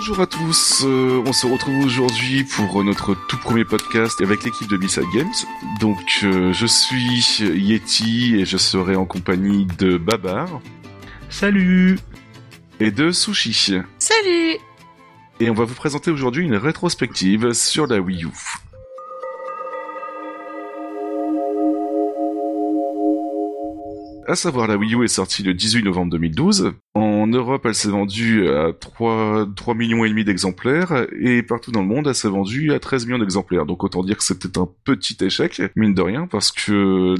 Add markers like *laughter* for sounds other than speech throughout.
Bonjour à tous, euh, on se retrouve aujourd'hui pour notre tout premier podcast avec l'équipe de B-Side Games. Donc euh, je suis Yeti et je serai en compagnie de Babar Salut et de Sushi. Salut Et on va vous présenter aujourd'hui une rétrospective sur la Wii U. À savoir, la Wii U est sortie le 18 novembre 2012. En Europe, elle s'est vendue à 3, 3 millions et demi d'exemplaires, et partout dans le monde, elle s'est vendue à 13 millions d'exemplaires. Donc autant dire que c'était un petit échec, mine de rien, parce que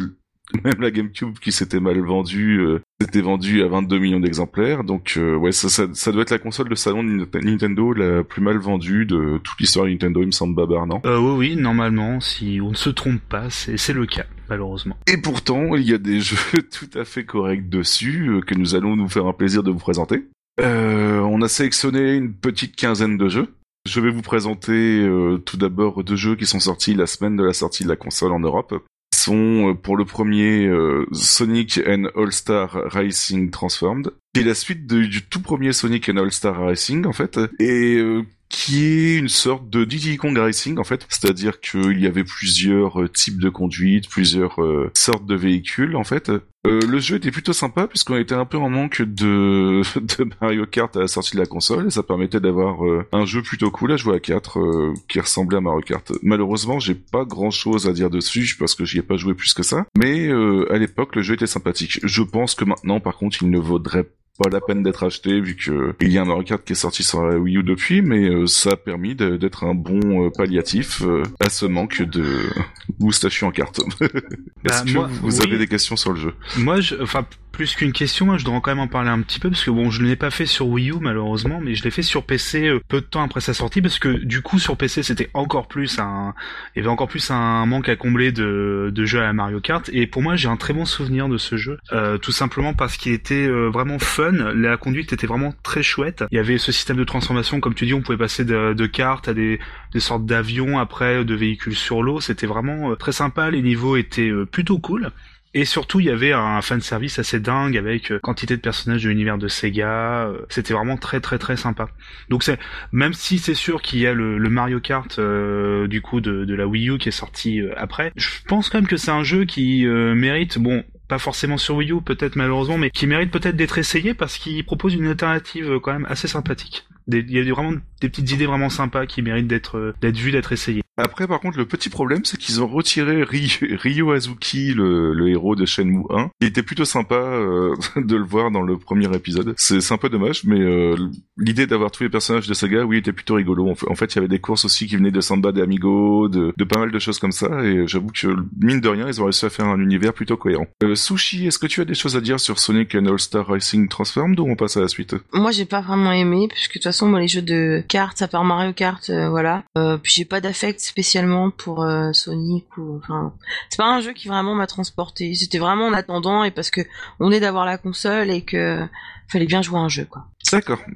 *laughs* même la GameCube qui s'était mal vendue, euh, s'était vendue à 22 millions d'exemplaires. Donc euh, ouais, ça, ça, ça doit être la console de salon de Nintendo la plus mal vendue de toute l'histoire de Nintendo, il me semble, Babar, non? Euh, Oui, oui, normalement, si on ne se trompe pas, c'est c'est le cas, malheureusement. Et pourtant, il y a des *laughs* jeux tout à fait corrects dessus euh, que nous allons nous faire un plaisir de vous présenter. Euh, on a sélectionné une petite quinzaine de jeux. Je vais vous présenter euh, tout d'abord deux jeux qui sont sortis la semaine de la sortie de la console en Europe. Sont euh, pour le premier euh, Sonic and All-Star Racing Transformed, qui la suite du tout premier Sonic and All-Star Racing en fait, et euh, qui est une sorte de Diddy Kong Racing en fait, c'est-à-dire qu'il y avait plusieurs euh, types de conduite, plusieurs euh, sortes de véhicules en fait. Euh, le jeu était plutôt sympa puisqu'on était un peu en manque de, *laughs* de Mario Kart à la sortie de la console et ça permettait d'avoir euh, un jeu plutôt cool à jouer à 4 qui ressemblait à Mario Kart. Malheureusement, j'ai pas grand chose à dire dessus parce que j'y ai pas joué plus que ça, mais à l'époque le jeu était sympathique. Je pense que maintenant par contre il ne vaudrait pas la peine d'être acheté vu que il y a un Mario Kart qui est sorti sur la Wii U depuis, mais euh, ça a permis d'être un bon euh, palliatif euh, à ce manque de *laughs* moustachu en carte. *laughs* Est-ce Bah, que moi, vous oui. avez des questions sur le jeu? Moi, je, enfin, plus qu'une question, moi, je dois quand même en parler un petit peu parce que bon, je ne l'ai pas fait sur Wii U malheureusement, mais je l'ai fait sur PC euh, peu de temps après sa sortie parce que du coup sur PC c'était encore plus un, il y avait encore plus un manque à combler de, de jeux à la Mario Kart et pour moi j'ai un très bon souvenir de ce jeu, euh, tout simplement parce qu'il était euh, vraiment fun, la conduite était vraiment très chouette, il y avait ce système de transformation comme tu dis, on pouvait passer de, cartes à des, des sortes d'avions après de véhicules sur l'eau, c'était vraiment très sympa, les niveaux étaient plutôt cool. Et surtout, il y avait un fanservice assez dingue avec euh, quantité de personnages de l'univers de Sega. euh, C'était vraiment très très très sympa. Donc c'est même si c'est sûr qu'il y a le, Mario Kart euh, du coup de, la Wii U qui est sorti après, je pense quand même que c'est un jeu qui mérite bon pas forcément sur Wii U peut-être malheureusement, mais qui mérite peut-être d'être essayé parce qu'il propose une alternative quand même assez sympathique. Des- Il y a vraiment des petites idées vraiment sympas qui méritent d'être euh, d'être vues, d'être essayées. Après, par contre, le petit problème, c'est qu'ils ont retiré Ry- Ryo Azuki, le, le héros de Shenmue 1. Il était plutôt sympa euh, *laughs* de le voir dans le premier épisode. C'est un peu dommage, mais euh, l'idée d'avoir tous les personnages de Saga, oui, était plutôt rigolo. En fait, en fait, il y avait des courses aussi qui venaient de Samba de Amigo, de, de pas mal de choses comme ça, et j'avoue que, mine de rien, ils ont réussi à faire un univers plutôt cohérent. Euh, Sushi, est-ce que tu as des choses à dire sur Sonic and All-Star Racing Transformed, ou on passe à la suite? Moi j'ai pas vraiment aimé, puisque de toute façon les jeux de cartes, à part Mario Kart, euh, voilà. Euh, puis j'ai pas d'affect spécialement pour euh, Sonic ou enfin. C'est pas un jeu qui vraiment m'a transporté. C'était vraiment en attendant et parce que on est d'avoir la console et que fallait bien jouer à un jeu quoi. D'accord. *laughs*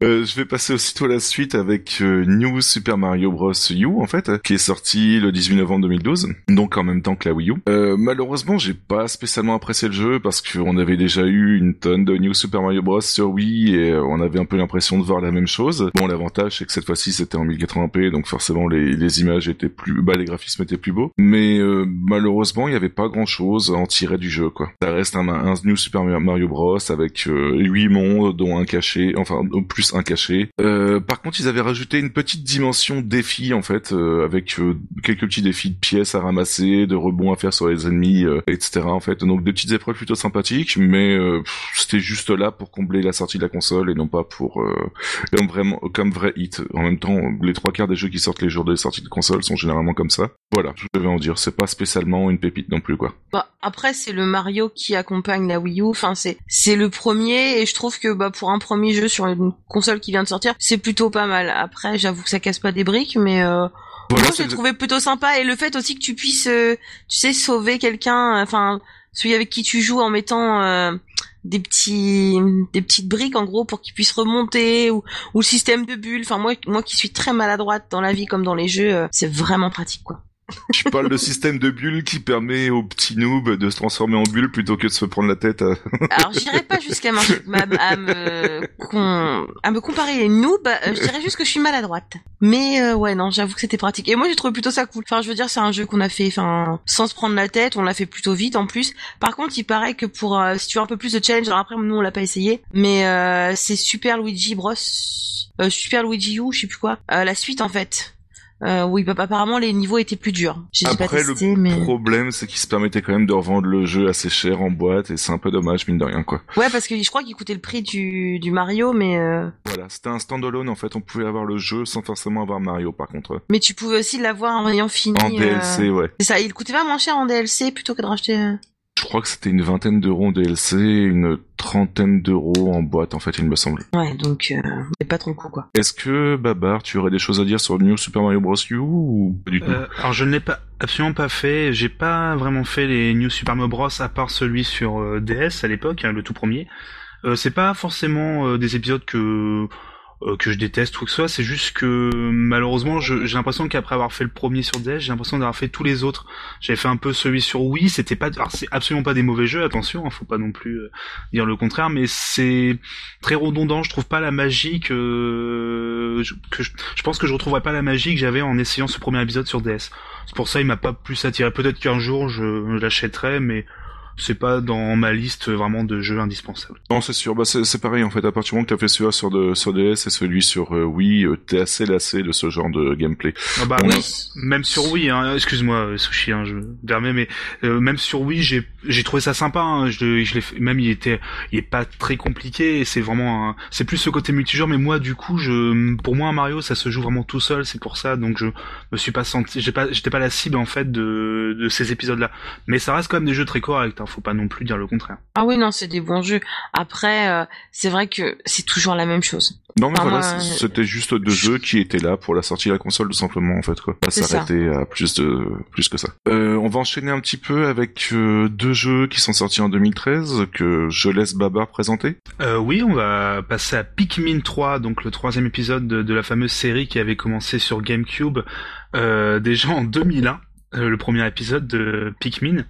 Euh, je vais passer aussitôt à la suite avec euh, New Super Mario Bros. U, en fait, qui est sorti le 18 novembre 2012, donc en même temps que la Wii U. Euh, malheureusement, j'ai pas spécialement apprécié le jeu parce qu'on avait déjà eu une tonne de New Super Mario Bros. sur Wii et euh, on avait un peu l'impression de voir la même chose. Bon, l'avantage c'est que cette fois-ci c'était en 1080p, donc forcément les, les images étaient plus, bah les graphismes étaient plus beaux. Mais malheureusement, il y avait pas grand-chose à en tirer du jeu, quoi. Ça reste un, un New Super Mario Bros. Euh, huit mondes, dont un caché, enfin euh, plus un caché. Euh, par contre, ils avaient rajouté une petite dimension défi en fait, euh, avec euh, quelques petits défis de pièces à ramasser, de rebonds à faire sur les ennemis, euh, etc. En fait, donc des petites épreuves plutôt sympathiques, mais euh, c'était juste là pour combler la sortie de la console et non pas pour euh, comme vraiment comme vrai hit. En même temps, les trois quarts des jeux qui sortent les jours de sortie de console sont généralement comme ça. Voilà, je devais en dire, c'est pas spécialement une pépite non plus quoi. Bah, après c'est le Mario qui accompagne la Wii U. Enfin c'est c'est le premier et je trouve que bah pour un premier jeu sur une console qui vient de sortir, c'est plutôt pas mal. Après j'avoue que ça casse pas des briques, mais euh, Voilà, Moi, j'ai trouvé plutôt sympa et le fait aussi que tu puisses, euh, tu sais, sauver quelqu'un, enfin celui avec qui tu joues en mettant euh, des petits, des petites briques en gros pour qu'il puisse remonter ou, ou le système de bulles. Enfin moi, moi qui suis très maladroite dans la vie comme dans les jeux, euh, c'est vraiment pratique quoi. Je parle de système de bulle qui permet aux petits noobs de se transformer en bulle plutôt que de se prendre la tête. À... Alors, j'irai pas jusqu'à à, me à me comparer les noobs. Euh, je dirais juste que je suis maladroite. Mais euh, ouais, non, j'avoue que c'était pratique. Et moi, j'ai trouvé plutôt ça cool. Enfin, je veux dire, c'est un jeu qu'on a fait, enfin, sans se prendre la tête. On l'a fait plutôt vite en plus. Par contre, il paraît que pour euh, si tu as un peu plus de challenge, alors après, nous, on l'a pas essayé, mais c'est Super Luigi Bros. Super Luigi U, je sais plus quoi. la suite en fait. Euh, oui, bah, apparemment les niveaux étaient plus durs. Après, pas testé, le mais... problème, c'est qu'il se permettait quand même de revendre le jeu assez cher en boîte, et c'est un peu dommage, mine de rien, quoi. Ouais, parce que je crois qu'il coûtait le prix du, du Mario, mais... Euh... Voilà, c'était un standalone, en fait, on pouvait avoir le jeu sans forcément avoir Mario, par contre. Mais tu pouvais aussi l'avoir en ayant fini... En DLC, euh, ouais. C'est ça, il coûtait pas moins cher en DLC plutôt que de racheter... Je crois que c'était une vingtaine d'euros en DLC, une trentaine d'euros en boîte, en fait, il me semble. Ouais, donc, euh, pas trop le coup, quoi. Est-ce que, Babar, tu aurais des choses à dire sur New Super Mario Bros. U ou pas du tout? Euh, Alors, je ne l'ai pas, absolument pas fait. J'ai pas vraiment fait les New Super Mario Bros. à part celui sur euh, DS à l'époque, hein, le tout premier. Euh, c'est pas forcément euh, des épisodes que euh, que je déteste ou que ce soit, c'est juste que malheureusement j'ai l'impression qu'après avoir fait le premier sur DS, j'ai l'impression d'avoir fait tous les autres. J'avais fait un peu celui sur Wii, c'était pas, c'est absolument pas des mauvais jeux, attention, hein, faut pas non plus euh, dire le contraire, mais c'est très redondant. Je trouve pas la magie que, que je, je, pense que je retrouverai pas la magie que j'avais en essayant ce premier épisode sur DS. C'est pour ça il m'a pas plus attiré. Peut-être qu'un jour je, je l'achèterai, mais c'est pas dans ma liste vraiment de jeux indispensables. Non, c'est sûr. Bah, c'est pareil en fait. À partir du moment que t'as fait celui-là sur, de, sur DS et celui sur euh, Wii, euh, t'es assez lassé de ce genre de gameplay. Ah bah oui. Même sur Wii, hein, excuse-moi euh, Sushi, hein, je permets, mais euh, même sur Wii, j'ai j'ai trouvé ça sympa. Hein, je, je l'ai même il était il est pas très compliqué. C'est vraiment c'est plus ce côté multijoueur. Mais moi, du coup, je pour moi, un Mario, ça se joue vraiment tout seul. C'est pour ça. Donc je me suis pas senti, j'ai pas j'étais pas la cible en fait de de ces épisodes-là. Mais ça reste quand même des jeux très corrects. Hein faut pas non plus dire le contraire. Ah oui, non, c'est des bons jeux. Après, euh, c'est vrai que c'est toujours la même chose. Non mais voilà, c'était juste deux jeux qui étaient là pour la sortie de la console tout simplement en fait quoi. Pas s'arrêter à plus de plus que ça. Euh, on va enchaîner un petit peu avec euh, deux jeux qui sont sortis en 2013 que je laisse Babar présenter. Euh, oui, on va passer à Pikmin 3, donc le troisième épisode de, de la fameuse série qui avait commencé sur GameCube euh, déjà en 2001, le premier épisode de Pikmin.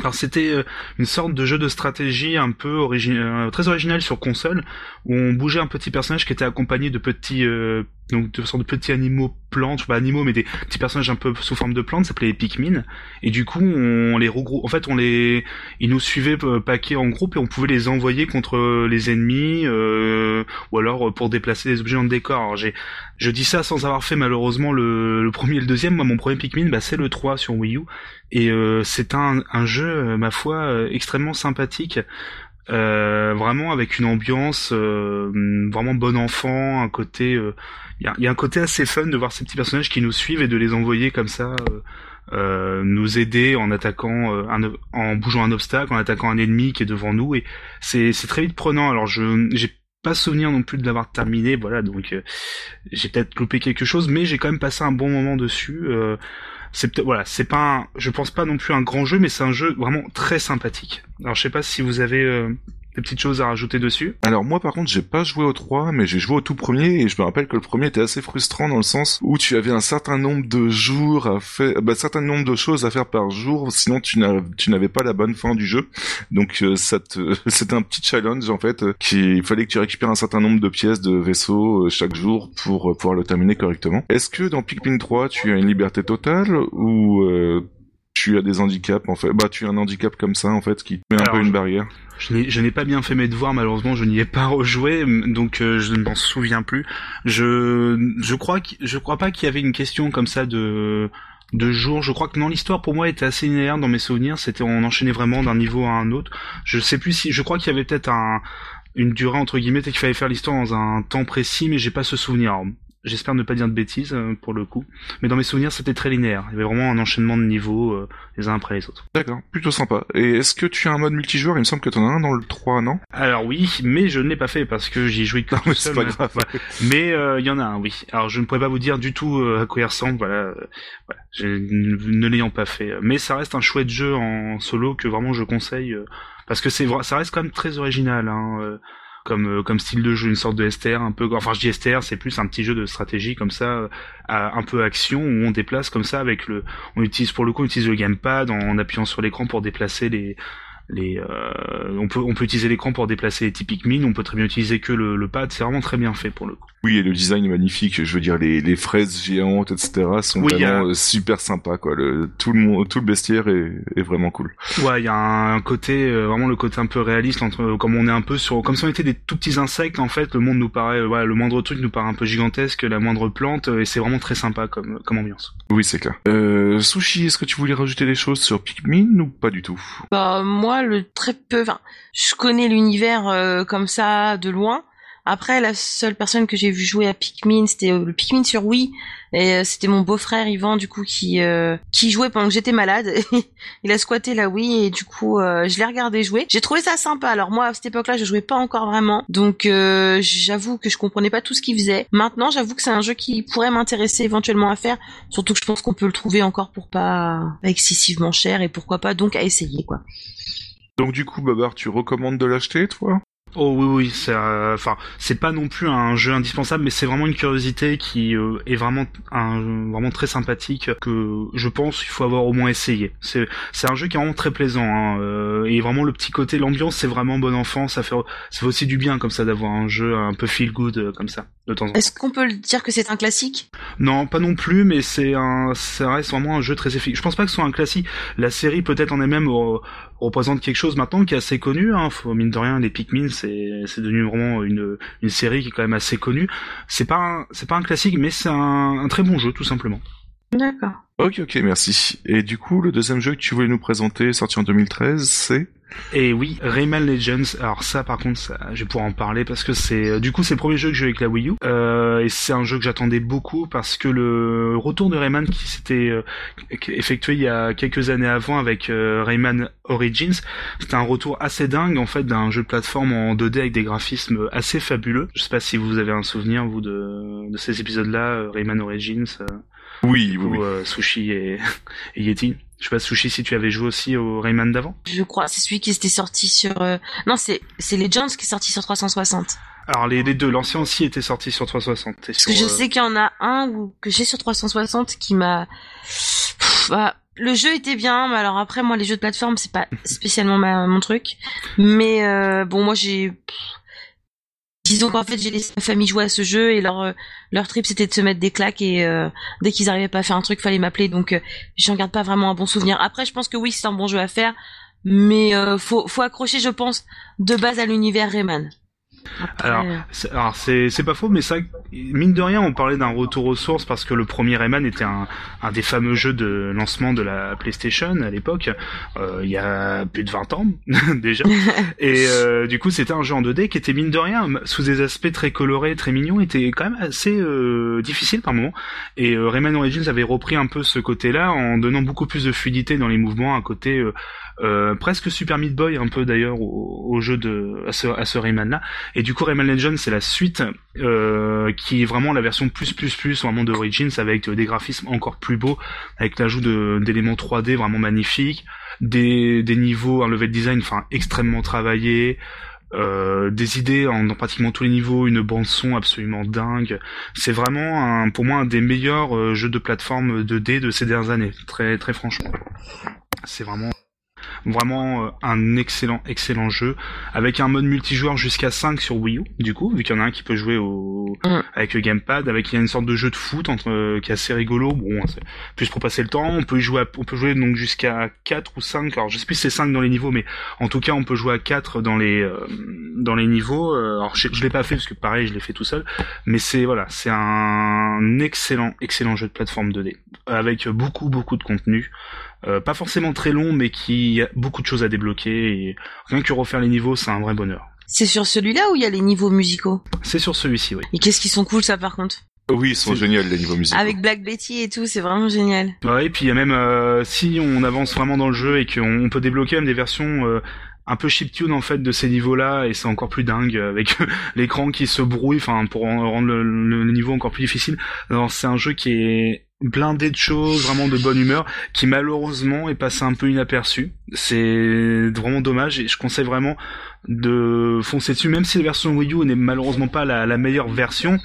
Alors c'était euh, une sorte de jeu de stratégie un peu euh, très original sur console, où on bougeait un petit personnage qui était accompagné de petits, euh, donc de sortes de petits animaux plantes, pas animaux, mais des petits personnages un peu sous forme de plantes, s'appelaient les Pikmin. Et du coup, on les regroupe. En fait, on les, ils nous suivaient paquets en groupe et on pouvait les envoyer contre les ennemis, ou alors pour déplacer des objets dans le décor. J'ai, je dis ça sans avoir fait malheureusement le, le premier et le deuxième. Moi, mon premier Pikmin, bah, c'est le 3 sur Wii U. Et euh, c'est un, un, jeu, euh, ma foi, euh, extrêmement sympathique. vraiment avec une ambiance vraiment bon enfant, un côté, il y a, y, a, un côté assez fun de voir ces petits personnages qui nous suivent et de les envoyer comme ça, nous aider en attaquant, un, en bougeant un obstacle, en attaquant un ennemi qui est devant nous et c'est c'est très vite prenant. Alors je j'ai pas souvenir non plus de l'avoir terminé, voilà donc j'ai peut-être loupé quelque chose, mais j'ai quand même passé un bon moment dessus c'est voilà, c'est pas, un, je pense pas non plus un grand jeu, mais c'est un jeu vraiment très sympathique. Alors je sais pas si vous avez euh, des petites choses à rajouter dessus Alors moi par contre j'ai pas joué au 3 mais j'ai joué au tout premier et je me rappelle que le premier était assez frustrant dans le sens où tu avais un certain nombre de jours à faire, bah, un certain nombre de choses à faire par jour sinon tu n'avais pas la bonne fin du jeu. Donc euh, ça te... *laughs* c'était un petit challenge en fait qu'il fallait que tu récupères un certain nombre de pièces de vaisseau euh, chaque jour pour euh, pouvoir le terminer correctement. Est-ce que dans Pikmin 3 tu as une liberté totale ou tu as des handicaps en fait? Bah tu as un handicap comme ça en fait qui met un peu une barrière je n'ai pas bien fait mes devoirs malheureusement je n'y ai pas rejoué donc euh, je ne m'en souviens plus. Je je crois pas qu'il y avait une question comme ça de de jours je crois que non l'histoire pour moi était assez linéaire dans mes souvenirs. C'était on enchaînait vraiment d'un niveau à un autre. Je sais plus si je crois qu'il y avait peut-être un une durée entre guillemets et qu'il fallait faire l'histoire dans un temps précis mais j'ai pas ce souvenir J'espère ne pas dire de bêtises euh, pour le coup. Mais dans mes souvenirs, c'était très linéaire. Il y avait vraiment un enchaînement de niveaux euh, les uns après les autres. D'accord, plutôt sympa. Et est-ce que tu as un mode multijoueur? Il me semble que tu en as un dans le 3, non? Alors oui, mais je ne l'ai pas fait parce que j'y ai joué que mais c'est pas grave. Mais euh, il y en a un, oui. Alors je ne pourrais pas vous dire du tout à quoi il ressemble, voilà. voilà. Je, ne l'ayant pas fait. Mais ça reste un chouette jeu en solo que vraiment je conseille parce que c'est ça reste quand même très original. Hein comme euh, comme style de jeu, une sorte de STR un peu. Enfin, je dis STR, c'est plus un petit jeu de stratégie comme ça, euh, un peu action où on déplace comme ça avec le. On utilise pour le coup, on utilise le gamepad en appuyant sur l'écran pour déplacer les les euh, on peut on peut utiliser l'écran pour déplacer les typiques mines on peut très bien utiliser que le, le pad c'est vraiment très bien fait pour le coup oui et le design est magnifique je veux dire les, les fraises géantes etc sont vraiment euh, super sympas quoi le tout le monde tout le bestiaire est, est vraiment cool ouais il y a un côté euh, vraiment le côté un peu réaliste entre comme on est un peu sur comme si on était des tout petits insectes en fait le monde nous paraît voilà le moindre truc nous paraît un peu gigantesque la moindre plante et c'est vraiment très sympa comme comme ambiance oui c'est clair euh, sushi est-ce que tu voulais rajouter des choses sur Pikmin ou pas du tout? Bah moi le très peu. Enfin, je connais l'univers euh, comme ça de loin. Après, la seule personne que j'ai vu jouer à Pikmin, c'était euh, le Pikmin sur Wii, et euh, c'était mon beau-frère Yvan du coup qui qui jouait pendant que j'étais malade. *laughs* il a squatté la Wii et du coup je l'ai regardé jouer. J'ai trouvé ça sympa. Alors moi à cette époque-là, je jouais pas encore vraiment, donc j'avoue que je comprenais pas tout ce qu'il faisait. Maintenant, j'avoue que c'est un jeu qui pourrait m'intéresser éventuellement à faire, surtout que je pense qu'on peut le trouver encore pour pas excessivement cher et pourquoi pas donc à essayer quoi. Donc du coup, Babar, tu recommandes de l'acheter, toi? Oh oui oui, c'est euh, enfin c'est pas non plus un jeu indispensable, mais c'est vraiment une curiosité qui euh, est vraiment un vraiment très sympathique que je pense il faut avoir au moins essayé. C'est c'est un jeu qui est vraiment très plaisant hein, euh, et vraiment le petit côté l'ambiance c'est vraiment bon enfant, ça fait ça fait aussi du bien comme ça d'avoir un jeu un peu feel good comme ça de temps en temps. Est-ce qu'on peut dire que c'est un classique? Non, pas non plus, mais c'est un ça reste vraiment un jeu très efficace. Je pense pas que ce soit un classique. La série peut-être en elle-même représente quelque chose maintenant qui est assez connu. Hein. Faut, mine de rien, les Pikmin, c'est c'est devenu vraiment une une série qui est quand même assez connue. C'est pas c'est pas un classique, mais c'est un, un très bon jeu tout simplement. D'accord. Ok, ok, merci. Et du coup, le deuxième jeu que tu voulais nous présenter, sorti en 2013, c'est? Et oui, Rayman Legends. Alors ça, par contre, ça, je vais pouvoir en parler parce que c'est, euh, du coup, c'est le premier jeu que j'ai avec la Wii U. Euh, et c'est un jeu que j'attendais beaucoup parce que le retour de Rayman qui s'était euh, effectué il y a quelques années avant avec Rayman Origins, c'était un retour assez dingue en fait d'un jeu de plateforme en 2D avec des graphismes assez fabuleux. Je sais pas si vous avez un souvenir vous de, de ces épisodes-là, Rayman Origins. oui, oui, oui. Sushi et, *laughs* et Yeti. Je sais pas, Sushi, si tu avais joué aussi au Rayman d'avant? Je crois, c'est celui qui était sorti sur... Euh, non, c'est c'est Legends qui est sorti sur 360. Alors les, les deux, l'ancien aussi était sorti sur 360. Parce que je euh, sais qu'il y en a un ou que j'ai sur 360 qui m'a... Bah, le jeu était bien, mais alors après moi les jeux de plateforme c'est pas *laughs* spécialement mon truc. Mais euh, bon moi j'ai disons qu'en fait j'ai laissé ma famille jouer à ce jeu et leur euh, leur trip c'était de se mettre des claques et euh, dès qu'ils arrivaient pas à faire un truc fallait m'appeler. Donc euh, j'en garde pas vraiment un bon souvenir. Après je pense que oui c'est un bon jeu à faire mais faut faut accrocher je pense de base à l'univers Rayman alors, c'est, alors c'est, pas faux, mais ça, mine de rien, on parlait d'un retour aux sources parce que le premier Rayman était un, un des fameux jeux de lancement de la PlayStation à l'époque, euh, il y a plus de 20 ans *laughs* déjà. *laughs* Et euh, du coup, c'était un jeu en 2D qui était mine de rien, sous des aspects très colorés, très mignons, était quand même assez euh, difficile par moment. Et euh, Rayman Origins avait repris un peu ce côté-là en donnant beaucoup plus de fluidité dans les mouvements, un côté euh, euh, presque Super Meat Boy un peu d'ailleurs au, jeu de à ce, à ce Rayman là et du coup Rayman Legends c'est la suite euh, qui est vraiment la version plus plus plus vraiment de Origins avec des graphismes encore plus beaux avec l'ajout d'éléments 3D vraiment magnifiques des, des niveaux un level design enfin extrêmement travaillé euh, des idées en, dans pratiquement tous les niveaux, une bande son absolument dingue. C'est vraiment un, pour moi un des meilleurs euh, jeux de plateforme 2D de ces dernières années, très très franchement. C'est vraiment Vraiment euh, un excellent, excellent jeu avec un mode multijoueur jusqu'à 5 sur Wii U, du coup, vu qu'il y en a un qui peut jouer au mm. avec le gamepad, avec il y a une sorte de jeu de foot entre euh, qui est assez rigolo. Bon, c'est plus pour passer le temps. On peut y jouer, on peut jouer donc jusqu'à 4 ou 5. Alors je sais plus si c'est 5 dans les niveaux, mais en tout cas on peut jouer à 4 dans les euh, dans les niveaux. alors je, je l'ai pas fait parce que pareil je l'ai fait tout seul, mais c'est voilà, c'est un excellent, excellent jeu de plateforme 2D avec beaucoup, beaucoup de contenu. Euh, pas forcément très long, mais qui a beaucoup de choses à débloquer. Et rien que refaire les niveaux, c'est un vrai bonheur. C'est sur celui-là où il y a les niveaux musicaux? C'est sur celui-ci, oui. Et qu'est-ce qu'ils sont cool, ça, par contre? Oui, ils sont géniaux les niveaux musicaux. Avec Black Betty et tout, c'est vraiment génial. Ouais, et puis il y a même euh, si on avance vraiment dans le jeu et qu'on peut débloquer même des versions euh, un peu chiptune en fait de ces niveaux-là et c'est encore plus dingue avec *laughs* l'écran qui se brouille, enfin pour rendre le, niveau encore plus difficile. C'est un jeu qui est blindé de choses, vraiment de bonne humeur, qui malheureusement est passé un peu inaperçu. C'est vraiment dommage et je conseille vraiment de foncer dessus, même si la version Wii U n'est malheureusement pas la meilleure version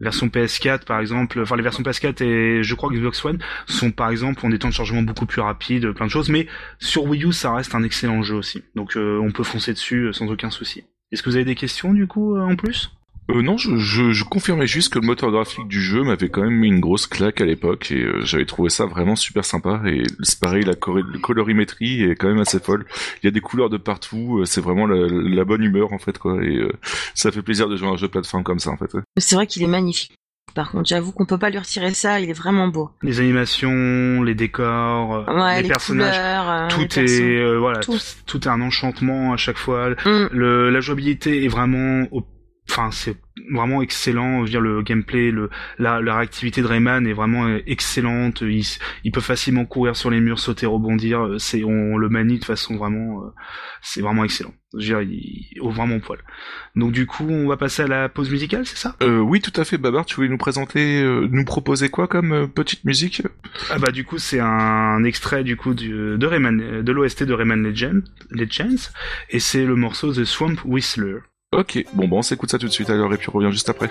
version PS4 par exemple, enfin les versions PS4 et je crois que Xbox One sont par exemple ont des temps de chargement beaucoup plus rapides, plein de choses, mais sur Wii U ça reste un excellent jeu aussi, donc euh, on peut foncer dessus euh, sans aucun souci. Est-ce que vous avez des questions du coup euh, en plus? Euh, non, je, je, je, confirmais juste que le moteur graphique du jeu m'avait quand même mis une grosse claque à l'époque et euh, j'avais trouvé ça vraiment super sympa. Et c'est pareil, la colorimétrie est quand même assez folle. Il y a des couleurs de partout, euh, c'est vraiment la, bonne humeur en fait quoi. Et euh, ça fait plaisir de jouer à un jeu plateforme comme ça en fait. C'est vrai qu'il est magnifique. Par contre, j'avoue qu'on peut pas lui retirer ça, il est vraiment beau. Les animations, les décors, les, personnages, tout est voilà, tout. est un enchantement à chaque fois. Mm. Le, la jouabilité est vraiment au enfin c'est vraiment excellent. dire le gameplay, le la, la réactivité de Rayman est vraiment euh, excellente. Il, il peut facilement courir sur les murs, sauter, rebondir. Euh, c'est on le manie de façon vraiment, euh, c'est vraiment excellent. Je veux dire, il, au vraiment poil. Donc du coup, on va passer à la pause musicale, c'est ça? Euh, Oui, tout à fait. Babar, tu voulais nous présenter, nous proposer quoi comme petite musique? Ah bah du coup, c'est un extrait du coup du, de Rayman, de l'OST de Rayman Legend, Legends, et c'est le morceau The Swamp Whistler. Ok, bon, bon, on s'écoute ça tout de suite alors et puis on revient juste après.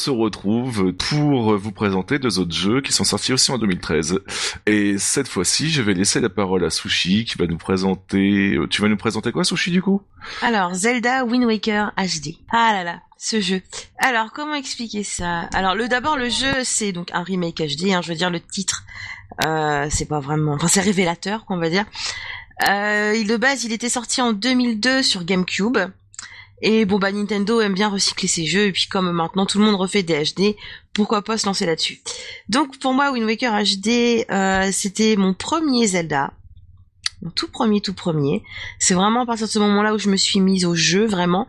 Se retrouve pour vous présenter deux autres jeux qui sont sortis aussi en 2013. Et cette fois-ci, je vais laisser la parole à Sushi qui va nous présenter... Euh, tu vas nous présenter quoi Sushi du coup? Alors, Zelda Wind Waker HD. Ah là là, ce jeu. Alors, comment expliquer ça? Alors, le d'abord, le jeu, c'est donc un remake HD, hein, je veux dire, le titre, euh, c'est pas vraiment... Enfin, c'est révélateur, qu'on va dire. Euh, de base, il était sorti en 2002 sur GameCube. Et bon bah Nintendo aime bien recycler ses jeux et puis comme maintenant tout le monde refait des HD, pourquoi pas se lancer là-dessus. Donc pour moi Wind Waker HD euh, c'était mon premier Zelda, mon tout premier tout premier. C'est vraiment à partir de ce moment-là où je me suis mise au jeu vraiment.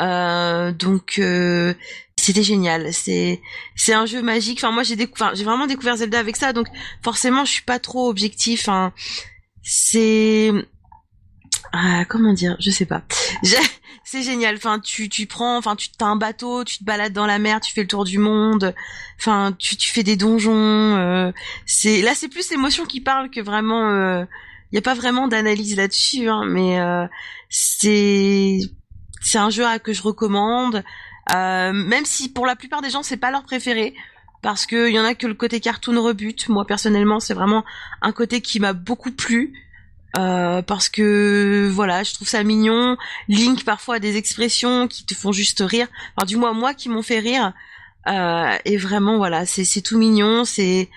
Euh, donc euh, c'était génial. C'est c'est un jeu magique. Enfin moi j'ai découvert vraiment découvert Zelda avec ça donc forcément je suis pas trop objectif. Hein. C'est ah, comment dire, je sais pas *laughs* c'est génial. Enfin, tu tu prends, enfin, tu as un bateau, tu te balades dans la mer, tu fais le tour du monde. Enfin, tu tu fais des donjons. Euh, c'est là, c'est plus l'émotion qui parle que vraiment. Il euh, y a pas vraiment d'analyse là-dessus, hein, mais euh, c'est c'est un jeu à, que je recommande. même si pour la plupart des gens c'est pas leur préféré parce que y en a que le côté cartoon rebute. Moi personnellement, c'est vraiment un côté qui m'a beaucoup plu. Euh, parce que voilà, je trouve ça mignon. Link parfois a des expressions qui te font juste rire. Enfin, du moins moi qui m'ont fait rire. Euh, et vraiment voilà, c'est tout mignon, c'est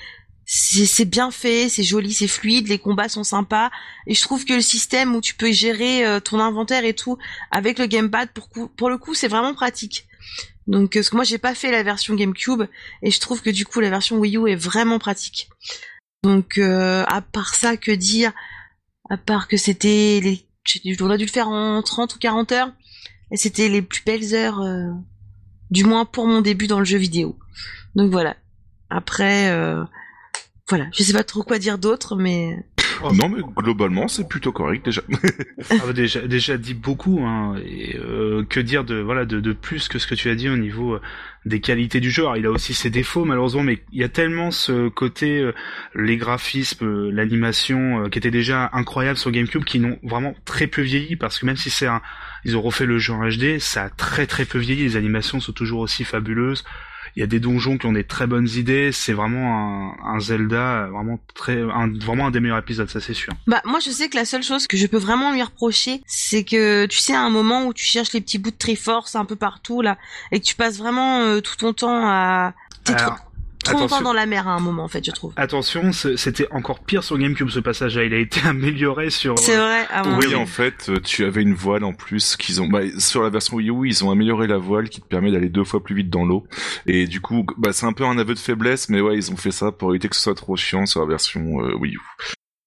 c'est bien fait, c'est joli, c'est fluide, les combats sont sympas. Et je trouve que le système où tu peux gérer euh, ton inventaire et tout avec le gamepad, pour, pour le coup, c'est vraiment pratique. Donc, parce que moi, j'ai pas fait la version GameCube et je trouve que du coup, la version Wii U est vraiment pratique. Donc à part ça, que dire? À part que c'était les, j'aurais dû le faire en 30 ou 40 heures, et c'était les plus belles heures, du moins pour mon début dans le jeu vidéo. Donc voilà. Après, voilà, je sais pas trop quoi dire d'autre, mais Oh, non, mais globalement, c'est plutôt correct déjà. *laughs* ah, déjà, déjà dit beaucoup. Hein, et euh, que dire de voilà de, de, plus que ce que tu as dit au niveau euh, des qualités du jeu. Alors, il a aussi ses défauts malheureusement, mais il y a tellement ce côté euh, les graphismes, l'animation qui était déjà incroyable sur GameCube, qui n'ont vraiment très peu vieilli parce que même si c'est un, ils ont refait le jeu en HD, ça a très très peu vieilli. Les animations sont toujours aussi fabuleuses il y a des donjons qui ont des très bonnes idées. C'est vraiment un, Zelda vraiment très, un, vraiment un des meilleurs épisodes, ça c'est sûr. Bah moi je sais que la seule chose que je peux vraiment lui reprocher, c'est que tu sais à un moment où tu cherches les petits bouts de Triforce un peu partout là, et que tu passes vraiment euh, tout ton temps à trop longtemps dans la mer à un moment en fait je trouve. Attention, c'était encore pire sur GameCube ce passage-là. Il a été *laughs* amélioré sur. C'est vrai. À oui, en fait, euh, tu avais une voile en plus qu'ils ont. Bah, sur la version Wii U, ils ont amélioré la voile qui te permet d'aller deux fois plus vite dans l'eau. Et du coup, bah, c'est un peu un aveu de faiblesse, mais ouais, ils ont fait ça pour éviter que ce soit trop chiant sur la version euh, Wii U.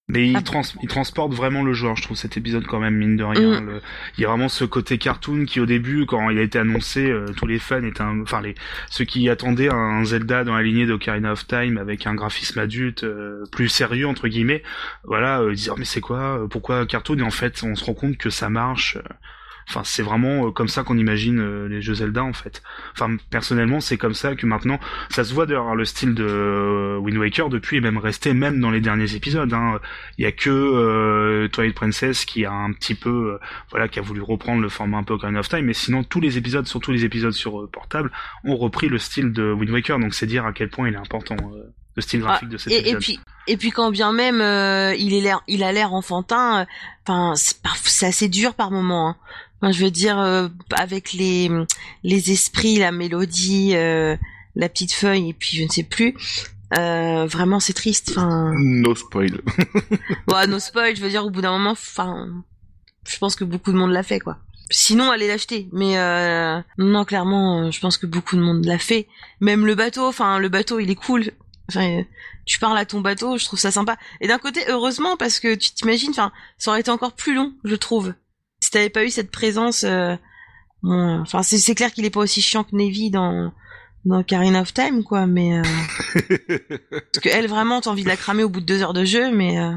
Mais il, trans il, transporte vraiment le joueur, je trouve cet épisode quand même mine de rien. Mm. Il y a vraiment ce côté cartoon qui au début, quand il a été annoncé, euh, tous les fans étaient, enfin les ceux qui attendaient un Zelda dans la lignée d'Ocarina of Time avec un graphisme adulte euh, plus sérieux entre guillemets, voilà, euh, ils disaient oh, mais c'est quoi, pourquoi cartoon? Et en fait, on se rend compte que ça marche. Enfin, c'est vraiment euh, comme ça qu'on imagine euh, les jeux Zelda en fait. Enfin, personnellement, c'est comme ça que maintenant, ça se voit d'ailleurs le style de euh, Wind Waker depuis est même resté même dans les derniers épisodes. Hein. Il y a que Twilight Princess qui a un petit peu, voilà, qui a voulu reprendre le format un peu Ocarina of Time, mais sinon tous les épisodes, surtout les épisodes sur portable, ont repris le style de Wind Waker. Donc c'est dire à quel point il est important le style graphique de cet et, épisode. Et puis, et puis quand bien même il est l'air, il a l'air enfantin. Enfin, c'est assez dur par moment. Hein je veux dire, euh, avec les les esprits, la mélodie, euh, la petite feuille, et puis je ne sais plus. Euh, vraiment, c'est triste. Enfin. No spoil. *laughs* ouais, no spoil. Je veux dire, au bout d'un moment, enfin, je pense que beaucoup de monde l'a fait, quoi. Sinon, allez l'acheter. Mais non, clairement, je pense que beaucoup de monde l'a fait. Même le bateau, enfin, le bateau, il est cool. Enfin, tu parles à ton bateau, je trouve ça sympa. Et d'un côté, heureusement, parce que tu t'imagines, enfin, ça aurait été encore plus long, je trouve t'avais pas eu cette présence, euh, enfin c'est clair qu'il est pas aussi chiant que Navy dans dans Karina of Time quoi, mais euh, *laughs* parce que elle vraiment t'as envie de la cramer au bout de deux heures de jeu, mais euh,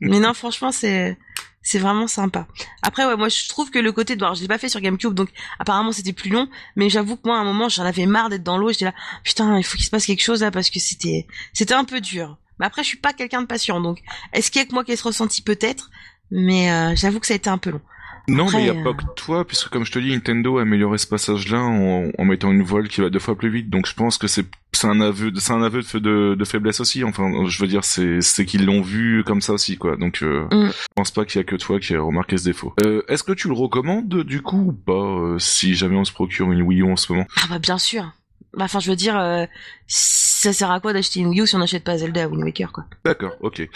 mais non franchement c'est c'est vraiment sympa. Après ouais moi je trouve que le côté de voir je l'ai pas fait sur GameCube donc apparemment c'était plus long mais j'avoue que moi à un moment j'en avais marre d'être dans l'eau j'étais là putain il faut qu'il se passe quelque chose là parce que c'était c'était un peu dur. Mais après je suis pas quelqu'un de patient donc est-ce qu'il y a que moi qui ai ce ressenti peut-être mais j'avoue que ça a été un peu long. Non, mais il n'y a pas que toi, puisque comme je te dis, Nintendo a amélioré ce passage-là en, en, mettant une voile qui va deux fois plus vite. Donc je pense que c'est c'est un aveu, c'est un aveu de, de, faiblesse aussi. Enfin, je veux dire, c'est c'est qu'ils l'ont vu comme ça aussi, quoi. Donc euh, mm. je pense pas qu'il y a que toi qui a remarqué ce défaut. Euh, Est-ce que tu le recommandes du coup ou pas euh, si jamais on se procure une Wii U en ce moment? Ah bah bien sûr. Bah, enfin, je veux dire, euh, ça sert à quoi d'acheter une Wii U si on n'achète pas Zelda Wind Waker, quoi D'accord, ok.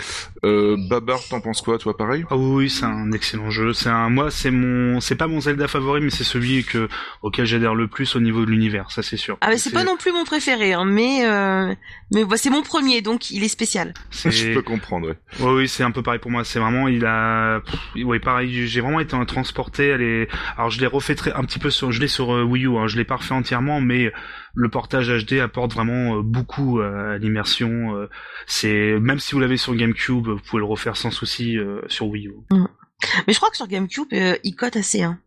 Euh, Babar, t'en penses quoi, toi, pareil? Ah oui, c'est un excellent jeu. C'est un, moi, c'est mon, c'est pas mon Zelda favori, mais c'est celui que auquel j'adhère le plus au niveau de l'univers, ça c'est sûr. Ah mais c'est pas non plus mon préféré, hein, mais euh, mais bah, c'est mon premier, donc il est spécial. Je peux comprendre. Ouais. Oui, oui, c'est un peu pareil pour moi. C'est vraiment, il a, oui, pareil. J'ai vraiment été transporté. Elle est... Alors je l'ai refait très, un petit peu sur, je l'ai sur euh, Wii U. Hein, je l'ai pas refait entièrement, mais le portage HD apporte vraiment euh, beaucoup euh, à l'immersion. Euh, c'est même si vous l'avez sur GameCube, vous pouvez le refaire sans souci sur Wii U. Mm. Mais je crois que sur GameCube, il cote assez. Hein.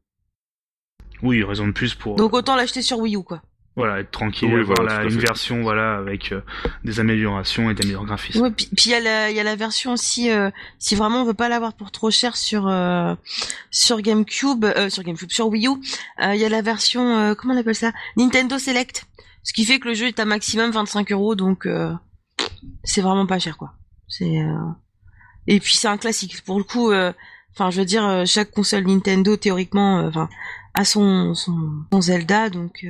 Oui, raison de plus pour. Donc autant l'acheter sur Wii U, quoi. Voilà, être tranquille, avoir une version voilà avec des améliorations et des meilleurs graphismes. Ouais, puis il y a la y a la version aussi si vraiment on veut pas l'avoir pour trop cher sur sur GameCube sur GameCube sur Wii U, il y a la version comment on appelle ça? Nintendo Select ce qui fait que le jeu est à maximum 25 euros, donc euh, c'est vraiment pas cher, quoi. C'est euh, et puis c'est un classique. Pour le coup, euh, enfin, je veux dire, chaque console Nintendo théoriquement, enfin, a son, son, son Zelda, donc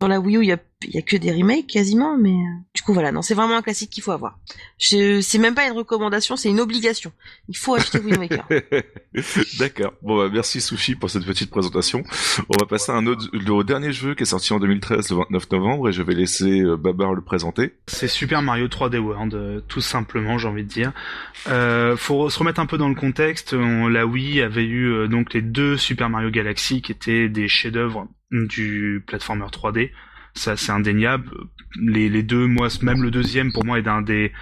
Dans la Wii U, il y a, que des remakes quasiment, mais euh, du coup voilà, non, c'est vraiment un classique qu'il faut avoir. Je, c'est même pas une recommandation, c'est une obligation. Il faut acheter Wind Waker. *laughs* D'accord. Bon bah merci Sushi pour cette petite présentation. On va passer à un autre, le dernier jeu qui est sorti en 2013, le 29 novembre, et je vais laisser euh, Babar le présenter. C'est Super Mario 3D World, euh, tout simplement, j'ai envie de dire. Euh, faut se remettre un peu dans le contexte. On, la Wii avait eu euh, donc les deux Super Mario Galaxy qui étaient des chefs-d'œuvre du platformer 3D. Ça, c'est indéniable. Les, deux, moi, même le deuxième, pour moi, est un des,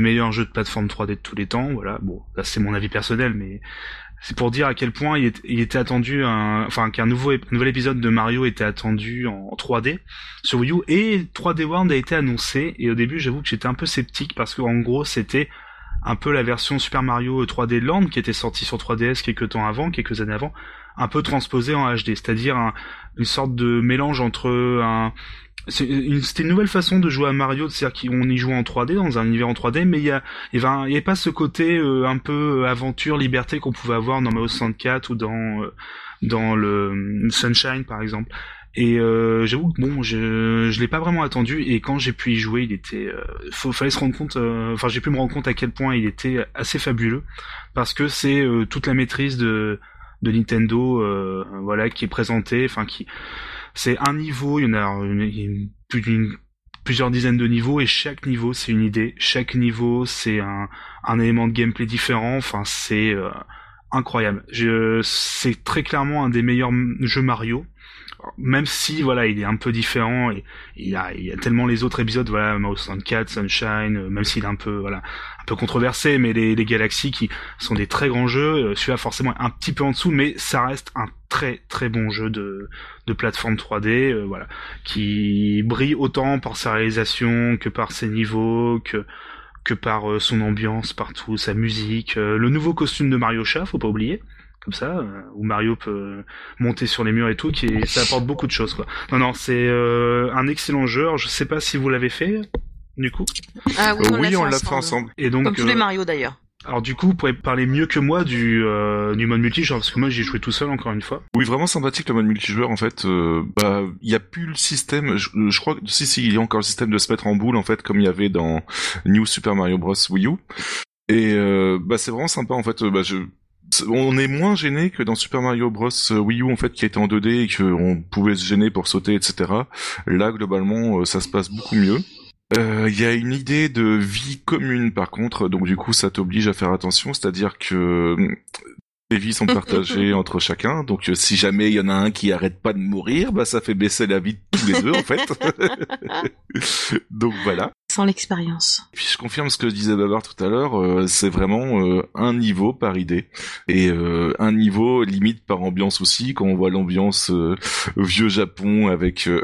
meilleurs jeux de plateforme 3D de tous les temps. Voilà. Bon, là, c'est mon avis personnel, mais c'est pour dire à quel point il, était attendu, un, enfin, qu'un nouveau, nouvel épisode de Mario était attendu en 3D sur Wii U et 3D World a été annoncé. Et au début, j'avoue que j'étais un peu sceptique parce qu'en gros, c'était un peu la version Super Mario 3D Land qui était sortie sur 3DS quelques temps avant, quelques années avant, un peu transposée en HD, c'est-à-dire un- une sorte de mélange entre un c'était une nouvelle façon de jouer à Mario, c'est-à-dire qu'on y joue en 3D dans un univers en 3D, mais il y a, il y avait, pas ce côté euh, un peu aventure, liberté qu'on pouvait avoir dans Mario 64 ou dans euh, dans le euh, Sunshine par exemple. Et euh, j'avoue que bon, je je l'ai pas vraiment attendu et quand j'ai pu y jouer, il était, euh, faut, fallait se rendre compte, euh, enfin j'ai pu me rendre compte à quel point il était assez fabuleux parce que c'est euh, toute la maîtrise de de Nintendo, euh, voilà, qui est présentée, enfin qui c'est un niveau, il y en a plus plusieurs dizaines de niveaux et chaque niveau c'est une idée, chaque niveau c'est un, un élément de gameplay différent, enfin c'est euh, incroyable. Je, c'est très clairement un des meilleurs jeux Mario, même si voilà il est un peu différent et il y a, tellement les autres épisodes, voilà Mario 64, Sunshine, euh, même s'il est un peu voilà controversé, mais les, galaxies qui sont des très grands jeux, euh, celui-là forcément un petit peu en dessous, mais ça reste un très très bon jeu de de plateforme 3D, euh, voilà, qui brille autant par sa réalisation que par ses niveaux, que que par euh, son ambiance partout, sa musique, le nouveau costume de Mario Chat, faut pas oublier, comme ça, où Mario peut monter sur les murs et tout, qui ça apporte beaucoup de choses quoi. Non non, c'est un excellent jeu. Je sais pas si vous l'avez fait du coup. Ah oui, Euh, on oui, l'a on fait l'a fait ensemble. Et donc Comme tous les euh, Mario d'ailleurs. alors du coup, vous pourrez parler mieux que moi du euh, du mode multi, genre parce que moi j'ai joué tout seul encore une fois. Oui, vraiment sympathique le mode multijoueur en fait. euh, bah, il y a plus le système. Je, je crois que si si, il y a encore le système de se mettre en boule en fait, comme il y avait dans New Super Mario Bros Wii U. Et euh, bah c'est vraiment sympa en fait. euh, Bah, je on est moins gêné que dans Super Mario Bros Wii U en fait qui était en 2D et qu'on pouvait se gêner pour sauter etc. Là globalement euh, ça se passe beaucoup mieux. Euh, Il y a une idée de vie commune par contre, donc du coup ça t'oblige à faire attention, c'est-à-dire que les vies sont partagées *laughs* entre chacun, donc euh, si jamais il y en a un qui arrête pas de mourir, bah ça fait baisser la vie de tous les deux en fait. *laughs* *laughs* donc voilà. Sans l'expérience. Puis je confirme ce que disait Babar tout à l'heure, euh, c'est vraiment euh, un niveau par idée et euh, un niveau limite par ambiance aussi. Quand on voit l'ambiance euh, vieux Japon avec euh,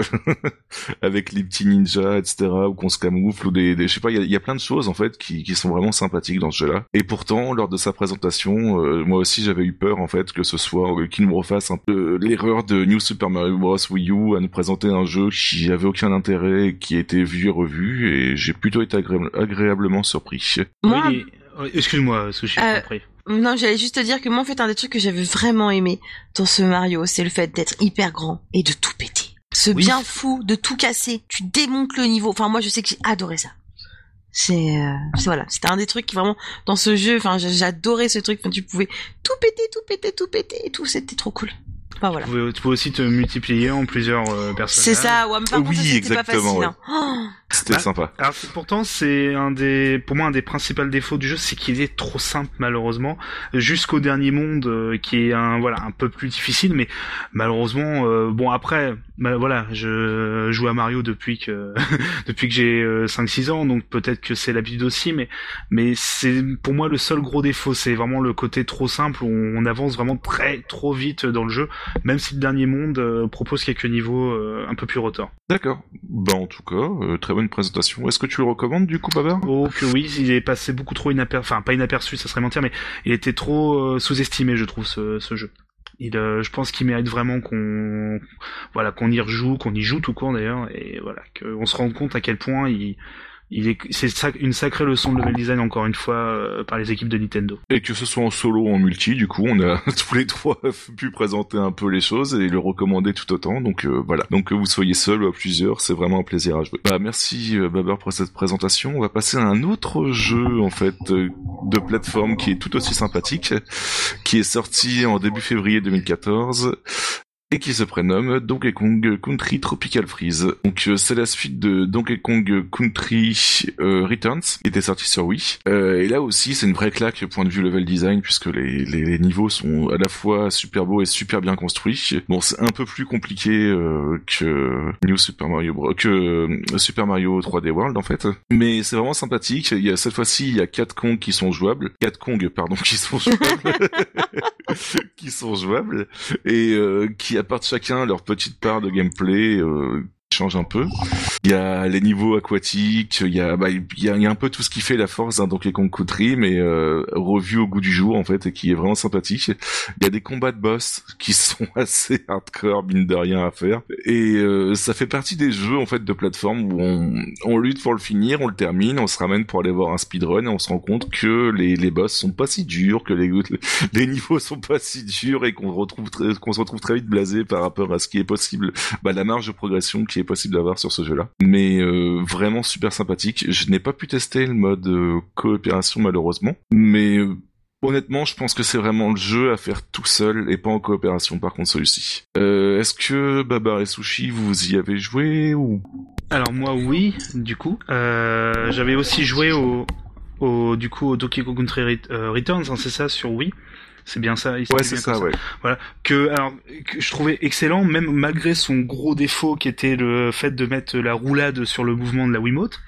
*laughs* avec les petits ninjas, etc. ou qu'on se camoufle ou des, des je sais pas, il y a, plein de choses en fait qui, qui sont vraiment sympathiques dans ce jeu-là. Et pourtant, lors de sa présentation, euh, moi aussi j'avais eu peur en fait que ce soit qu'il nous refasse un peu l'erreur de New Super Mario Bros Wii U à nous présenter un jeu qui avait aucun intérêt, qui était vu et revu et j'ai plutôt été agré- agréablement surpris. Moi, Oui, excuse-moi, Sushi, je Euh, prie. non, j'allais juste te dire que moi, en fait, un des trucs que j'avais vraiment aimé dans ce Mario, c'est le fait d'être hyper grand et de tout péter. Ce Oui. bien fou de tout casser. Tu démontes le niveau. Enfin, moi, je sais que j'ai adoré ça. C'est, euh, voilà, c'était un des trucs qui vraiment dans ce jeu. Enfin, j'adorais ce truc. Enfin, tu pouvais tout péter, tout péter, tout péter et tout. C'était trop cool. Enfin voilà. Tu pouvais, tu pouvais aussi te multiplier en plusieurs euh, personnages. C'est ça. Ouais, mais par Oui, contre, c'était pas exactement, facile. ouais. hein. Oh, C'était Bah, sympa. Alors pourtant c'est un des, pour moi un des principaux défauts du jeu, c'est qu'il est trop simple malheureusement, jusqu'au dernier monde euh, qui est un voilà un peu plus difficile, mais malheureusement euh, bon après bah, voilà je joue à Mario depuis que *laughs* depuis que j'ai 5-6 ans, donc peut-être que c'est l'habitude aussi, mais mais c'est pour moi le seul gros défaut, c'est vraiment le côté trop simple où on avance vraiment très trop vite dans le jeu, même si le dernier monde euh, propose quelques niveaux euh, un peu plus retors. D'accord. Bah en tout cas, euh, très bonne présentation. Est-ce que tu le recommandes du coup, Babar? Oh que oui, il est passé beaucoup trop inaperçu, enfin pas inaperçu, ça serait mentir, mais il était trop euh, sous-estimé, je trouve, ce, jeu. Il, euh, je pense qu'il mérite vraiment qu'on, voilà, qu'on y rejoue, qu'on y joue tout court d'ailleurs, et voilà, qu'on se rende compte à quel point il, il est c'est une sacrée leçon de level design encore une fois euh, par les équipes de Nintendo. Et que ce soit en solo ou en multi, du coup, on a *laughs* tous les trois *laughs* pu présenter un peu les choses et le recommander tout autant. Donc euh, voilà. Donc que vous soyez seul ou à plusieurs, c'est vraiment un plaisir à jouer. Bah merci euh, Baber pour cette présentation. On va passer à un autre jeu en fait de plateforme qui est tout aussi sympathique, qui est sorti en début février 2014 et qui se prénomme Donkey Kong Country Tropical Freeze. Donc euh, c'est la suite de Donkey Kong Country euh, Returns, qui était sorti sur Wii. Euh, et là aussi, c'est une vraie claque point de vue level design, puisque les, les, niveaux sont à la fois super beaux et super bien construits. Bon, c'est un peu plus compliqué que New Super Mario Bros, que Super Mario 3D World en fait, mais c'est vraiment sympathique. Il y a cette fois-ci, il y a quatre Kong qui sont jouables, quatre Kong pardon *laughs* qui sont jouables, *laughs* qui sont jouables et qui apportent chacun leur petite part de gameplay euh, change un peu. Il y a les niveaux aquatiques, il y a, bah, un peu tout ce qui fait la force d'un Donkey Kong Country, mais euh, revu au goût du jour en fait, et qui est vraiment sympathique. Il y a des combats de boss qui *laughs* sont assez hardcore, mine de rien à faire, et euh, ça fait partie des jeux en fait de plateforme où on, lutte pour le finir, on le termine, on se ramène pour aller voir un speedrun, et on se rend compte que les, boss sont pas si durs, que les, *laughs* les niveaux sont pas si durs, et qu'on retrouve se retrouve très vite blasé par rapport à ce qui est possible, bah, la marge de progression qui est possible d'avoir sur ce jeu-là. Mais euh, vraiment super sympathique. Je n'ai pas pu tester le mode euh, coopération malheureusement, mais euh, Honnêtement, je pense que c'est vraiment le jeu à faire tout seul et pas en coopération par contre celui-ci. Est-ce que Babar et Sushi, vous y avez joué ou? Alors moi oui, du coup. J'avais aussi joué au, du coup au Donkey Country Returns, hein, c'est ça, sur Wii. C'est bien ça. ouais, c'est ça, ouais. Voilà. Que, alors, que je trouvais excellent, même malgré son gros défaut qui était le fait de mettre la roulade sur le mouvement de la Wiimote.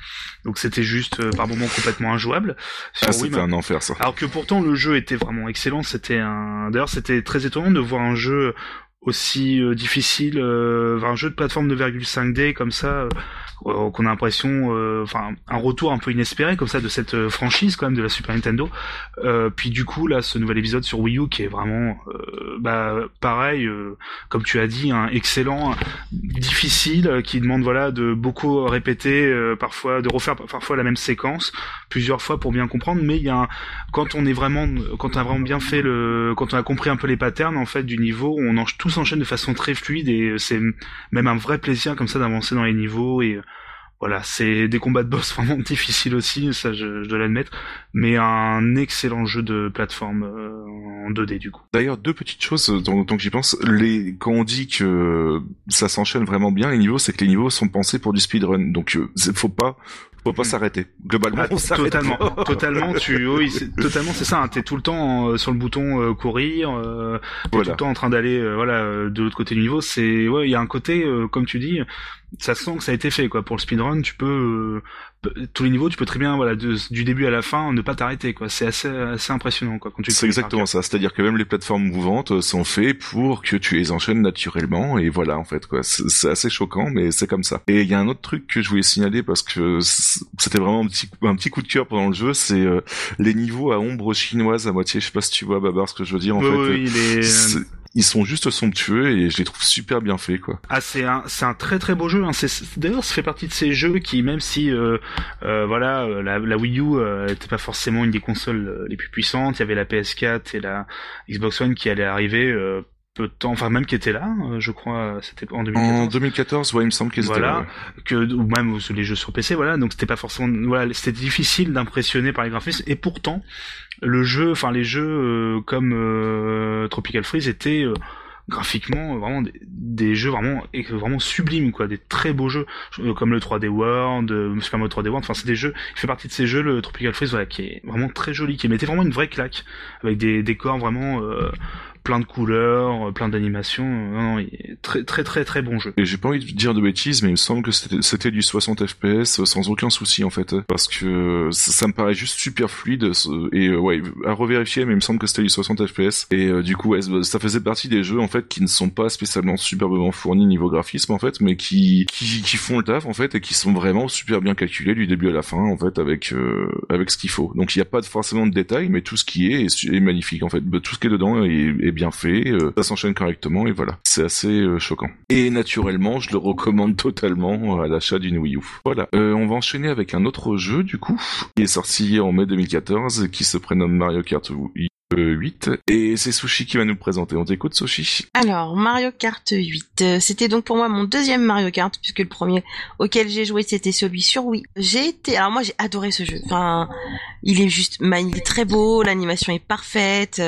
Donc c'était juste euh, par moments complètement injouable. Ah, c'était un enfer ça. Alors que pourtant le jeu était vraiment excellent. C'était un. D'ailleurs, c'était très étonnant de voir un jeu aussi euh, difficile, euh, un jeu de plateforme 9,5D comme ça euh, qu'on a l'impression, euh, enfin, un retour un peu inespéré comme ça de cette euh, franchise quand même de la Super Nintendo. puis du coup là, ce nouvel épisode sur Wii U qui est vraiment, bah, pareil, comme tu as dit, un excellent, difficile, qui demande voilà de beaucoup répéter, parfois de refaire parfois la même séquence plusieurs fois pour bien comprendre. Mais il y a un... quand on est vraiment, quand on a vraiment bien fait le, quand on a compris un peu les patterns en fait du niveau, on en... tout s'enchaîne de façon très fluide et c'est même un vrai plaisir comme ça d'avancer dans les niveaux et voilà, c'est des combats de boss *laughs* vraiment difficiles aussi, ça je, dois l'admettre, mais un excellent jeu de plateforme euh, en 2D du coup. D'ailleurs, deux petites choses tant, que j'y pense. Les, quand on dit que ça s'enchaîne vraiment bien les niveaux, c'est que les niveaux sont pensés pour du speedrun, donc euh, faut pas faut pas hmm. s'arrêter. Globalement, ah, totalement, *laughs* totalement. Tu, oui, *laughs* totalement, c'est ça. Hein, t'es tout le temps euh, sur le bouton euh, courir, euh, t'es tout le temps en train d'aller, voilà, de l'autre côté du niveau. C'est, ouais, il y a un côté, comme tu dis, ça sent que ça a été fait, quoi. Pour le speedrun, tu peux tous les niveaux, tu peux très bien, voilà, du début à la fin, ne pas t'arrêter, quoi. C'est assez, assez impressionnant, quoi. Quand tu c'est exactement ça. C'est-à-dire que même les plateformes mouvantes euh, sont faites pour que tu les enchaînes naturellement, et voilà, en fait, quoi. C'est assez choquant, mais c'est comme ça. Et il y a un autre truc que je voulais signaler parce que c'était vraiment un petit, un petit coup de cœur pendant le jeu, c'est euh, les niveaux à ombre chinoise à moitié. Je sais pas si tu vois, Babar, ce que je veux dire. En fait, oui, est ils sont juste somptueux et je les trouve super bien faits quoi. Ah c'est un c'est un très très beau jeu. Hein. D'ailleurs ça fait partie de ces jeux qui même si euh, euh, voilà euh, la, la, Wii U euh, était pas forcément une des consoles euh, les plus puissantes, il y avait la PS4 et la Xbox One qui allaient arriver peu de temps, enfin même qui était là, je crois, c'était en 2014. En 2014, ouais, il me semble qu'ils voilà, étaient là. Que ou même les jeux sur PC, voilà, donc c'était pas forcément, voilà, c'était difficile d'impressionner par les graphismes, et pourtant le jeu, enfin les jeux euh, comme euh, Tropical Freeze étaient euh, graphiquement vraiment des, jeux vraiment vraiment sublimes quoi. Des très beaux jeux. Comme le 3D World Super Mario 3D World. Enfin c'est des jeux il fait partie de ces jeux le Tropical Freeze voilà qui est vraiment très joli qui mettait vraiment une vraie claque. Avec des décors vraiment plein de couleurs, euh, plein d'animations. Non, très très très très bon jeu. Et j'ai pas envie de dire de bêtises, mais il me semble que c'était du 60 FPS sans aucun souci en fait, parce que ça, me paraît juste super fluide et euh, ouais à revérifier, mais il me semble que c'était du 60 FPS et euh, du coup ça faisait partie des jeux en fait qui ne sont pas spécialement superbement fournis niveau graphisme en fait, mais qui, qui qui font le taf en fait et qui sont vraiment super bien calculés du début à la fin en fait avec avec ce qu'il faut. Donc il n'y a pas forcément de détails, mais tout ce qui est est, magnifique en fait. Tout ce qui est dedans est bien fait, euh, ça s'enchaîne correctement et voilà, c'est assez euh, choquant. Et naturellement, je le recommande *laughs* totalement à l'achat d'une Wii U. Voilà, euh, on va enchaîner avec un autre jeu du coup, qui est sorti en mai 2014, qui se prénomme Mario Kart Wii 8 et c'est Sushi qui va nous présenter. On t'écoute Sushi Alors Mario Kart 8, euh, c'était donc pour moi mon deuxième Mario Kart puisque le premier auquel j'ai joué c'était celui sur Wii. J'ai été alors moi j'ai adoré ce jeu. Enfin, il est juste il est très beau, l'animation est parfaite.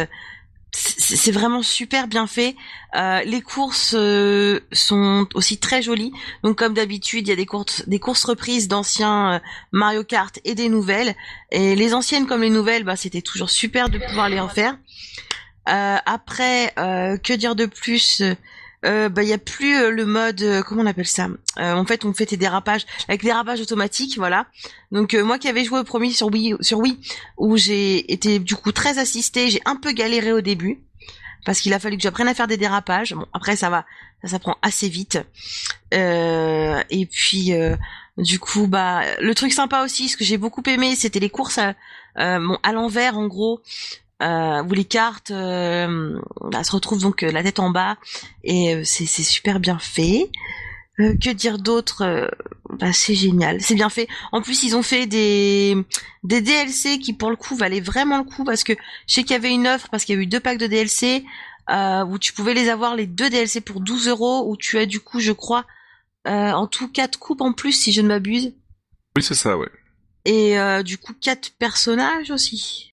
C'est vraiment super bien fait. Euh, les courses euh, sont aussi très jolies. Donc comme d'habitude, il y a des courses, des courses reprises d'anciens euh, Mario Kart et des nouvelles. Et les anciennes comme les nouvelles, bah c'était toujours super de pouvoir les refaire. Euh, après, que dire de plus? Euh, bah il y a plus euh, le mode euh, comment on appelle ça? Euh, en fait on fait tes dérapages avec dérapage automatique voilà. Donc euh, moi qui avais joué au premier sur Wii sur Wii où j'ai été du coup très assisté j'ai un peu galéré au début parce qu'il a fallu que j'apprenne à faire des dérapages. Bon après ça va ça s'apprend assez vite. Euh, et puis du coup bah le truc sympa aussi ce que j'ai beaucoup aimé c'était les courses à, bon, à l'envers en gros où les cartes euh, bah, se retrouvent donc euh, la tête en bas et euh, c'est c'est super bien fait. Euh, que dire d'autre Euh, bah, C'est génial, c'est bien fait. En plus, ils ont fait des des DLC qui pour le coup valaient vraiment le coup parce que je sais qu'il y avait une offre parce qu'il y a eu deux packs de DLC euh, où tu pouvais les avoir les deux DLC pour 12 euros où tu as du coup, je crois, euh, en tout quatre coupes en plus si je ne m'abuse Oui, c'est ça, ouais. et euh, du coup quatre personnages aussi.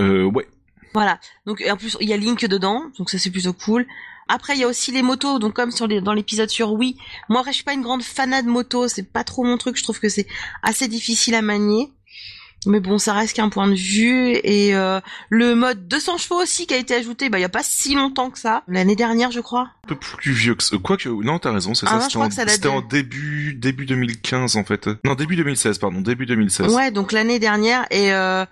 Euh, ouais. Voilà. Donc en plus il y a Link dedans, donc ça c'est plutôt cool. Après il y a aussi les motos, donc comme sur les, dans l'épisode sur Wii. Moi après je suis pas une grande fanat de moto, c'est pas trop mon truc. Je trouve que c'est assez difficile à manier. Mais bon, ça reste qu'un point de vue. Et euh, le mode 200 chevaux aussi qui a été ajouté, bah il y a pas si longtemps que ça, l'année dernière je crois. Un peu plus vieux que ça. Quoique, non, t'as raison, c'est Ah ça. C'était en, que en début, début 2015, en fait. Non, début 2016, pardon, début 2016. Ouais, donc l'année dernière et euh,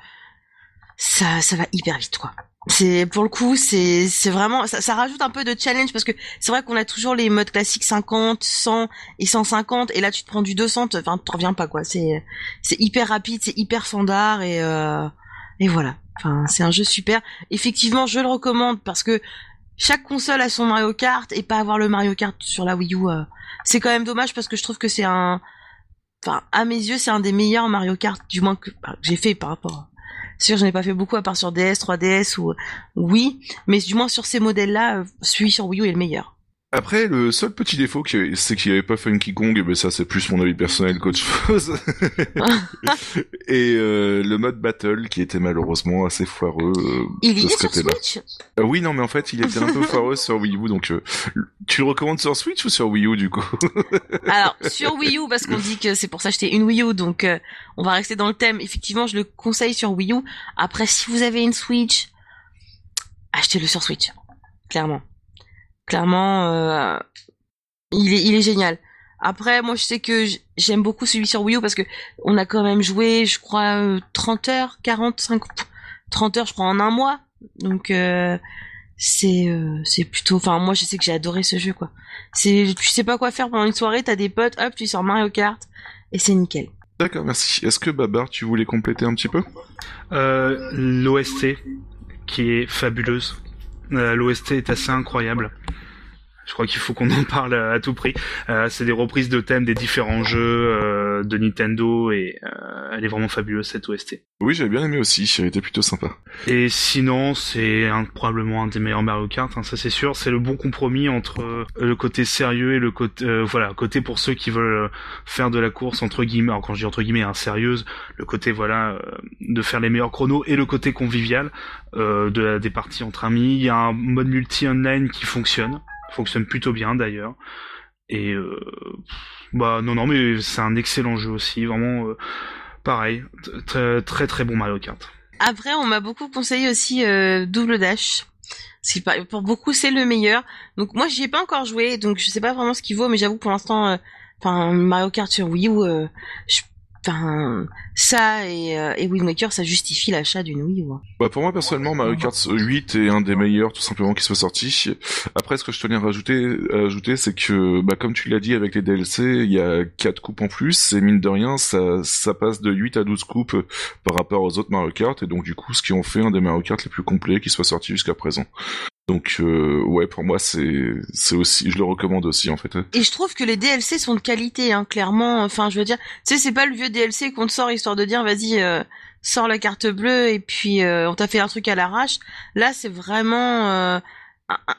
ça ça va hyper vite quoi. C'est pour le coup, c'est c'est vraiment ça, ça rajoute un peu de challenge parce que c'est vrai qu'on a toujours les modes classiques 50, 100 et 150 et là tu te prends du 200, te- enfin t'en reviens pas quoi. C'est c'est hyper rapide, c'est hyper standard et euh, et voilà. Enfin, c'est un jeu super. Effectivement, je le recommande parce que chaque console a son Mario Kart et pas avoir le Mario Kart sur la Wii U, euh, c'est quand même dommage parce que je trouve que c'est un enfin à mes yeux c'est un des meilleurs Mario Kart du moins que, que j'ai fait par rapport c'est sûr je n'ai pas fait beaucoup à part sur DS 3DS ou oui. Mais du moins sur ces modèles là celui sur Wii U est le meilleur Après, le seul petit défaut, c'est qu'il n'y avait pas Funky Kong, mais ça c'est plus mon avis personnel qu'autre chose. *laughs* et euh, le mode battle qui était malheureusement assez foireux. euh, il y est sur. Switch? Euh, oui, non, mais en fait, il était un peu *laughs* foireux sur Wii U, donc euh, tu le recommandes sur Switch ou sur Wii U du coup? *laughs* Alors sur Wii U parce qu'on dit que c'est pour s'acheter une Wii U donc euh, on va rester dans le thème effectivement je le conseille sur Wii U après si vous avez une Switch achetez-le sur Switch clairement clairement euh, il est il est génial. Après moi je sais que j'aime beaucoup celui sur Wii U parce que on a quand même joué je crois euh, 30 heures 45 30 heures je crois en un mois. Donc euh, c'est euh, c'est plutôt enfin moi je sais que j'ai adoré ce jeu quoi. C'est tu sais pas quoi faire pendant une soirée t'as des potes hop tu sors Mario Kart et c'est nickel. D'accord, merci. Est-ce que Babar, tu voulais compléter un petit peu? Euh, L'OST, qui est fabuleuse. Euh, L'OST est assez incroyable. Je crois qu'il faut qu'on en parle à, à tout prix. Euh, c'est des reprises de thèmes des différents jeux euh, de Nintendo et euh, elle est vraiment fabuleuse cette OST. Oui, j'avais bien aimé aussi, elle était plutôt sympa. Et sinon, c'est un- probablement un des meilleurs Mario Kart, hein, ça c'est sûr. C'est le bon compromis entre euh, le côté sérieux et le côté, euh, voilà, côté pour ceux qui veulent euh, faire de la course entre guillemets. Alors quand je dis entre guillemets, hein, sérieuse, le côté voilà de faire les meilleurs chronos et le côté convivial euh, de des parties entre amis. Il y a un mode multi online qui fonctionne, fonctionne plutôt bien d'ailleurs. Et euh, bah non non mais c'est un excellent jeu aussi, vraiment euh, pareil, très très très bon Mario Kart. après on m'a beaucoup conseillé aussi euh, Double Dash pour beaucoup c'est le meilleur donc moi j'y ai pas encore joué donc je sais pas vraiment ce qu'il vaut mais j'avoue pour l'instant enfin Mario Kart sur Wii U je- enfin ça et, euh, et Wind Waker ça justifie l'achat d'une Wii U hein. Bah pour moi personnellement Mario Kart 8 est un des meilleurs tout simplement qui soit sorti. Après ce que je tenais à rajouter, à ajouter c'est que bah comme tu l'as dit avec les DLC, il y a 4 coupes en plus et mine de rien ça ça passe de 8 à 12 coupes par rapport aux autres Mario Kart et donc du coup ce qui en fait un des Mario Kart les plus complets qui soit sorti jusqu'à présent. Donc euh, ouais, pour moi c'est c'est aussi, je le recommande aussi en fait. Et je trouve que les DLC sont de qualité, hein, clairement. Enfin, je veux dire, tu sais, c'est pas le vieux DLC qu'on te sort histoire de dire, vas-y, euh, sors la carte bleue et puis euh, on t'a fait un truc à l'arrache. Là, c'est vraiment, euh,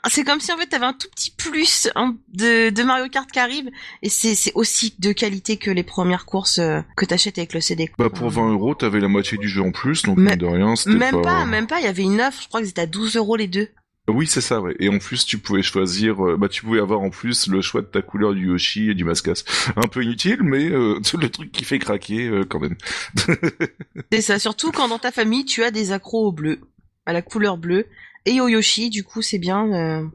c'est comme si en fait t'avais un tout petit plus hein, de, de Mario Kart qui arrive et c'est aussi de qualité que les premières courses euh, que t'achètes avec le CD. quoi. Bah pour 20 euros, t'avais la moitié du jeu en plus, donc mine de rien, c'était Même pas... pas, même pas. Il y avait une offre. Je crois que c'était à 12 euros les deux. Oui, c'est ça, ouais. Et en plus, tu pouvais choisir, euh, bah tu pouvais avoir en plus le choix de ta couleur du Yoshi et du Mascas. Un peu inutile, mais euh, *laughs* c'est le truc qui fait craquer euh, quand même. *laughs* C'est ça. Surtout quand dans ta famille tu as des accros au bleu, à la couleur bleue et au Yoshi. Du coup, c'est bien. euh,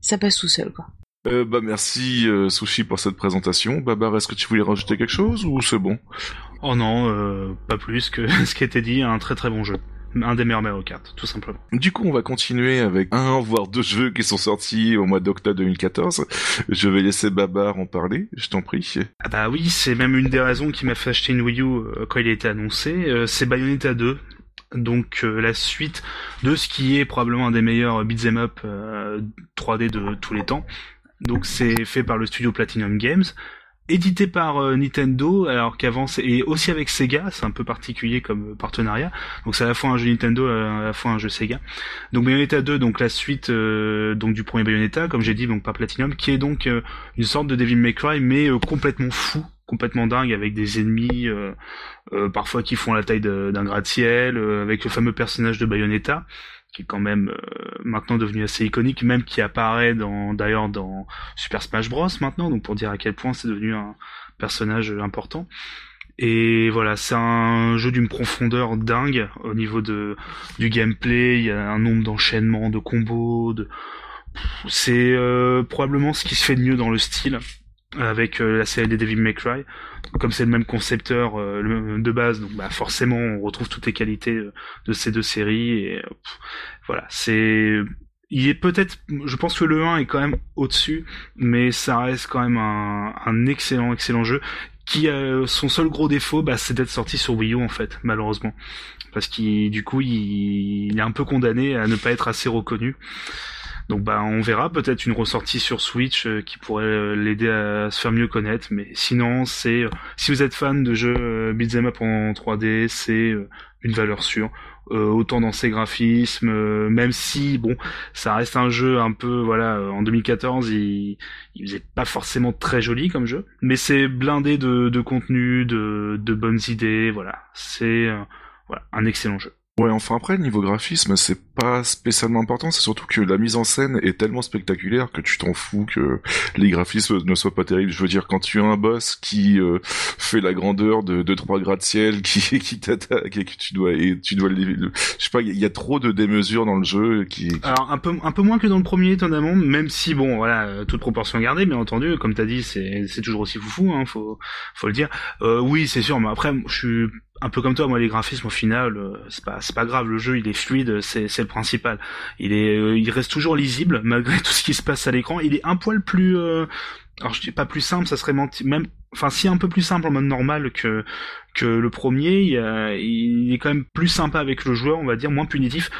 ça passe tout seul, quoi. Euh, bah merci euh, Sushi pour cette présentation. Babar, est-ce que tu voulais rajouter quelque chose ou c'est bon? Oh non, euh, pas plus que *laughs* ce qui était dit, un très très bon jeu. Un des meilleurs Mario Kart, tout simplement. Du coup, on va continuer avec un voire deux jeux qui sont sortis au mois d'octobre 2014. Je vais laisser Babar en parler, je t'en prie. Ah bah oui, c'est même une des raisons qui m'a fait acheter une Wii U euh, quand il a été annoncé. Euh, c'est Bayonetta 2, donc euh, la suite de ce qui est probablement un des meilleurs beat'em up euh, 3D de tous les temps. Donc c'est fait par le studio Platinum Games, édité par euh, Nintendo, alors qu'avant et aussi avec Sega, c'est un peu particulier comme euh, partenariat. Donc c'est à la fois un jeu Nintendo, euh, à la fois un jeu Sega. Donc Bayonetta 2, donc la suite donc du premier Bayonetta, comme j'ai dit, donc par Platinum, qui est donc une sorte de Devil May Cry, mais complètement fou, complètement dingue, avec des ennemis parfois qui font la taille d'un gratte-ciel, avec le fameux personnage de Bayonetta, qui est quand même euh, maintenant devenu assez iconique, même qui apparaît dans d'ailleurs dans Super Smash Bros maintenant, donc pour dire à quel point c'est devenu un personnage important. Et voilà, c'est un jeu d'une profondeur dingue au niveau de du gameplay. Il y a un nombre d'enchaînements, de combos. De... C'est euh, probablement ce qui se fait de mieux dans le style avec euh, la série des Devil May Cry. Comme c'est le même concepteur euh, de base, donc bah, forcément on retrouve toutes les qualités euh, de ces deux séries. Et euh, voilà, c'est il est peut-être, je pense que le 1 est quand même au-dessus, mais ça reste quand même un, un excellent, excellent jeu qui euh, son seul gros défaut, bah, c'est d'être sorti sur Wii U en fait, malheureusement, parce qu'il du coup il est un peu condamné à ne pas être assez reconnu. Donc bah on verra peut-être une ressortie sur Switch euh, qui pourrait euh, l'aider à se faire mieux connaître, mais sinon c'est euh, si vous êtes fan de jeux beat'em up en 3D, c'est une valeur sûre. Euh, autant dans ses graphismes, même si bon, ça reste un jeu un peu voilà, euh, en 2014 il, il faisait pas forcément très joli comme jeu, mais c'est blindé de, de contenu, de, de bonnes idées, voilà, c'est voilà un excellent jeu. Ouais, enfin après, niveau graphisme, c'est pas spécialement important, c'est surtout que la mise en scène est tellement spectaculaire que tu t'en fous que les graphismes ne soient pas terribles. Je veux dire, quand tu as un boss qui euh, fait la grandeur de, de trois gratte-ciel, *laughs* qui, qui t'attaque et que tu dois, et tu dois, le- je sais pas, il y, a trop de démesures dans le jeu qui, Alors un peu un peu moins que dans le premier étonnamment, même si bon voilà euh, toute proportion gardée, bien entendu, comme t'as dit c'est c'est toujours aussi foufou, hein, faut faut le dire. Euh, oui c'est sûr, mais après je suis un peu comme toi, moi les graphismes au final euh, c'est pas c'est pas grave, le jeu il est fluide, c'est c'est le principal. Il est euh, il reste toujours lisible malgré *laughs* tout ce qui se passe à l'écran. Il est un poil plus euh, alors je dis pas plus simple, ça serait menti même enfin si un peu plus simple en mode normal que que le premier, il, est quand même plus sympa avec le joueur, on va dire, moins punitif.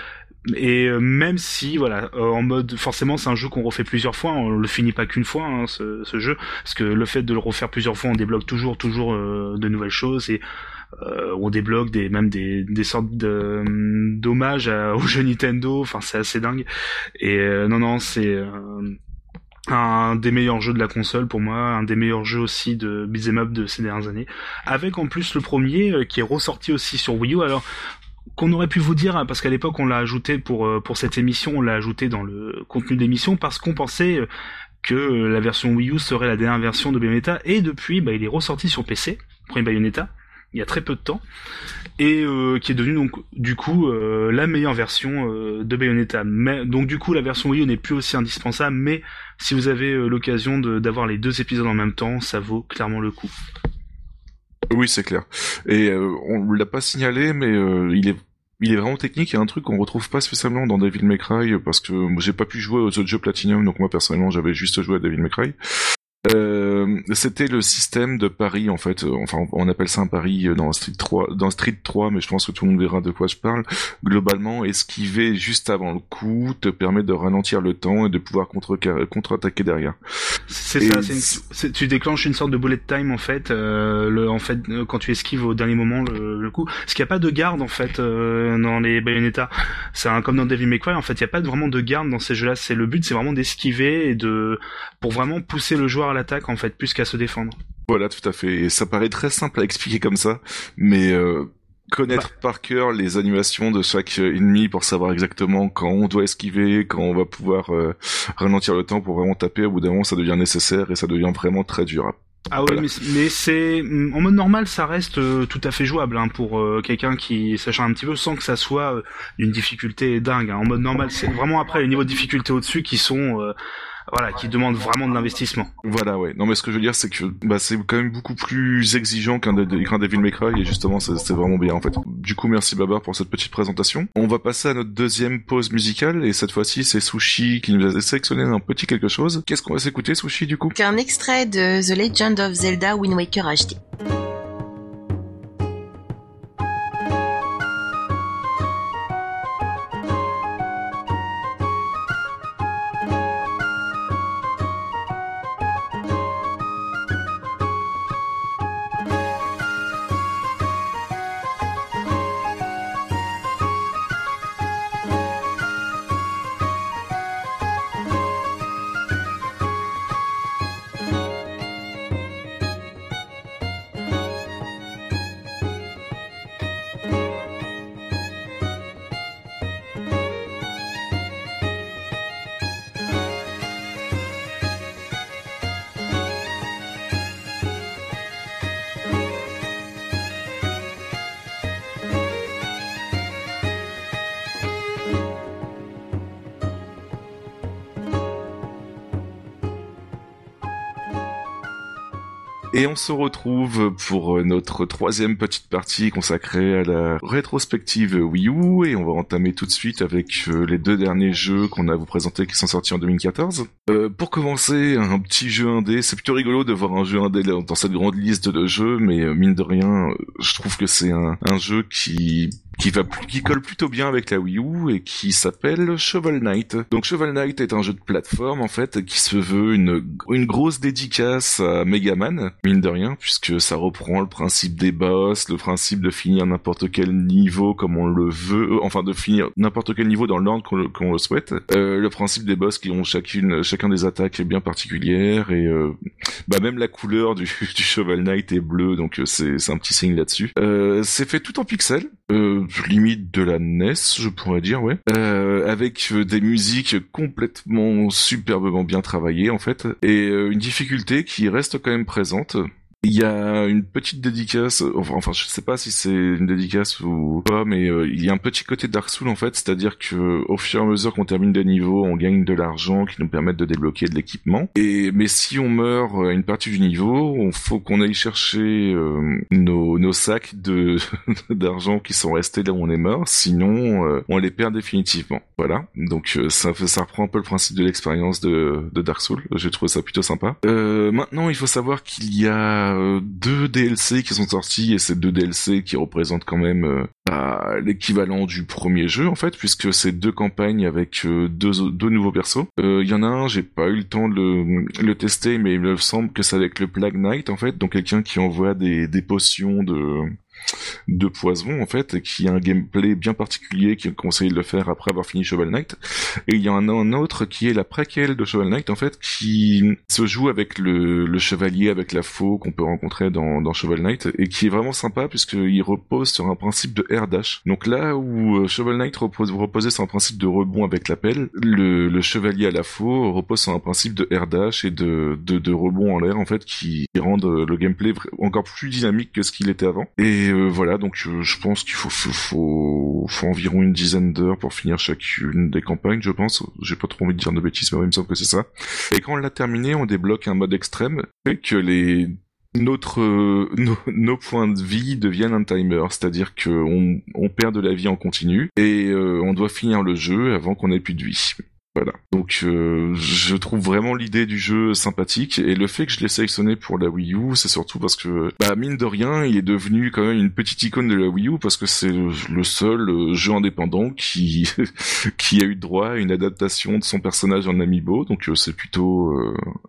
Et euh, même si, voilà, euh, en mode, forcément, c'est un jeu qu'on refait plusieurs fois, on le finit pas qu'une fois, hein, ce, ce jeu, parce que le fait de le refaire plusieurs fois, on débloque toujours, toujours euh, de nouvelles choses et on débloque des même des, des sortes de hum, d'hommages à- au jeu Nintendo. Enfin, c'est assez dingue. Et euh, non, non, c'est euh, un des meilleurs jeux de la console pour moi, un des meilleurs jeux aussi de beat'em de ces dernières années. Avec en plus le premier euh, qui est ressorti aussi sur Wii U. Alors qu'on aurait pu vous dire, hein, parce qu'à l'époque on l'a ajouté pour euh, pour cette émission, on l'a ajouté dans le contenu de l'émission parce qu'on pensait euh, que euh, la version Wii U serait la dernière version de Bayonetta et depuis bah, il est ressorti sur PC, premier Bayonetta, il y a très peu de temps et euh, qui est devenu donc du coup euh, la meilleure version euh, de Bayonetta. Donc du coup la version Wii n'est plus aussi indispensable, mais si vous avez l'occasion d'avoir les deux épisodes en même temps, ça vaut clairement le coup. oui, c'est clair. Et on l'a pas signalé, mais il est vraiment technique, il y a un truc qu'on retrouve pas spécialement dans Devil May Cry, parce que j'ai pas pu jouer aux autres jeux Platinum, donc moi personnellement j'avais juste joué à Devil May Cry. Euh, c'était le système de pari en fait. Enfin, on appelle ça un pari dans Street 3, dans Street 3, mais je pense que tout le monde verra de quoi je parle. Globalement, esquiver juste avant le coup te permet de ralentir le temps et de pouvoir contre-attaquer derrière. C'est ça. C'est tu déclenches une sorte de bullet time en fait. Euh, le, en fait, quand tu esquives au dernier moment le, coup, parce qu'il n'y a pas de garde en fait euh, dans les Bayonetta. C'est comme dans Devil May Cry. En fait, il n'y a pas vraiment de garde dans ces jeux-là. C'est le but, c'est vraiment d'esquiver et de pour vraiment pousser le joueur à l'attaque en fait, plus qu'à se défendre. Voilà, tout à fait. Et ça paraît très simple à expliquer comme ça, mais euh, connaître bah. par cœur les animations de chaque ennemi pour savoir exactement quand on doit esquiver, quand on va pouvoir euh, ralentir le temps pour vraiment taper, au bout d'un moment ça devient nécessaire et ça devient vraiment très dur. Ah oui, mais, c'est en mode normal, ça reste euh, tout à fait jouable hein, pour quelqu'un qui sachant un petit peu sans que ça soit une difficulté dingue. Hein. En mode normal, c'est vraiment après les niveaux de difficulté au-dessus qui sont voilà, qui demande vraiment de l'investissement. Voilà, ouais. Non, mais ce que je veux dire, c'est que bah, c'est quand même beaucoup plus exigeant qu'un qu'un Devil May Cry, et justement, c'est vraiment bien en fait. Du coup, merci Babar pour cette petite présentation. On va passer à notre deuxième pause musicale, et cette fois-ci, c'est Sushi qui nous a sélectionné un petit quelque chose. Qu'est-ce qu'on va s'écouter, Sushi, du coup? Un extrait de The Legend of Zelda Wind Waker HD. Et on se retrouve pour notre troisième petite partie consacrée à la rétrospective Wii U et on va entamer tout de suite avec euh, les deux derniers jeux qu'on a vous présentés qui sont sortis en 2014. Euh, pour commencer, un petit jeu indé. C'est plutôt rigolo de voir un jeu indé dans cette grande liste de jeux, mais euh, mine de rien, je trouve que c'est un, un jeu qui qui va qui colle plutôt bien avec la Wii U et qui s'appelle Shovel Knight. Donc Shovel Knight est un jeu de plateforme en fait qui se veut une une grosse dédicace à Mega Man mine de rien puisque ça reprend le principe des boss, le principe de finir n'importe quel niveau comme on le veut, euh, enfin de finir n'importe quel niveau dans l'ordre qu'on le, souhaite. Euh, le principe des boss qui ont chacune chacun des attaques bien particulière et euh, bah même la couleur du, *laughs* du Shovel Knight est bleue donc euh, c'est c'est un petit signe là-dessus. Euh, c'est fait tout en pixels. Euh, limite de la NES, je pourrais dire, ouais, euh, avec euh, des musiques complètement superbement bien travaillées en fait, et euh, une difficulté qui reste quand même présente. Il y a une petite dédicace, enfin je sais pas si c'est une dédicace ou pas, mais euh, il y a un petit côté Dark Souls en fait, c'est-à-dire que au fur et à mesure qu'on termine des niveaux, on gagne de l'argent qui nous permettent de débloquer de l'équipement. Et mais si on meurt à une partie du niveau, on faut qu'on aille chercher euh, nos, sacs *laughs* d'argent qui sont restés là où on est mort, sinon euh, on les perd définitivement. Voilà, donc ça ça reprend un peu le principe de l'expérience de, de Dark Souls. J'ai trouvé ça plutôt sympa. maintenant, il faut savoir qu'il y a euh, deux DLC qui sont sortis et ces deux DLC qui représentent quand même euh, bah, l'équivalent du premier jeu en fait puisque c'est deux campagnes avec euh, deux, deux nouveaux persos. Il y en a un, j'ai pas eu le temps de le, le, tester mais il me semble que c'est avec le Plague Knight en fait donc quelqu'un qui envoie des, des potions de de poison en fait, qui a un gameplay bien particulier qui conseille de le faire après avoir fini Shovel Knight. Et il y en a un autre qui est la préquelle de Shovel Knight en fait, qui se joue avec le, chevalier, avec la faux qu'on peut rencontrer dans, dans Shovel Knight, et qui est vraiment sympa puisqu'il repose sur un principe de air dash. Donc là où euh, Shovel Knight repose, sur un principe de rebond avec la pelle, le, chevalier à la faux repose sur un principe de air dash et de, de, rebond en l'air en fait qui rendent le gameplay encore plus dynamique que ce qu'il était avant. Et euh, voilà, donc euh, je pense qu'il faut, faut, faut, environ une dizaine d'heures pour finir chacune des campagnes, je pense. J'ai pas trop envie de dire de bêtises, mais il me semble que c'est ça. Et quand on l'a terminé, on débloque un mode extrême, et que les notre euh, nos, points de vie deviennent un timer, c'est-à-dire qu'on on perd de la vie en continu et on doit finir le jeu avant qu'on ait plus de vie. Voilà. Donc euh, je trouve vraiment l'idée du jeu sympathique et le fait que je l'ai sélectionné pour la Wii U, c'est surtout parce que bah mine de rien, il est devenu quand même une petite icône de la Wii U parce que c'est le seul euh, jeu indépendant qui *laughs* qui a eu droit à une adaptation de son personnage en amiibo. Donc euh, c'est plutôt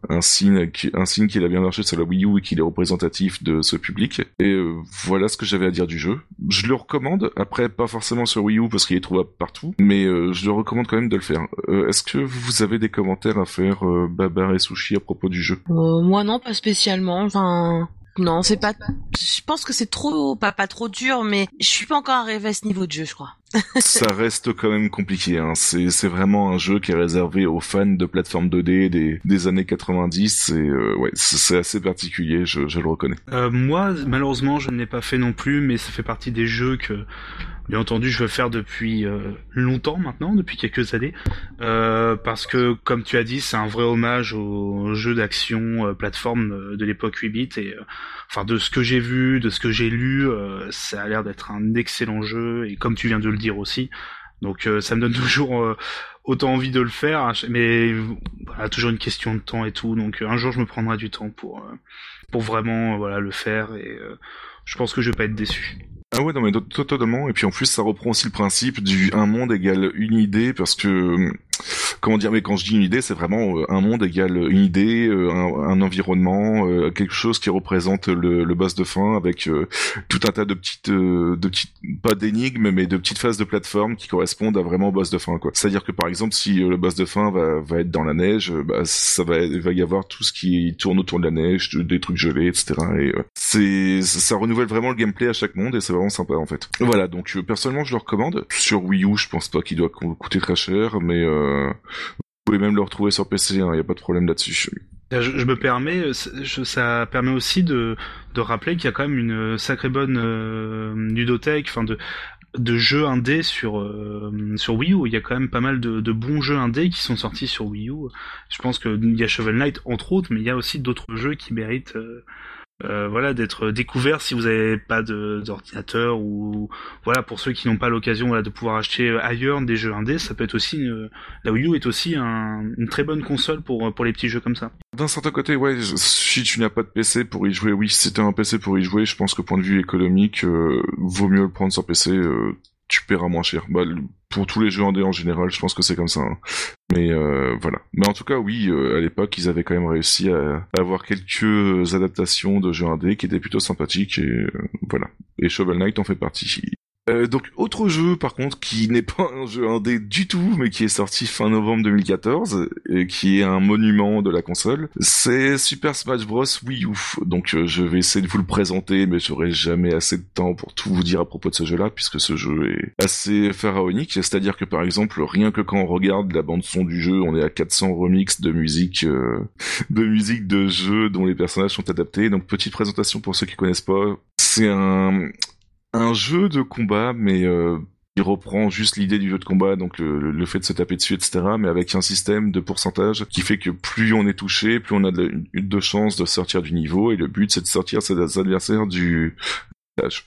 un signe un signe qu'il a bien marché sur la Wii U et qu'il est représentatif de ce public. Et voilà ce que j'avais à dire du jeu. Je le recommande. Après pas forcément sur Wii U parce qu'il est trouvable partout, mais je le recommande quand même de le faire. Est-ce que vous avez des commentaires à faire, euh, Babar et Sushi, à propos du jeu? Euh, Moi non, pas spécialement. Enfin, non, c'est pas. Je pense que c'est trop, pas pas trop dur, mais je suis pas encore arrivé à ce niveau de jeu, je crois. *laughs* ça reste quand même compliqué. Hein. C'est c'est vraiment un jeu qui est réservé aux fans de plateformes 2D des des années 90. Et euh, ouais, c'est assez particulier, je, je le reconnais. Euh, moi, malheureusement, je ne l'ai pas fait non plus, mais ça fait partie des jeux que bien entendu je veux faire depuis euh, longtemps maintenant, depuis quelques années, euh, parce que comme tu as dit, c'est un vrai hommage aux jeux d'action euh, plateforme de l'époque 8 bits. Et enfin de ce que j'ai vu, de ce que j'ai lu, ça a l'air d'être un excellent jeu. Et comme tu viens de le dire aussi, donc ça me donne *laughs* toujours autant envie de le faire, hein, mais voilà, toujours une question de temps et tout. Donc un jour je me prendrai du temps pour pour vraiment voilà le faire. Et je pense que je vais pas être déçu. Ah ouais, non mais totalement. Et puis en plus, ça reprend aussi le principe du un monde égale une idée, parce que comment dire, mais quand je dis une idée, c'est vraiment euh, un monde égale une idée, euh, un, environnement, euh, quelque chose qui représente le, le boss de fin avec tout un tas de petites, de petites, pas d'énigmes, mais de petites phases de plateforme qui correspondent à vraiment au boss de fin, quoi. C'est-à-dire que par exemple, si le boss de fin va, va être dans la neige, bah, ça va, va y avoir tout ce qui tourne autour de la neige, des trucs gelés, etc. Et c'est, ça renouvelle vraiment le gameplay à chaque monde et c'est vraiment sympa en fait. Voilà, donc personnellement, je le recommande. Sur Wii U, je pense pas qu'il doit coûter très cher, mais euh, vous pouvez même le retrouver sur PC, il hein, n'y a pas de problème là-dessus. Je, me permets, euh, ça permet aussi de, rappeler qu'il y a quand même une sacrée bonne euh, enfin de, jeux indés sur sur Wii U. Il y a quand même pas mal de, bons jeux indés qui sont sortis sur Wii U. Je pense qu'il y a Shovel Knight entre autres, mais il y a aussi d'autres jeux qui méritent euh, voilà d'être découvert si vous n'avez pas d'ordinateur ou voilà pour ceux qui n'ont pas l'occasion voilà, de pouvoir acheter ailleurs des jeux indés ça peut être aussi la Wii U est aussi une très bonne console pour pour les petits jeux comme ça d'un certain côté ouais si tu n'as pas de PC pour y jouer oui si c'était un PC pour y jouer je pense que point de vue économique euh, vaut mieux le prendre sur PC euh, tu paieras moins cher. Bah, pour tous les jeux indés en général, je pense que c'est comme ça. Hein. Mais euh, voilà. Mais en tout cas, oui, euh, à l'époque, ils avaient quand même réussi à, avoir quelques adaptations de jeux indés qui étaient plutôt sympathiques et euh, voilà. Et Shovel Knight en fait partie. Euh, donc autre jeu par contre qui n'est pas un jeu indé du tout mais qui est sorti fin novembre 2014 et qui est un monument de la console, c'est Super Smash Bros Wii U. Donc euh, je vais essayer de vous le présenter mais j'aurai jamais assez de temps pour tout vous dire à propos de ce jeu-là puisque ce jeu est assez pharaonique, c'est-à-dire que par exemple rien que quand on regarde la bande son du jeu, on est à 400 remix de musique euh, *laughs* de musique de jeu dont les personnages sont adaptés. Donc petite présentation pour ceux qui connaissent pas, c'est un un jeu de combat, mais euh, il reprend juste l'idée du jeu de combat, donc le, fait de se taper dessus, etc., mais avec un système de pourcentage qui fait que plus on est touché, plus on a de, de chances de sortir du niveau, et le but c'est de sortir ses adversaires du,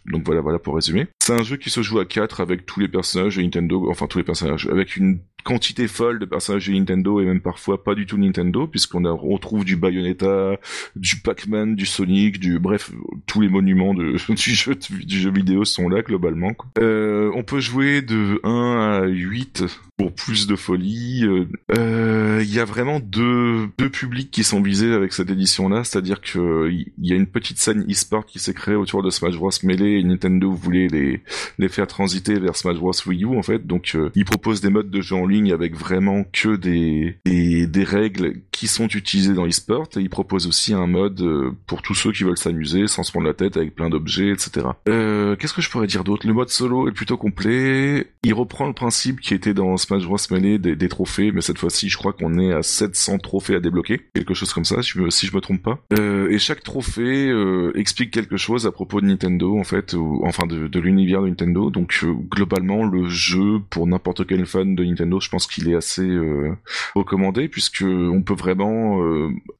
donc voilà, voilà pour résumer. C'est un jeu qui se joue à 4 avec tous les personnages de Nintendo, enfin tous les personnages, avec une quantité folle de personnages de Nintendo et même parfois pas du tout Nintendo, puisqu'on retrouve du Bayonetta, du Pac-Man, du Sonic, du bref, tous les monuments *laughs* du, jeu, du jeu vidéo sont là globalement. Euh, on peut jouer de 1 à 8 pour plus de folie. Euh, euh, il y a vraiment deux, deux publics qui sont visés avec cette édition-là, c'est-à-dire que il y a une petite scène e-sport qui s'est créée autour de Smash Bros Melee et Nintendo voulait les, les faire transiter vers Smash Bros Wii U en fait. Donc euh, ils proposent des modes de jeu en ligne avec vraiment que des, des, des règles qui sont utilisées dans e-sport et ils proposent aussi un mode pour tous ceux qui veulent s'amuser sans se prendre la tête avec plein d'objets, etc. Qu'est-ce que je pourrais dire d'autre? Le mode solo est plutôt complet. Il reprend le principe qui était dans Bros Melee des, des trophées, mais cette fois-ci, je crois qu'on est à 700 trophées à débloquer, quelque chose comme ça, si je me, me trompe pas. Euh, et chaque trophée euh, explique quelque chose à propos de Nintendo, en fait, ou enfin de, l'univers de Nintendo. Donc euh, globalement, le jeu pour n'importe quel fan de Nintendo, je pense qu'il est assez recommandé puisque on peut vraiment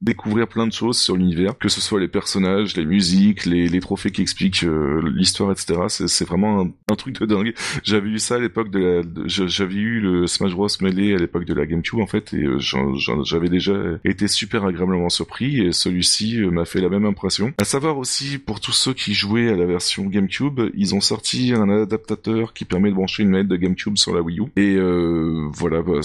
découvrir plein de choses sur l'univers, que ce soit les personnages, les musiques, les, les trophées qui expliquent l'histoire, etc. C'est vraiment un, un, truc de dingue. J'avais eu ça à l'époque de, la, j'avais eu le euh, Smash Bros Melee à l'époque de la GameCube en fait et j'avais déjà été super agréablement surpris et celui-ci m'a fait la même impression. À savoir aussi pour tous ceux qui jouaient à la version GameCube, ils ont sorti un adaptateur qui permet de brancher une manette de GameCube sur la Wii U et voilà bah,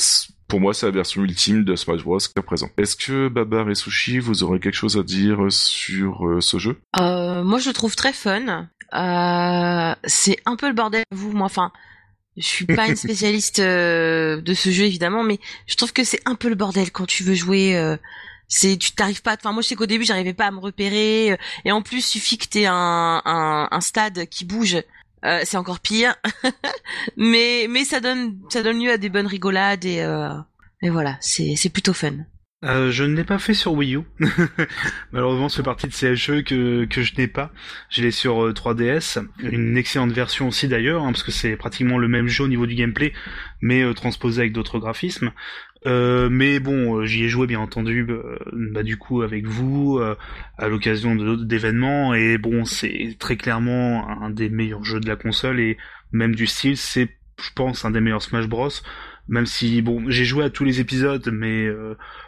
pour moi, c'est la version ultime de Smash Bros. qu'à présent. Est-ce que Babar et Sushi, vous aurez quelque chose à dire sur euh, ce jeu? Euh, Moi, je le trouve très fun. Euh, c'est un peu le bordel, vous. Moi, enfin, je suis pas une spécialiste euh, de ce jeu évidemment, mais je trouve que c'est un peu le bordel quand tu veux jouer. Euh, c'est tu t'arrives pas. Enfin, moi, je sais qu'au début, j'arrivais pas à me repérer, et en plus, suffit que t'aies un, un, un stade qui bouge euh, c'est encore pire. *laughs* mais mais ça donne ça donne lieu à des bonnes rigolades et euh, et voilà, c'est c'est plutôt fun. Euh, je ne l'ai pas fait sur Wii U. *laughs* Malheureusement, c'est partie de jeux que, que je n'ai pas. Je l'ai sur 3DS. Une excellente version aussi d'ailleurs, hein, parce que c'est pratiquement le même jeu au niveau du gameplay, mais transposé avec d'autres graphismes. Euh, mais bon, euh, j'y ai joué bien entendu, euh, bah, du coup avec vous à l'occasion d'événements et bon, c'est très clairement un des meilleurs jeux de la console et même du style, c'est je pense un des meilleurs Smash Bros. Même si bon, j'ai joué à tous les épisodes, mais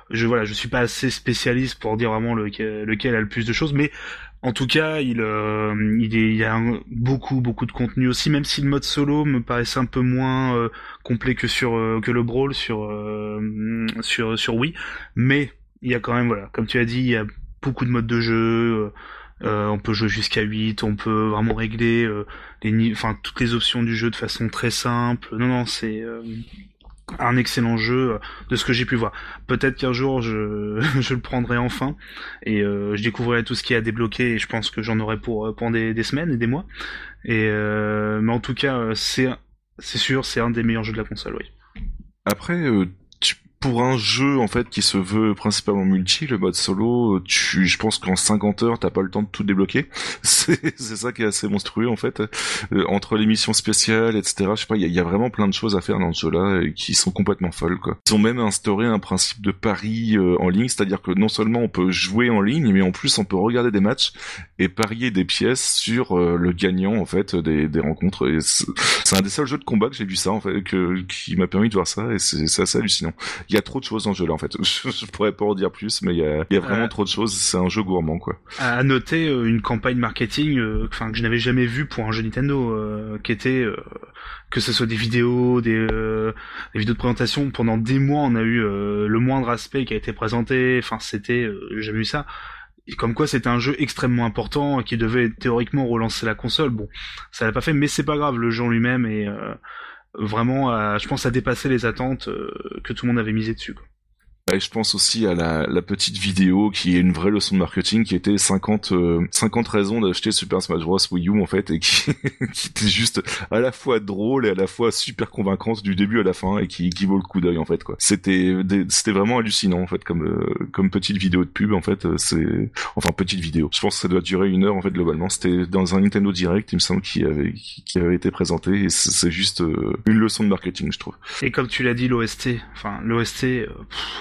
je voilà, je suis pas assez spécialiste pour dire vraiment lequel, lequel a le plus de choses, mais en tout cas, il, euh, il, y a beaucoup beaucoup de contenu aussi, même si le mode solo me paraissait un peu moins euh, complet que sur euh, que le brawl sur sur sur Wii, mais il y a quand même voilà, comme tu as dit, il y a beaucoup de modes de jeu. on peut jouer jusqu'à 8, on peut vraiment régler les, enfin toutes les options du jeu de façon très simple. Non non, c'est un excellent jeu euh, de ce que j'ai pu voir. Peut-être qu'un jour *laughs* je, le prendrai enfin et euh, je découvrirai tout ce qui a débloqué et je pense que j'en aurai pour euh, pendant des, semaines et des mois. Et mais en tout cas c'est c'est sûr c'est un des meilleurs jeux de la console. Oui. Après pour un jeu en fait qui se veut principalement multi, le mode solo, tu, je pense qu'en 50 heures t'as pas le temps de tout débloquer. *laughs* C'est, ça qui est assez monstrueux en fait. Euh, entre les missions spéciales, etc. Je sais pas, il y a, vraiment plein de choses à faire dans ce jeu-là et qui sont complètement folles quoi. Ils ont même instauré un principe de pari euh, en ligne, c'est-à-dire que non seulement on peut jouer en ligne, mais en plus on peut regarder des matchs et parier des pièces sur euh, le gagnant en fait des, des rencontres. C'est, un des seuls jeux de combat que j'ai vu ça en fait, que, qui m'a permis de voir ça et c'est assez hallucinant il y a trop de choses dans ce jeu là en fait. *laughs* Je, pourrais pas en dire plus, mais il y a, y a vraiment euh, trop de choses. C'est un jeu gourmand quoi. À noter euh, une campagne marketing, euh, enfin que je n'avais jamais vu pour un jeu Nintendo, qui était que ce soit des vidéos, des, des, vidéos de présentation. Pendant des mois, on a eu le moindre aspect qui a été présenté. Enfin, c'était, j'ai vu ça. comme quoi c'était un jeu extrêmement important qui devait théoriquement relancer la console. Bon, ça l'a pas fait, mais c'est pas grave. Le jeu en lui-même est vraiment, je pense, à dépasser les attentes euh, que tout le monde avait misé dessus. Quoi. Et je pense aussi à la, la, petite vidéo qui est une vraie leçon de marketing qui était 50 50 euh, raisons d'acheter Super Smash Bros Wii U en fait et qui, *laughs* qui était juste à la fois drôle et à la fois super convaincante du début à la fin et qui, qui vaut le coup d'œil en fait quoi. C'était c'était vraiment hallucinant en fait comme euh, comme petite vidéo de pub en fait euh, c'est enfin petite vidéo. Je pense que ça doit durer une heure en fait globalement. C'était dans un Nintendo Direct il me semble qui avait qui avait été présenté et c'est juste une leçon de marketing je trouve. Et comme tu l'as dit l'OST enfin l'OST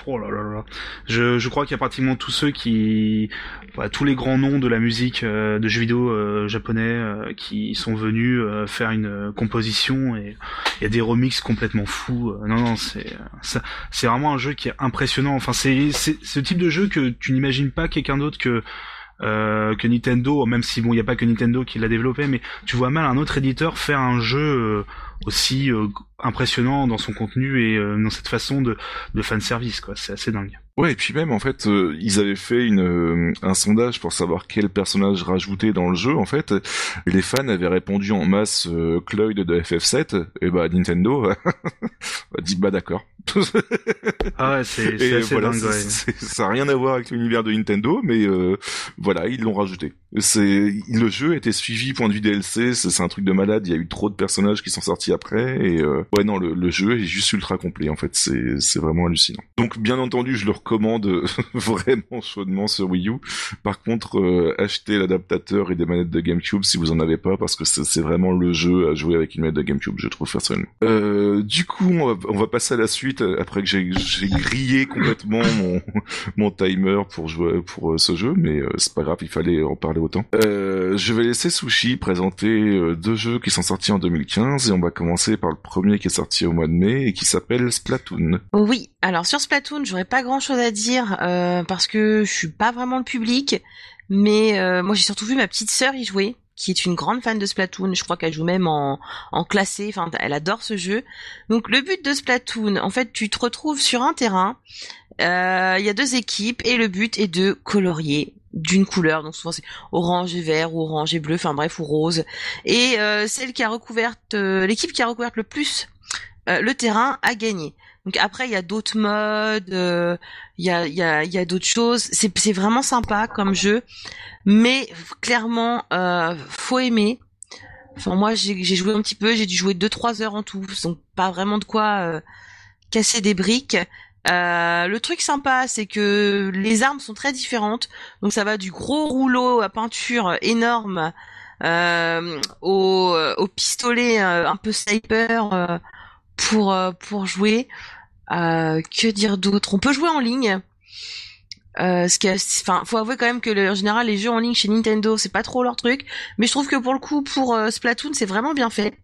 oh là là Je, je crois qu'il y a pratiquement tous ceux qui, tous les grands noms de la musique euh, de jeux vidéo euh, japonais euh, qui sont venus faire une composition et il y a des remixes complètement fous. non non, c'est c'est vraiment un jeu qui est impressionnant. Enfin c'est c'est ce type de jeu que tu n'imagines pas quelqu'un d'autre que que Nintendo, même si bon, il n'y a pas que Nintendo qui l'a développé, mais tu vois mal un autre éditeur faire un jeu aussi euh, impressionnant dans son contenu et euh, dans cette façon de, de fan service quoi. C'est assez dingue. Ouais et puis même en fait euh, ils avaient fait une un sondage pour savoir quel personnage rajouter dans le jeu en fait. Les fans avaient répondu en masse Cloyd de FF7 et bah Nintendo a *laughs* dit bah d'accord. Ah ouais c'est assez dingue ça a rien à voir avec l'univers de Nintendo mais voilà ils l'ont rajouté. C'est le jeu était suivi point de vue DLC c'est un truc de malade il y a eu trop de personnages qui sont sortis après et euh, ouais non le, le, jeu est juste ultra complet en fait. C'est c'est vraiment hallucinant. Donc bien entendu je le recommande *laughs* vraiment chaudement sur Wii U. Par contre euh, achetez l'adaptateur et des manettes de GameCube si vous en avez pas parce que c'est vraiment le jeu à jouer avec une manette de GameCube je trouve personnellement. Euh, du coup on va, on va, passer à la suite après que j'ai grillé complètement mon *laughs* mon timer pour jouer pour ce jeu mais c'est pas grave il fallait en parler autant. Euh, je vais laisser Sushi présenter euh, deux jeux qui sont sortis en 2015 et on va commencer par le premier qui est sorti au mois de mai et qui s'appelle Splatoon. Oui, alors sur Splatoon, j'aurais pas grand chose à dire euh, parce que je suis pas vraiment le public, mais euh, moi j'ai surtout vu ma petite sœur y jouer qui est une grande fan de Splatoon. Je crois qu'elle joue même en, classé. Enfin, elle adore ce jeu. Donc, le but de Splatoon, en fait, tu te retrouves sur un terrain. euh, Il y a deux équipes et le but est de colorier d'une couleur. Donc, souvent, c'est orange et vert, ou orange et bleu. Enfin, bref, ou rose. Et euh, celle qui a recouverte, euh, l'équipe qui a recouvert le plus euh, le terrain a gagné. Donc après, il y a d'autres modes, euh, il y a, y y a d'autres choses. C'est, vraiment sympa comme jeu, mais clairement, faut aimer. Enfin, moi, j'ai, joué un petit peu, j'ai dû jouer 2-3 heures en tout, donc pas vraiment de quoi casser des briques. Euh, le truc sympa, c'est que les armes sont très différentes. Donc ça va du gros rouleau à peinture énorme euh, au, au pistolet euh, un peu sniper euh, pour euh, pour jouer. Euh, que dire d'autre? On peut jouer en ligne. Euh, ce qui enfin, faut avouer quand même que en général les jeux en ligne chez Nintendo c'est pas trop leur truc, mais je trouve que pour le coup pour euh, Splatoon c'est vraiment bien fait.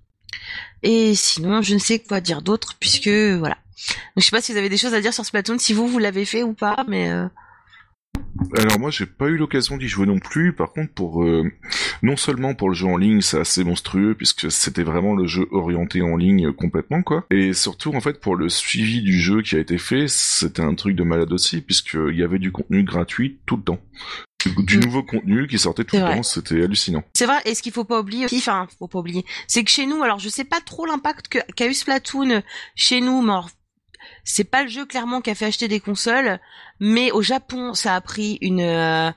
Et sinon je ne sais quoi dire d'autre puisque voilà. Donc, je sais pas si vous avez des choses à dire sur Splatoon, si vous vous l'avez fait ou pas, mais euh, Alors moi j'ai pas eu l'occasion d'y jouer non plus. Par contre pour euh, non seulement pour le jeu en ligne c'est assez monstrueux puisque c'était vraiment le jeu orienté en ligne euh, complètement quoi. Et surtout en fait pour le suivi du jeu qui a été fait c'était un truc de malade aussi puisqu'il y avait du contenu gratuit tout le temps. Du, Mm. nouveau contenu qui sortait tout le vrai. temps, c'était hallucinant. C'est vrai, et ce qu'il faut pas oublier, aussi, enfin, faut pas oublier, c'est que chez nous, alors je sais pas trop l'impact qu'a eu Splatoon chez nous, mais alors, c'est pas le jeu clairement qui a fait acheter des consoles, mais au Japon, ça a pris une, euh,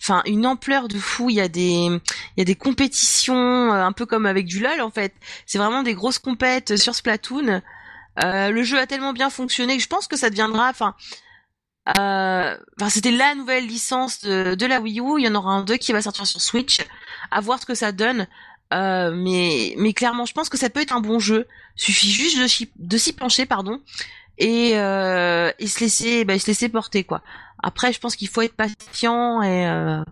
enfin, une ampleur de fou. Il y a des, il y a des compétitions, euh, un peu comme avec du LoL en fait. C'est vraiment des grosses compètes sur Splatoon. Euh, le jeu a tellement bien fonctionné que je pense que ça deviendra, enfin. C'était la nouvelle licence de, la Wii U. Il y en aura un deux qui va sortir sur Switch. À voir ce que ça donne. Mais, mais clairement, je pense que ça peut être un bon jeu. Suffit juste de, de s'y pencher, pardon, et, euh, et se laisser, bah, se laisser porter quoi. Après, je pense qu'il faut être patient et, euh,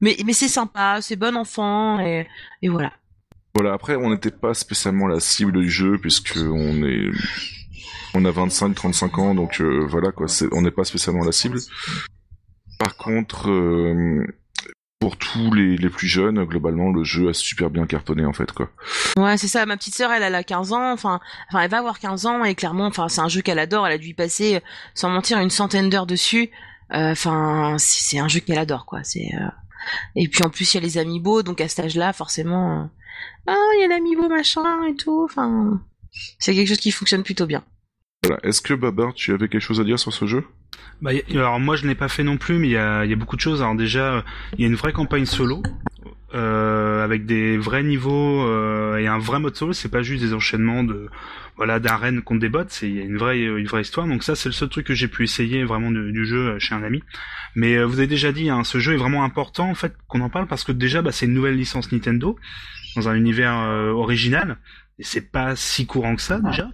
mais, mais c'est sympa, c'est bon enfant et, et voilà. Voilà, après on n'était pas spécialement la cible du jeu puisque on est on a 25-35 ans donc euh, voilà quoi, c'est- on n'est pas spécialement la cible. Par contre euh, pour tous les, les plus jeunes, globalement le jeu a super bien cartonné en fait quoi. Ouais, c'est ça. Ma petite sœur, elle, elle a 15 ans. Enfin, enfin, elle va avoir 15 ans et clairement, enfin, c'est un jeu qu'elle adore. Elle a dû y passer, euh, sans mentir, une centaine d'heures dessus. Euh, Enfin, c'est c'est un jeu qu'elle adore, quoi. C'est euh, et puis en plus, il y a les amiibo, donc à cet âge-là, forcément, euh, ah, il y a l'amiibo machin et tout. Enfin, c'est quelque chose qui fonctionne plutôt bien. Voilà. Est-ce que Babar, tu avais quelque chose à dire sur ce jeu? Bah, alors moi je n'ai pas fait non plus, mais il y a, beaucoup de choses. Alors déjà, euh, il y a une vraie campagne solo euh, avec des vrais niveaux euh, et un vrai mode solo. C'est pas juste des enchaînements de voilà d'arènes contre des bots. C'est il y a une vraie une vraie histoire. Donc ça c'est le seul truc que j'ai pu essayer vraiment du, jeu euh, chez un ami. Mais euh, vous avez déjà dit, hein, ce jeu est vraiment important en fait qu'on en parle parce que déjà bah, c'est une nouvelle licence Nintendo dans un univers euh, original. Et c'est pas si courant que ça déjà.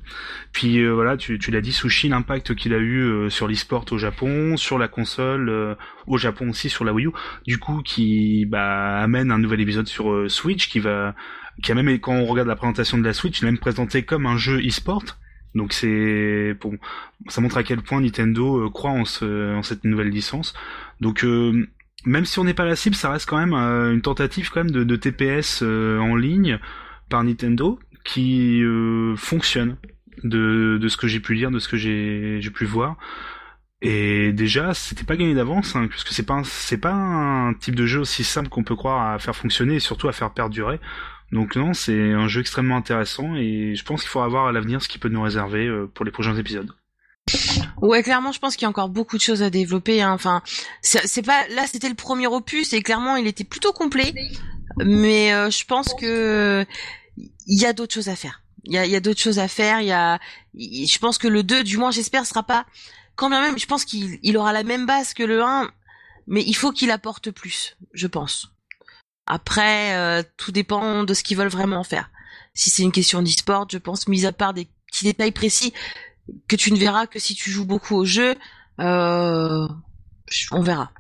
Puis euh, voilà, tu, tu l'as dit, Sushi, l'impact qu'il a eu euh, sur l'e-sport au Japon, sur la console, euh, au Japon aussi sur la Wii U, du coup qui bah, amène un nouvel épisode sur euh, Switch qui va, qui a même quand on regarde la présentation de la Switch, il est même présenté comme un jeu e-sport. Donc c'est bon, ça montre à quel point Nintendo euh, croit en, ce, en cette nouvelle licence. Donc euh, même si on n'est pas la cible, ça reste quand même euh, une tentative quand même de, de TPS euh, en ligne par Nintendo qui euh, fonctionne de, de ce que j'ai pu lire, de ce que j'ai pu voir. Et déjà, c'était pas gagné d'avance, hein, puisque c'est pas c'est pas un type de jeu aussi simple qu'on peut croire à faire fonctionner et surtout à faire perdurer. Donc non, c'est un jeu extrêmement intéressant et je pense qu'il faudra voir à l'avenir ce qu'il peut nous réserver euh, pour les prochains épisodes. Ouais, clairement, je pense qu'il y a encore beaucoup de choses à développer. hein. Enfin, c'est pas là, c'était le premier opus et clairement, il était plutôt complet. Mais euh, je pense que il y a d'autres choses à faire. Il y a, y a d'autres choses à faire. Il y a, je pense que le 2, du moins, j'espère, sera pas. Quand bien même, je pense qu'il il aura la même base que le 1, mais il faut qu'il apporte plus, je pense. Après, euh, tout dépend de ce qu'ils veulent vraiment faire. Si c'est une question d'e-sport, je pense, mis à part des petits détails précis que tu ne verras que si tu joues beaucoup au jeu, euh, on verra.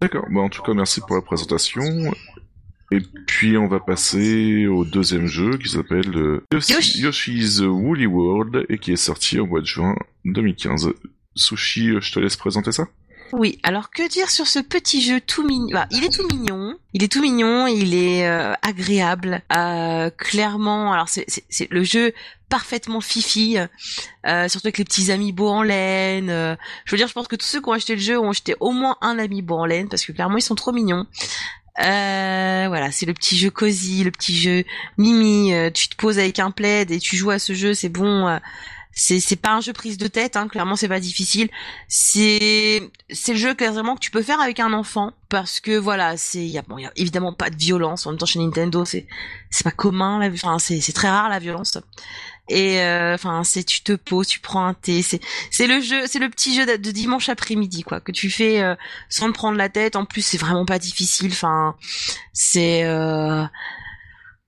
D'accord, bah, en tout cas merci pour la présentation. Et puis on va passer au deuxième jeu qui s'appelle euh, Yoshi- Yoshi. Yoshi's Woolly World et qui est sorti au mois de juin 2015. Sushi, euh, je te laisse présenter ça Oui, alors que dire sur ce petit jeu tout mignon? Bah, Il est tout mignon, il est tout mignon, il est euh, agréable, euh, clairement. Alors c'est le jeu parfaitement fifi, euh, surtout avec les petits amiibo en laine. je veux dire, je pense que tous ceux qui ont acheté le jeu ont acheté au moins un amiibo en laine parce que clairement ils sont trop mignons. Euh, voilà, c'est le petit jeu cosy, le petit jeu mimi. euh, tu te poses avec un plaid et tu joues à ce jeu, c'est bon. C'est c'est pas un jeu prise de tête, hein, clairement c'est pas difficile. C'est c'est le jeu clairement que tu peux faire avec un enfant parce que voilà, c'est y a, bon, y a évidemment pas de violence en même temps chez Nintendo, c'est c'est pas commun, la- enfin c'est c'est très rare la violence. Et euh, enfin c'est tu te poses, tu prends un thé, c'est c'est le jeu, c'est le petit jeu de, de dimanche après-midi quoi que tu fais euh, sans te prendre la tête. En plus c'est vraiment pas difficile, enfin c'est euh,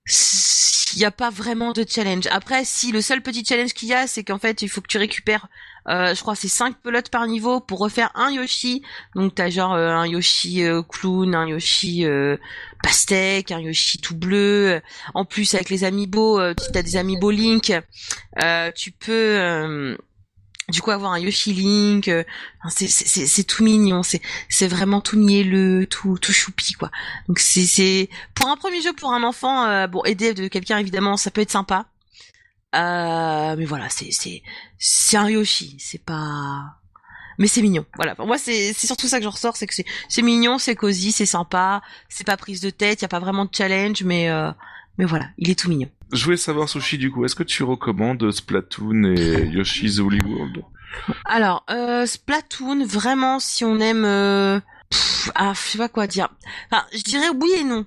il n'y a pas vraiment de challenge. Après, si le seul petit challenge qu'il y a, c'est qu'en fait, il faut que tu récupères, euh, je crois, c'est 5 pelotes par niveau pour refaire un Yoshi. Donc t'as genre euh, un Yoshi euh, clown, un Yoshi pastèque, un Yoshi tout bleu. En plus, avec les amiibo, si t'as des amiibo Link, tu peux du coup avoir un Yoshi Link. euh, c'est tout mignon, c'est vraiment tout mielleux, tout tout choupi quoi. Donc c'est pour un premier jeu pour un enfant, euh, bon aider de quelqu'un évidemment, ça peut être sympa. Euh, mais voilà, c'est c'est un Yoshi, c'est pas mais c'est mignon. Voilà, moi c'est surtout ça que je ressors, c'est que c'est mignon, c'est cosy, c'est sympa, c'est pas prise de tête, y a pas vraiment de challenge mais euh, mais voilà, il est tout mignon. Je voulais savoir, Sushi, du coup, est-ce que tu recommandes Splatoon et Yoshi's Woolly World? Alors, euh, Splatoon, vraiment, si on aime... Euh... pff, ah, je sais pas quoi dire. Enfin, je dirais oui et non.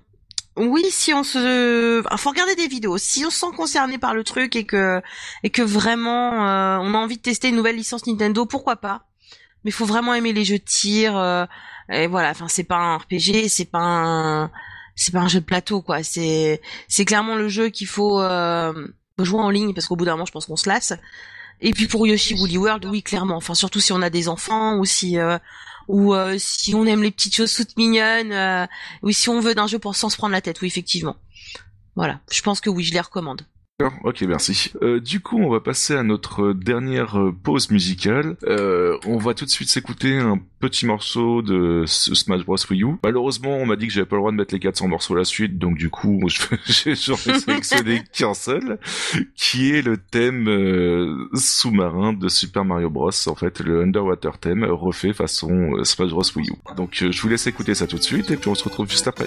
Oui, si on se... Enfin, faut regarder des vidéos. Si on se sent concerné par le truc et que, et que vraiment euh, on a envie de tester une nouvelle licence Nintendo, pourquoi pas? Mais faut vraiment aimer les jeux de tir. euh, et voilà, enfin, c'est pas un RPG, c'est pas un... C'est pas un jeu de plateau, quoi. C'est, c'est clairement le jeu qu'il faut euh, jouer en ligne parce qu'au bout d'un moment, je pense qu'on se lasse. Et puis pour Yoshi Woolly World, oui, clairement. Enfin, surtout si on a des enfants ou si euh, ou euh, si on aime les petites choses toutes mignonnes, euh, ou si on veut d'un jeu pour sans se prendre la tête, oui, effectivement. Voilà, je pense que oui, je les recommande. D'accord, ok, merci. Euh, du coup, on va passer à notre dernière euh, pause musicale. Euh, on va tout de suite s'écouter un petit morceau de Smash Bros Wii U. Malheureusement, on m'a dit que j'avais pas le droit de mettre les 400 morceaux à la suite, donc du coup, *laughs* j'ai sélectionné *laughs* qu'un seul, qui est le thème euh, sous-marin de Super Mario Bros. En fait, le Underwater theme refait façon euh, Smash Bros Wii U. Donc, euh, je vous laisse écouter ça tout de suite, et puis on se retrouve juste après.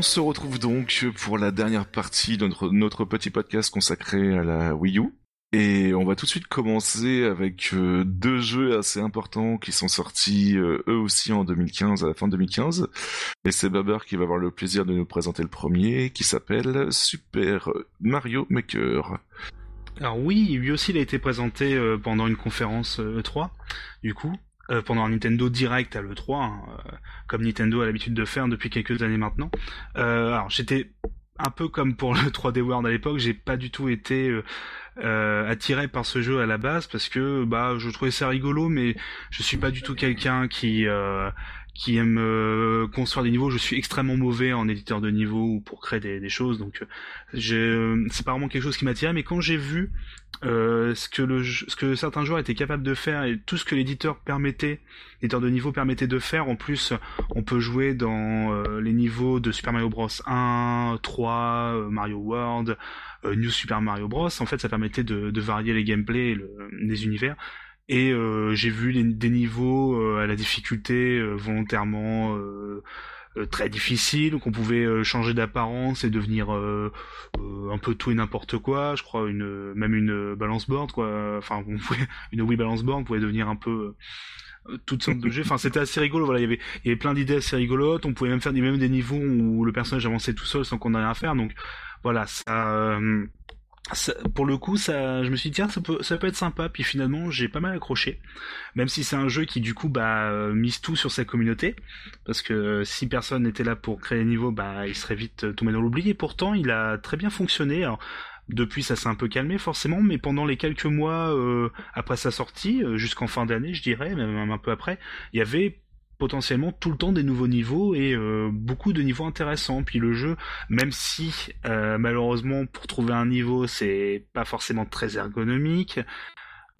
On se retrouve donc pour la dernière partie de notre, petit podcast consacré à la Wii U. Et on va tout de suite commencer avec euh, deux jeux assez importants qui sont sortis euh, eux aussi en 2015, à la fin 2015. Et c'est Baber qui va avoir le plaisir de nous présenter le premier, qui s'appelle Super Mario Maker. Alors oui, lui aussi il a été présenté euh, pendant une conférence E3, du coup, euh, pendant un Nintendo Direct à l'E3, hein, comme Nintendo a l'habitude de faire depuis quelques années maintenant. alors j'étais un peu comme pour le *laughs* 3D World à l'époque, j'ai pas du tout été attiré par ce jeu à la base parce que bah je trouvais ça rigolo, mais je suis pas du tout quelqu'un qui qui aime euh, construire des niveaux. Je suis extrêmement mauvais en éditeur de niveaux ou pour créer des, choses, donc euh, euh, c'est pas vraiment quelque chose qui m'attirait. Mais quand j'ai vu ce que le ce que certains joueurs étaient capables de faire et tout ce que l'éditeur permettait, l'éditeur de niveau permettait de faire, en plus on peut jouer dans les niveaux de Super Mario Bros 1, 3, Mario World, New Super Mario Bros. En fait, ça permettait de, de varier les gameplays, et les univers et euh, j'ai vu des niveaux euh, à la difficulté euh, volontairement très difficile, qu'on pouvait changer d'apparence et devenir un peu tout et n'importe quoi. Je crois une même une balance board quoi. Enfin, on pouvait, *laughs* une Wii balance board pouvait devenir un peu toutes sortes de jeux. Enfin, c'était assez rigolo. Voilà, il y avait il y avait plein d'idées assez rigolotes. On pouvait même faire des même des niveaux où le personnage avançait tout seul sans qu'on ait rien à faire. Donc voilà, ça pour le coup, ça, je me suis dit tiens, ça peut, ça peut être sympa. Puis finalement, j'ai pas mal accroché, même si c'est un jeu qui du coup bah mise tout sur sa communauté, parce que si personne n'était là pour créer les niveaux, bah il serait vite tombé dans l'oubli. Et pourtant, il a très bien fonctionné. depuis, ça s'est un peu calmé forcément, mais pendant les quelques mois euh, après sa sortie, euh, jusqu'en fin d'année, je dirais, même un peu après, il y avait potentiellement tout le temps des nouveaux niveaux et euh, beaucoup de niveaux intéressants. Puis le jeu, même si euh, malheureusement pour trouver un niveau c'est pas forcément très ergonomique,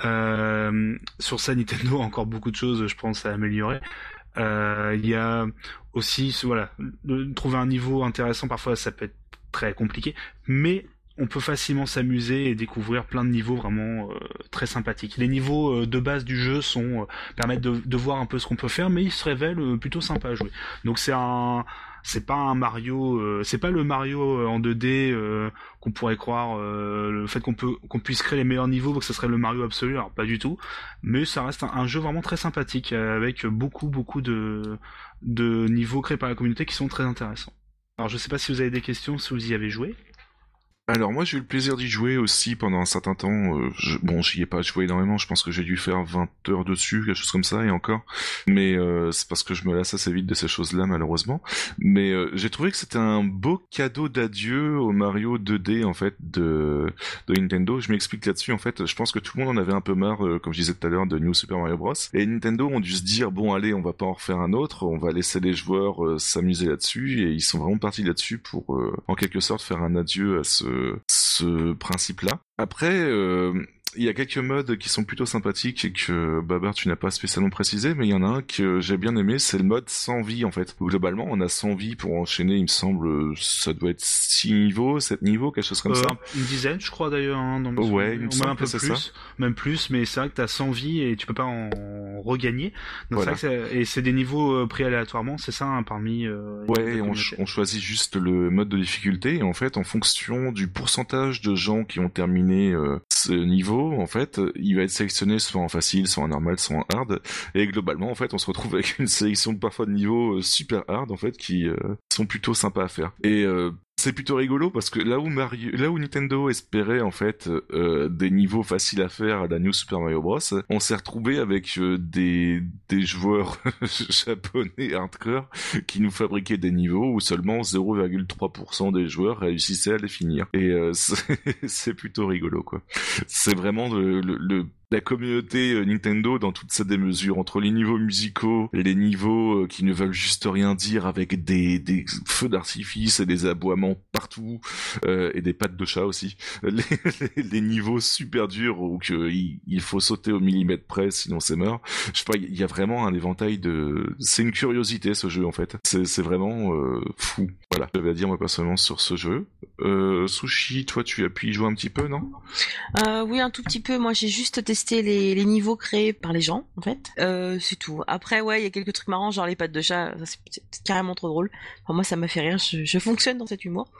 euh, sur sa Nintendo *laughs* encore beaucoup de choses je pense à améliorer. Il y a aussi voilà trouver un niveau intéressant parfois ça peut être très compliqué, mais on peut facilement s'amuser et découvrir plein de niveaux vraiment euh, très sympathiques. Les niveaux euh, de base du jeu sont euh, permettent de, voir un peu ce qu'on peut faire, mais ils se révèlent plutôt sympas à jouer. Donc c'est un c'est pas un Mario, c'est pas le Mario en 2D qu'on pourrait croire. le fait qu'on peut qu'on puisse créer les meilleurs niveaux, que ce serait le Mario absolu, alors pas du tout. Mais ça reste un, jeu vraiment très sympathique avec beaucoup beaucoup de de niveaux créés par la communauté qui sont très intéressants. Alors je sais pas si vous avez des questions, si vous y avez joué. Alors moi j'ai eu le plaisir d'y jouer aussi pendant un certain temps. Euh, je, bon j'y ai pas joué énormément, je pense que j'ai dû faire 20 heures dessus, quelque chose comme ça et encore. Mais euh, c'est parce que je me lasse assez vite de ces choses-là malheureusement. Mais euh, j'ai trouvé que c'était un beau cadeau d'adieu au Mario 2D en fait de, de Nintendo. Je m'explique là-dessus en fait. Je pense que tout le monde en avait un peu marre, comme je disais tout à l'heure, de New Super Mario Bros. Et Nintendo ont dû se dire bon allez on va pas en refaire un autre, on va laisser les joueurs s'amuser là-dessus et ils sont vraiment partis là-dessus pour en quelque sorte faire un adieu à ce ce principe-là. Après, euh, il y a quelques modes qui sont plutôt sympathiques et que Babar tu n'as pas spécialement précisé, mais il y en a un que j'ai bien aimé, c'est le mode sans vie en fait. Globalement, on a 100 vie pour enchaîner, il me semble, ça doit être 6 niveaux, 7 niveaux, quelque chose comme ça. Euh, une dizaine, je crois d'ailleurs. Hein, dans ouais, il me un peu plus, même plus, mais c'est vrai que t'as 100 vies et tu peux pas en regagner. Donc et c'est des niveaux euh, pris aléatoirement, c'est ça, hein, parmi. Euh, ouais, on, on, choisit juste le mode de difficulté et en fait, en fonction du pourcentage de gens qui ont terminé ce niveau, en fait, il va être sélectionné soit en facile, soit en normal, soit en hard. Et globalement, en fait, on se retrouve *laughs* avec une sélection parfois de niveaux euh, super hard, en fait, qui euh, sont plutôt sympas à faire. Et euh, c'est plutôt rigolo parce que là où Mario, là où Nintendo espérait en fait euh, des niveaux faciles à faire à la New Super Mario Bros, on s'est retrouvé avec euh, des des joueurs *laughs* japonais hardcore qui nous fabriquaient des niveaux où seulement 0,3% des joueurs réussissaient à les finir. Et euh, *laughs* c'est plutôt rigolo quoi. C'est vraiment le, le la communauté euh, Nintendo dans toute sa démesure entre les niveaux musicaux, les niveaux euh, qui ne veulent juste rien dire avec des, feux d'artifice et des aboiements partout euh, et des pattes de chat aussi, *laughs* les, niveaux super durs où il, faut sauter au millimètre près sinon c'est mort. Je sais pas, il y a vraiment un éventail de, c'est une curiosité ce jeu en fait. C'est vraiment fou. Voilà, j'avais à dire moi personnellement sur ce jeu. Sushi, toi tu as pu jouer un petit peu non? Oui un tout petit peu. Moi j'ai juste testé les, les, niveaux créés par les gens, en fait. Euh, c'est tout. Après, ouais, il y a quelques trucs marrants, genre les pattes de chat, c'est carrément trop drôle. Enfin, moi, ça m'a fait rire, je, je, fonctionne dans cet humour.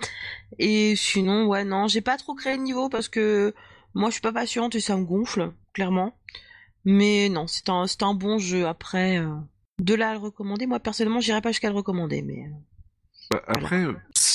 Et sinon, ouais, non, j'ai pas trop créé de niveau parce que moi, je suis pas patiente et ça me gonfle, clairement. Mais non, c'est un, un bon jeu. Après, euh, de là à le recommander, moi, personnellement, j'irai pas jusqu'à le recommander, mais... Euh, bah, après,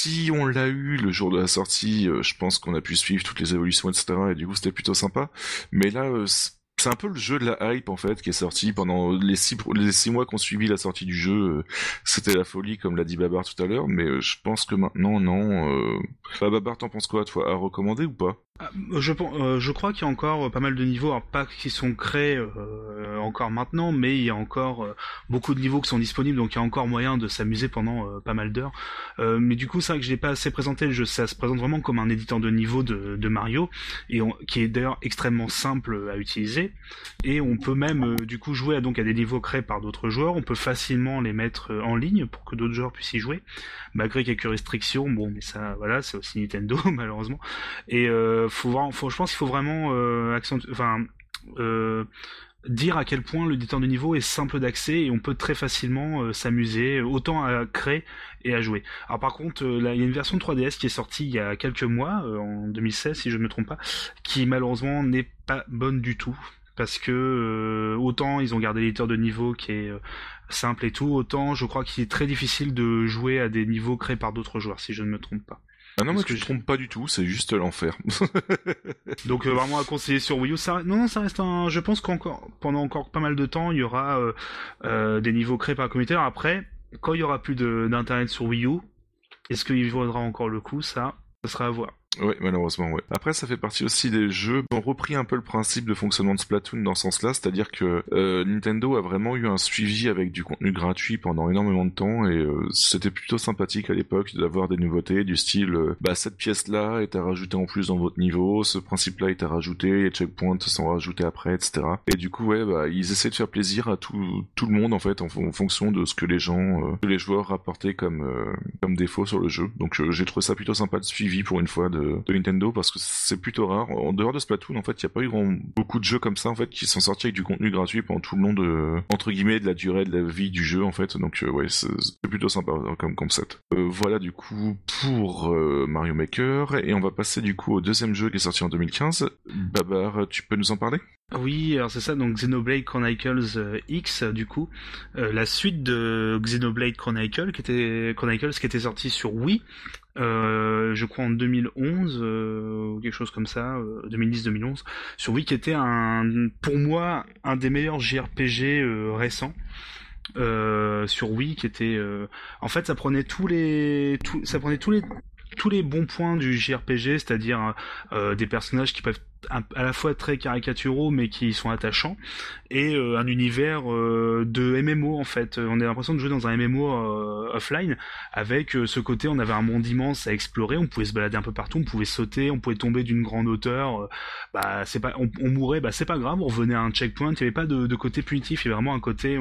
si on l'a eu le jour de la sortie, euh, je pense qu'on a pu suivre toutes les évolutions, etc. Et du coup, c'était plutôt sympa. Mais là, euh, c'est un peu le jeu de la hype en fait qui est sorti pendant les six six mois qu'on suivi la sortie du jeu. Euh, c'était la folie comme l'a dit Babar tout à l'heure, mais je pense que maintenant non. Euh... Babar, t'en penses quoi toi À recommander ou pas? Ah, je, euh, je crois qu'il y a encore pas mal de niveaux, alors pas qui sont créés euh, encore maintenant, mais il y a encore euh, beaucoup de niveaux qui sont disponibles, donc il y a encore moyen de s'amuser pendant pas mal d'heures. mais du coup, c'est vrai que je l'ai pas assez présenté ça se présente vraiment comme un éditeur de niveau de, Mario, et qui est d'ailleurs extrêmement simple à utiliser, et on peut même du coup jouer à, des niveaux créés par d'autres joueurs, on peut facilement les mettre en ligne pour que d'autres joueurs puissent y jouer, malgré quelques restrictions, bon mais ça voilà, c'est aussi Nintendo *laughs* malheureusement, faut, faut, je pense qu'il faut vraiment euh, euh, dire à quel point l'éditeur de niveau est simple d'accès et on peut très facilement euh, s'amuser, autant à créer et à jouer. Alors par contre, il y a une version 3DS qui est sortie il y a quelques mois, en 2016 si je ne me trompe pas, qui malheureusement n'est pas bonne du tout. Parce que autant ils ont gardé l'éditeur de niveau qui est simple et tout, autant je crois qu'il est très difficile de jouer à des niveaux créés par d'autres joueurs, si je ne me trompe pas. Ah non, moi je me trompe pas du tout, c'est juste l'enfer. *laughs* Donc euh, vraiment à conseiller sur Wii U. Ça, non, non, ça reste un. Je pense qu'encore pendant encore pas mal de temps, il y aura euh, euh, des niveaux créés par la communauté. après, quand il y aura plus d'internet sur Wii U, est-ce qu'il vaudra encore le coup? Ça, ça sera à voir. Oui, malheureusement, ouais. Après, ça fait partie aussi des jeux qui ont repris un peu le principe de fonctionnement de Splatoon dans ce sens-là, c'est-à-dire que euh, Nintendo a vraiment eu un suivi avec du contenu gratuit pendant énormément de temps et euh, c'était plutôt sympathique à l'époque d'avoir des nouveautés du style euh, bah cette pièce-là est à rajouter en plus dans votre niveau, ce principe-là est à rajouter, les checkpoints sont rajoutés après, etc. Et du coup, ouais, bah ils essaient de faire plaisir à tout tout le monde en fait en, fonction de ce que les gens, que les joueurs rapportaient comme comme défaut sur le jeu. Donc j'ai trouvé ça plutôt sympa de suivi pour une fois de de, Nintendo parce que c'est plutôt rare. En dehors de Splatoon, en fait, il n'y a pas eu beaucoup de jeux comme ça en fait qui sont sortis avec du contenu gratuit pendant tout le long de entre guillemets de la durée de la vie du jeu en fait. Donc euh, c'est plutôt sympa comme concept. Euh, voilà du coup pour euh, Mario Maker et on va passer du coup au deuxième jeu qui est sorti en 2015. Babar, tu peux nous en parler? Oui, alors c'est ça, donc Xenoblade Chronicles X, du coup, la suite de Xenoblade Chronicles qui était Chronicles qui était sorti sur Wii, euh, je crois en 2011 euh, quelque chose comme ça, 2010-2011, euh, sur Wii qui était un, pour moi, un des meilleurs JRPG récents. sur Wii qui était en fait ça prenait tous les ça prenait tous les tous les bons points du JRPG c'est-à-dire des personnages qui peuvent à la fois très caricaturaux mais qui sont attachants et euh, un univers euh, de MMO en fait. On a l'impression de jouer dans un MMO euh, offline avec ce côté on avait un monde immense à explorer, on pouvait se balader un peu partout, on pouvait sauter, on pouvait tomber d'une grande hauteur, bah c'est pas on, on, mourait, bah c'est pas grave, on revenait à un checkpoint, il y avait pas de, côté punitif, il y avait vraiment un côté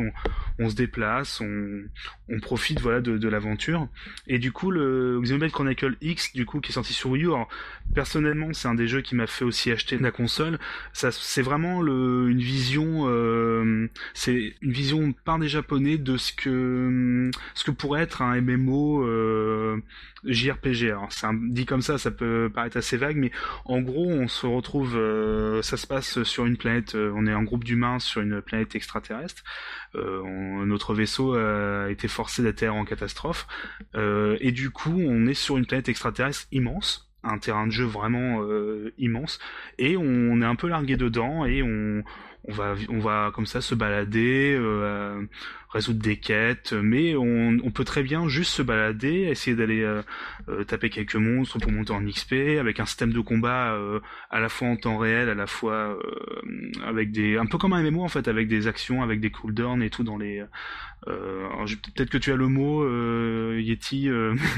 on, se déplace, on, profite voilà de, de l'aventure et du coup le Xenoblade Chronicle X du coup qui est sorti sur Wii U, alors, personnellement c'est un des jeux qui m'a fait aussi acheter de la console, ça c'est vraiment une vision, euh, c'est une vision par des japonais de ce que ce que pourrait être un MMO euh, JRPG. Alors dit comme ça, ça peut paraître assez vague, mais en gros on se retrouve, euh, ça se passe sur une planète, on est un groupe d'humains sur une planète extraterrestre. Notre vaisseau a été forcé d'atterrir en catastrophe, et du coup on est sur une planète extraterrestre immense un terrain de jeu vraiment euh, immense. Et on est un peu largué dedans et on, on va on va comme ça se balader euh, résoudre des quêtes, mais on, peut très bien juste se balader, essayer d'aller euh, euh, taper quelques monstres pour monter en XP, avec un système de combat euh, à la fois en temps réel, à la fois avec des, un peu comme un MMO en fait, avec des actions, avec des cooldowns et tout dans les. peut-être que tu as le mot Yeti,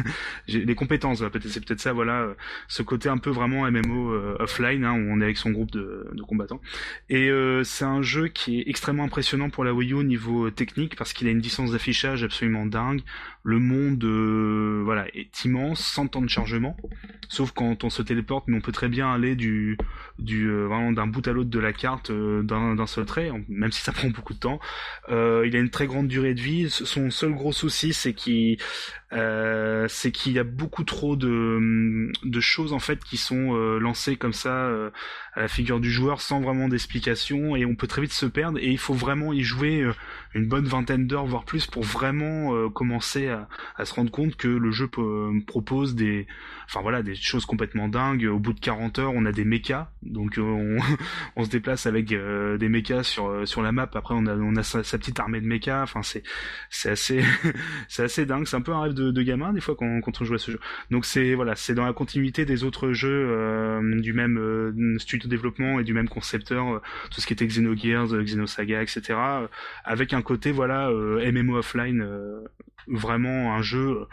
*laughs* les compétences, c'est peut-être ça, voilà, ce côté un peu vraiment MMO offline hein, où on est avec son groupe de, combattants. Et c'est un jeu qui est extrêmement impressionnant pour la Wii U au niveau technique qu'il a une distance d'affichage absolument dingue. Le monde, euh, voilà, est immense, sans temps de chargement, sauf quand on se téléporte, mais on peut très bien aller du, du euh, vraiment d'un bout à l'autre de la carte euh, d'un seul trait, même si ça *laughs* prend beaucoup de temps. il a une très grande durée de vie. Son seul gros souci, c'est qu'il y a beaucoup trop de, de choses en fait qui sont lancées comme ça à la figure du joueur sans vraiment d'explication et on peut très vite se perdre et il faut vraiment y jouer une bonne vingtaine d'heures voire plus pour vraiment commencer à, se rendre compte que le jeu propose des enfin voilà des choses complètement dingues. Au bout de 40 heures on a des mechas. Donc on, *laughs* on se déplace avec des mechas sur sur la map. Après on a on a sa, petite armée de mechas. Enfin c'est c'est assez *laughs* c'est assez dingue. C'est un peu un rêve de, de gamin des fois quand, quand on joue à ce jeu. Donc c'est voilà c'est dans la continuité des autres jeux euh, du même euh, studio de développement et du même concepteur euh, tout ce qui était Xenogears Xenosaga etc avec un côté voilà MMO offline vraiment un jeu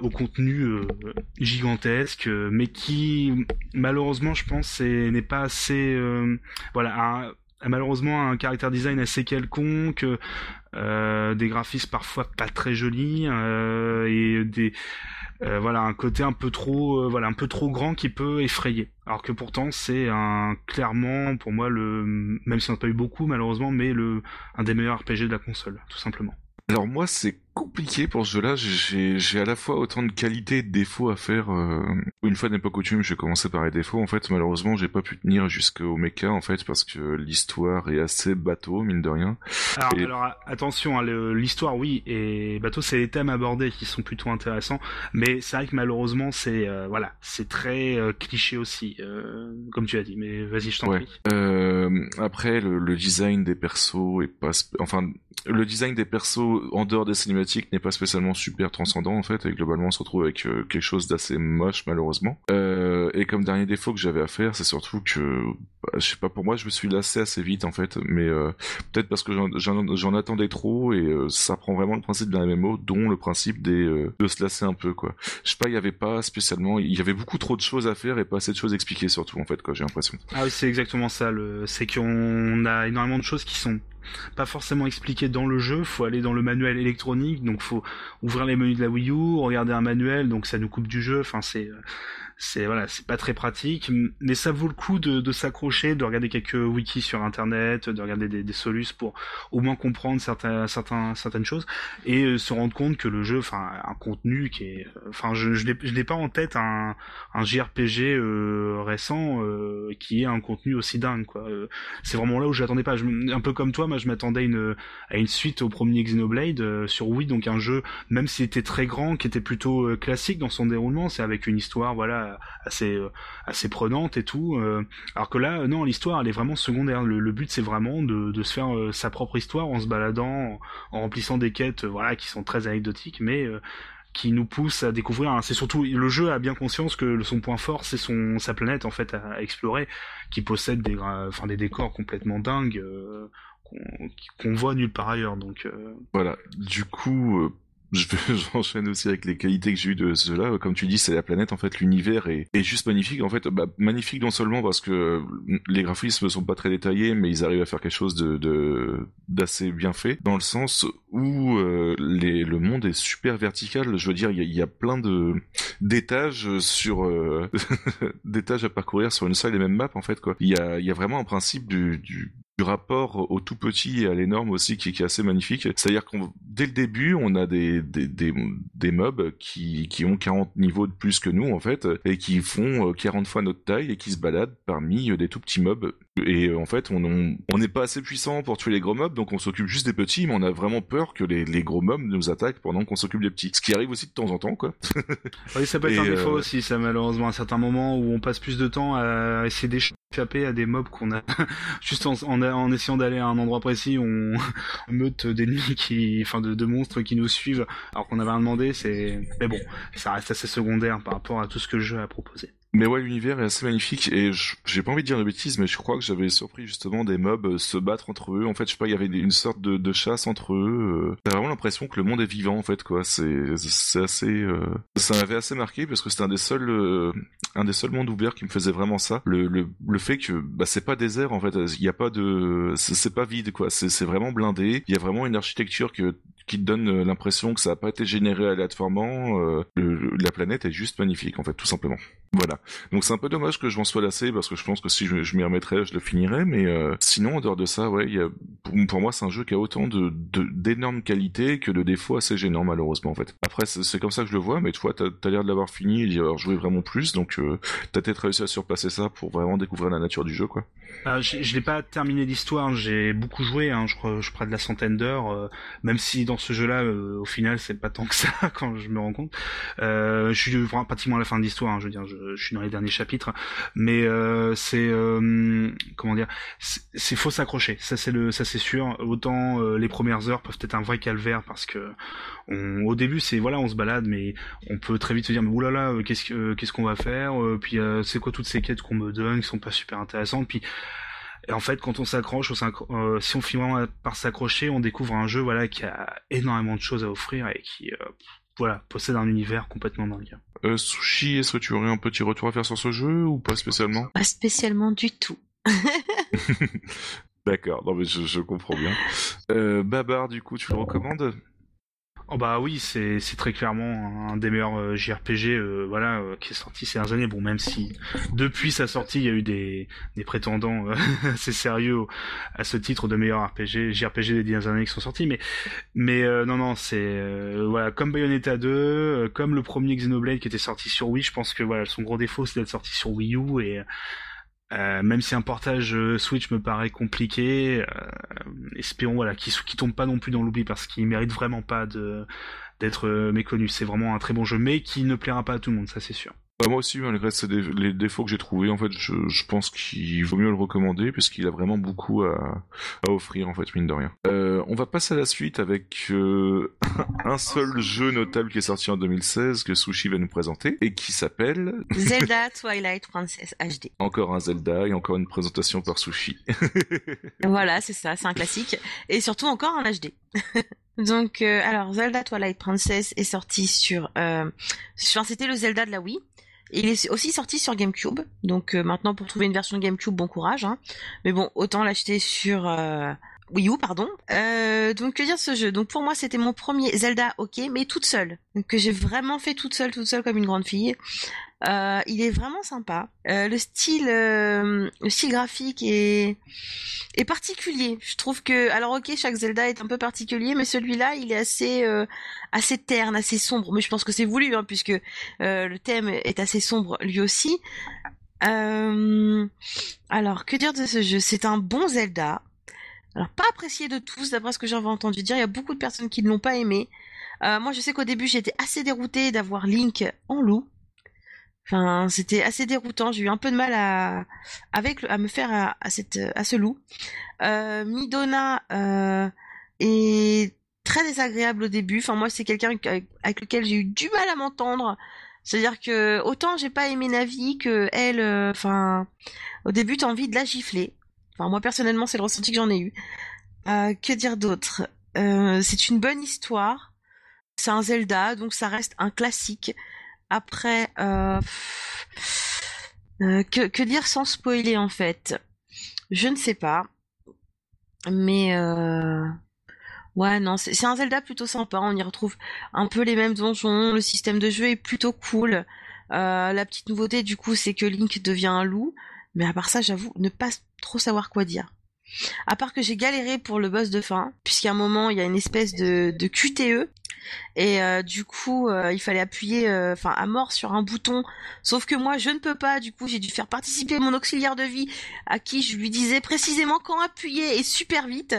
au contenu gigantesque, mais qui malheureusement, je pense, n'est pas assez, voilà, malheureusement un caractère design assez quelconque, euh, des graphismes parfois pas très jolis euh, et des euh, voilà un côté un peu trop voilà un peu trop grand qui peut effrayer. Alors que pourtant c'est un clairement pour moi le même si on n'a pas eu beaucoup malheureusement mais le un des meilleurs RPG de la console tout simplement. Alors moi c'est compliqué pour ce jeu-là. J'ai à la fois autant de qualités et de défauts à faire. Euh... Une fois n'est pas coutume, je vais commencer par les défauts. En fait, malheureusement, j'ai pas pu tenir jusqu'au mecha en fait parce que l'histoire est assez bateau, mine de rien. Alors, alors attention, hein, l'histoire, oui, et bateau, c'est les thèmes abordés qui sont plutôt intéressants. Mais c'est vrai que malheureusement, c'est euh, voilà, c'est très euh, cliché aussi, euh, comme tu as dit. Mais vas-y, je t'en prie. après, le, le, design des persos est pas, enfin, le design des persos en dehors des cinématiques n'est pas spécialement super transcendant en fait, et globalement on se retrouve avec euh, quelque chose d'assez moche malheureusement. Euh, et comme dernier défaut que j'avais à faire, c'est surtout que, bah, je sais pas, pour moi je me suis lassé assez vite en fait, mais euh, peut-être parce que j'en attendais trop et ça prend vraiment le principe d'un MMO, dont le principe des de se lasser un peu quoi. Je sais pas, il y avait pas spécialement, il y avait beaucoup trop de choses à faire et pas assez de choses expliquées surtout en fait quoi, j'ai l'impression. Ah oui, c'est exactement ça. Le, c'est qu'on a énormément de choses qui sont pas forcément expliqué dans le jeu, faut aller dans le manuel électronique, donc faut ouvrir les menus de la Wii U, regarder un manuel, donc ça nous coupe du jeu, enfin c'est euh, c'est voilà, c'est pas très pratique, mais ça vaut le coup de, de s'accrocher, de regarder quelques wikis sur internet, de regarder des, des solus pour au moins comprendre certains, certains, certaines choses et euh, se rendre compte que le jeu, enfin, un contenu qui est, euh, enfin, je je n'ai pas en tête un, un JRPG euh, récent euh, qui est un contenu aussi dingue quoi. c'est vraiment là où j'attendais pas. Je, un peu comme toi, moi, je m'attendais une à une suite au premier Xenoblade sur Wii, donc un jeu même s'il était très grand, qui était plutôt classique dans son déroulement, c'est avec une histoire, voilà assez euh, assez prenante et tout. Euh. alors que là, non, l'histoire elle est vraiment secondaire. Le, but c'est vraiment de, se faire euh, sa propre histoire en se baladant, en, remplissant des quêtes, voilà, qui sont très anecdotiques, mais qui nous poussent à découvrir. C'est surtout le jeu a bien conscience que son point fort c'est son sa planète en fait à, explorer, qui possède des des décors complètement dingues qu'on voit nulle part ailleurs. Donc voilà. Du coup, *laughs* je j'enchaîne aussi avec les qualités que j'ai eues de ce jeu-là. Comme tu dis, c'est la planète, en fait, l'univers est, est, juste magnifique. En fait, bah, magnifique non seulement parce que les graphismes sont pas très détaillés, mais ils arrivent à faire quelque chose de d'assez bien fait, dans le sens où euh, les, le monde est super vertical. Je veux dire, il y a, y a, plein de d'étages sur euh, *laughs* d'étages à parcourir sur une seule et même map, en fait. quoi. Il y a, y a vraiment un principe du, du du rapport au tout petit et à l'énorme aussi qui, est assez magnifique. C'est-à-dire qu'on dès le début, on a des, des, des, des, mobs qui, qui ont 40 niveaux de plus que nous en fait et qui font 40 euh, fois notre taille et qui se baladent parmi euh, des tout petits mobs. Et euh, en fait, on on n'est pas assez puissant pour tuer les gros mobs, donc on s'occupe juste des petits, mais on a vraiment peur que les, les gros mobs nous attaquent pendant qu'on s'occupe des petits. Ce qui arrive aussi de temps en temps, quoi. *laughs* oui, ça peut être un défaut aussi, ça malheureusement, à certains moments où on passe plus de temps à essayer d'échapper à des mobs qu'on a *laughs* juste en, en en essayant d'aller à un endroit précis, on *laughs* meute d'ennemis qui, enfin de, de, monstres qui nous suivent, alors qu'on avait rien demandé. C'est, mais bon, ça reste assez secondaire par rapport à tout ce que le jeu a proposé. Mais ouais, l'univers est assez magnifique et j'ai pas envie de dire de bêtises, mais je crois que j'avais surpris justement des mobs euh, se battre entre eux. En fait, je sais pas, il y avait une sorte de, de chasse entre eux. Euh. T'as vraiment l'impression que le monde est vivant en fait, quoi. C'est assez, euh... ça m'avait assez marqué parce que c'était un des seuls, euh, un des seuls mondes ouverts qui me faisait vraiment ça. Le le, le fait que bah c'est pas désert en fait, il y a pas de, c'est pas vide quoi. C'est c'est vraiment blindé. Il y a vraiment une architecture que qui te donne euh, l'impression que ça n'a pas été généré aléatoirement. Euh, le- la planète est juste magnifique, en fait, tout simplement. Voilà. Donc c'est un peu dommage que je m'en sois lassé parce que je pense que si je, m'y remettrais, je le finirais. Mais euh, sinon, en dehors de ça, ouais, pour, moi, c'est un jeu qui a autant d'énormes qualités que de défauts assez gênants, malheureusement, en fait. Après, c'est comme ça que je le vois, mais toi, t'as as, l'air de l'avoir fini et d'y avoir joué vraiment plus, donc euh, t'as peut-être réussi à surpasser ça pour vraiment découvrir la nature du jeu, quoi. Euh, je l'ai pas terminé l'histoire, j'ai beaucoup joué, hein, je crois, je près de la centaine d'heures, euh, même si dans ce jeu-là, au final, c'est pas tant que ça *laughs* quand je me rends compte. Je suis pratiquement à la fin de l'histoire, hein, je veux dire, dans les derniers chapitres, mais euh, c'est euh, comment dire, c'est faut s'accrocher, ça c'est le, ça c'est sûr. Autant euh, les premières heures peuvent être un vrai calvaire parce que on, au début c'est voilà, on se balade, mais on peut très vite se dire mais oulala, euh, qu'est-ce que qu'est-ce qu'on va faire, euh, puis euh, c'est quoi toutes ces quêtes qu'on me donne qui sont pas super intéressantes, puis et en fait, quand on s'accroche, euh, si on finit par s'accrocher, on découvre un jeu voilà qui a énormément de choses à offrir et qui euh, voilà possède un univers complètement dingue. Euh, Sushi, est-ce que tu aurais un petit retour à faire sur ce jeu ou pas spécialement? Pas spécialement du tout. *laughs* D'accord, non mais je, je comprends bien. Euh, Babar, du coup, tu le recommandes? Oh bah oui, c'est très clairement un des meilleurs euh, JRPG euh, voilà euh, qui est sorti ces dernières années. Bon, même si depuis sa sortie, il y a eu des des prétendants euh, *laughs* assez sérieux à ce titre de meilleur RPG, JRPG des dernières années qui sont sortis, mais mais euh, non non, c'est voilà comme Bayonetta 2, euh, comme le premier Xenoblade qui était sorti sur Wii. Je pense que voilà son gros défaut c'est d'être sorti sur Wii U et euh, même si un portage euh, Switch me paraît compliqué, euh, espérons voilà qu'il tombe pas non plus dans l'oubli parce qu'il mérite vraiment pas d'être méconnu. C'est vraiment un très bon jeu, mais qui ne plaira pas à tout le monde, ça c'est sûr. Bah, moi aussi, malgré dé- les défauts que j'ai trouvés, en fait, je, je pense qu'il vaut mieux le recommander puisqu'il a vraiment beaucoup à, à offrir, en fait, mine de rien. Euh, on va passer à la suite avec euh, *coughs* un seul jeu notable qui est sorti en 2016 que Sushi va nous présenter et qui s'appelle *laughs* Zelda Twilight Princess HD. encore un Zelda et encore une présentation par Sushi. *laughs* Voilà, c'est ça, c'est un classique. Et surtout encore un HD. *laughs* Donc, euh, alors, Zelda Twilight Princess est sorti sur... Euh, sur- C'était le Zelda de la Wii. Il est aussi sorti sur GameCube. Donc euh, maintenant, pour trouver une version GameCube, bon courage. Hein. Mais bon, autant l'acheter sur... Wii U, pardon. Euh, donc que dire de ce jeu? Donc pour moi, c'était mon premier Zelda, ok, mais toute seule. Donc que j'ai vraiment fait toute seule, toute seule comme une grande fille. Euh, il est vraiment sympa. Euh, le style, euh, le style graphique est est particulier. Je trouve que, alors ok, chaque Zelda est un peu particulier, mais celui-là, il est assez euh, assez terne, assez sombre. Mais je pense que c'est voulu, hein, puisque euh, le thème est assez sombre lui aussi. Euh, alors, que dire de ce jeu? C'est un bon Zelda. Alors, pas apprécié de tous, d'après ce que j'avais entendu dire. Il y a beaucoup de personnes qui ne l'ont pas aimé. Euh, moi, je sais qu'au début, j'étais assez déroutée d'avoir Link en loup. Enfin, c'était assez déroutant. J'ai eu un peu de mal à avec à me faire à, à cette à ce loup. Euh, Midona euh, est très désagréable au début. Enfin, moi, c'est quelqu'un avec avec lequel j'ai eu du mal à m'entendre. C'est-à-dire que autant j'ai pas aimé Navi que elle. euh, Enfin, au début, t'as envie de la gifler. Enfin, moi personnellement, c'est le ressenti que j'en ai eu. Euh, que dire d'autre? Euh, C'est une bonne histoire. C'est un Zelda, donc ça reste un classique. Après, euh, que, que dire sans spoiler en fait? Je ne sais pas. Mais ouais, non, c'est un Zelda plutôt sympa. On y retrouve un peu les mêmes donjons. Le système de jeu est plutôt cool. La petite nouveauté du coup, c'est que Link devient un loup. Mais à part ça, j'avoue ne pas trop savoir quoi dire. À part que j'ai galéré pour le boss de fin, puisqu'à un moment il y a une espèce de, de QTE et euh, du coup euh, il fallait appuyer euh, enfin à mort sur un bouton. Sauf que moi je ne peux pas, du coup j'ai dû faire participer mon auxiliaire de vie à qui je lui disais précisément quand appuyer et super vite.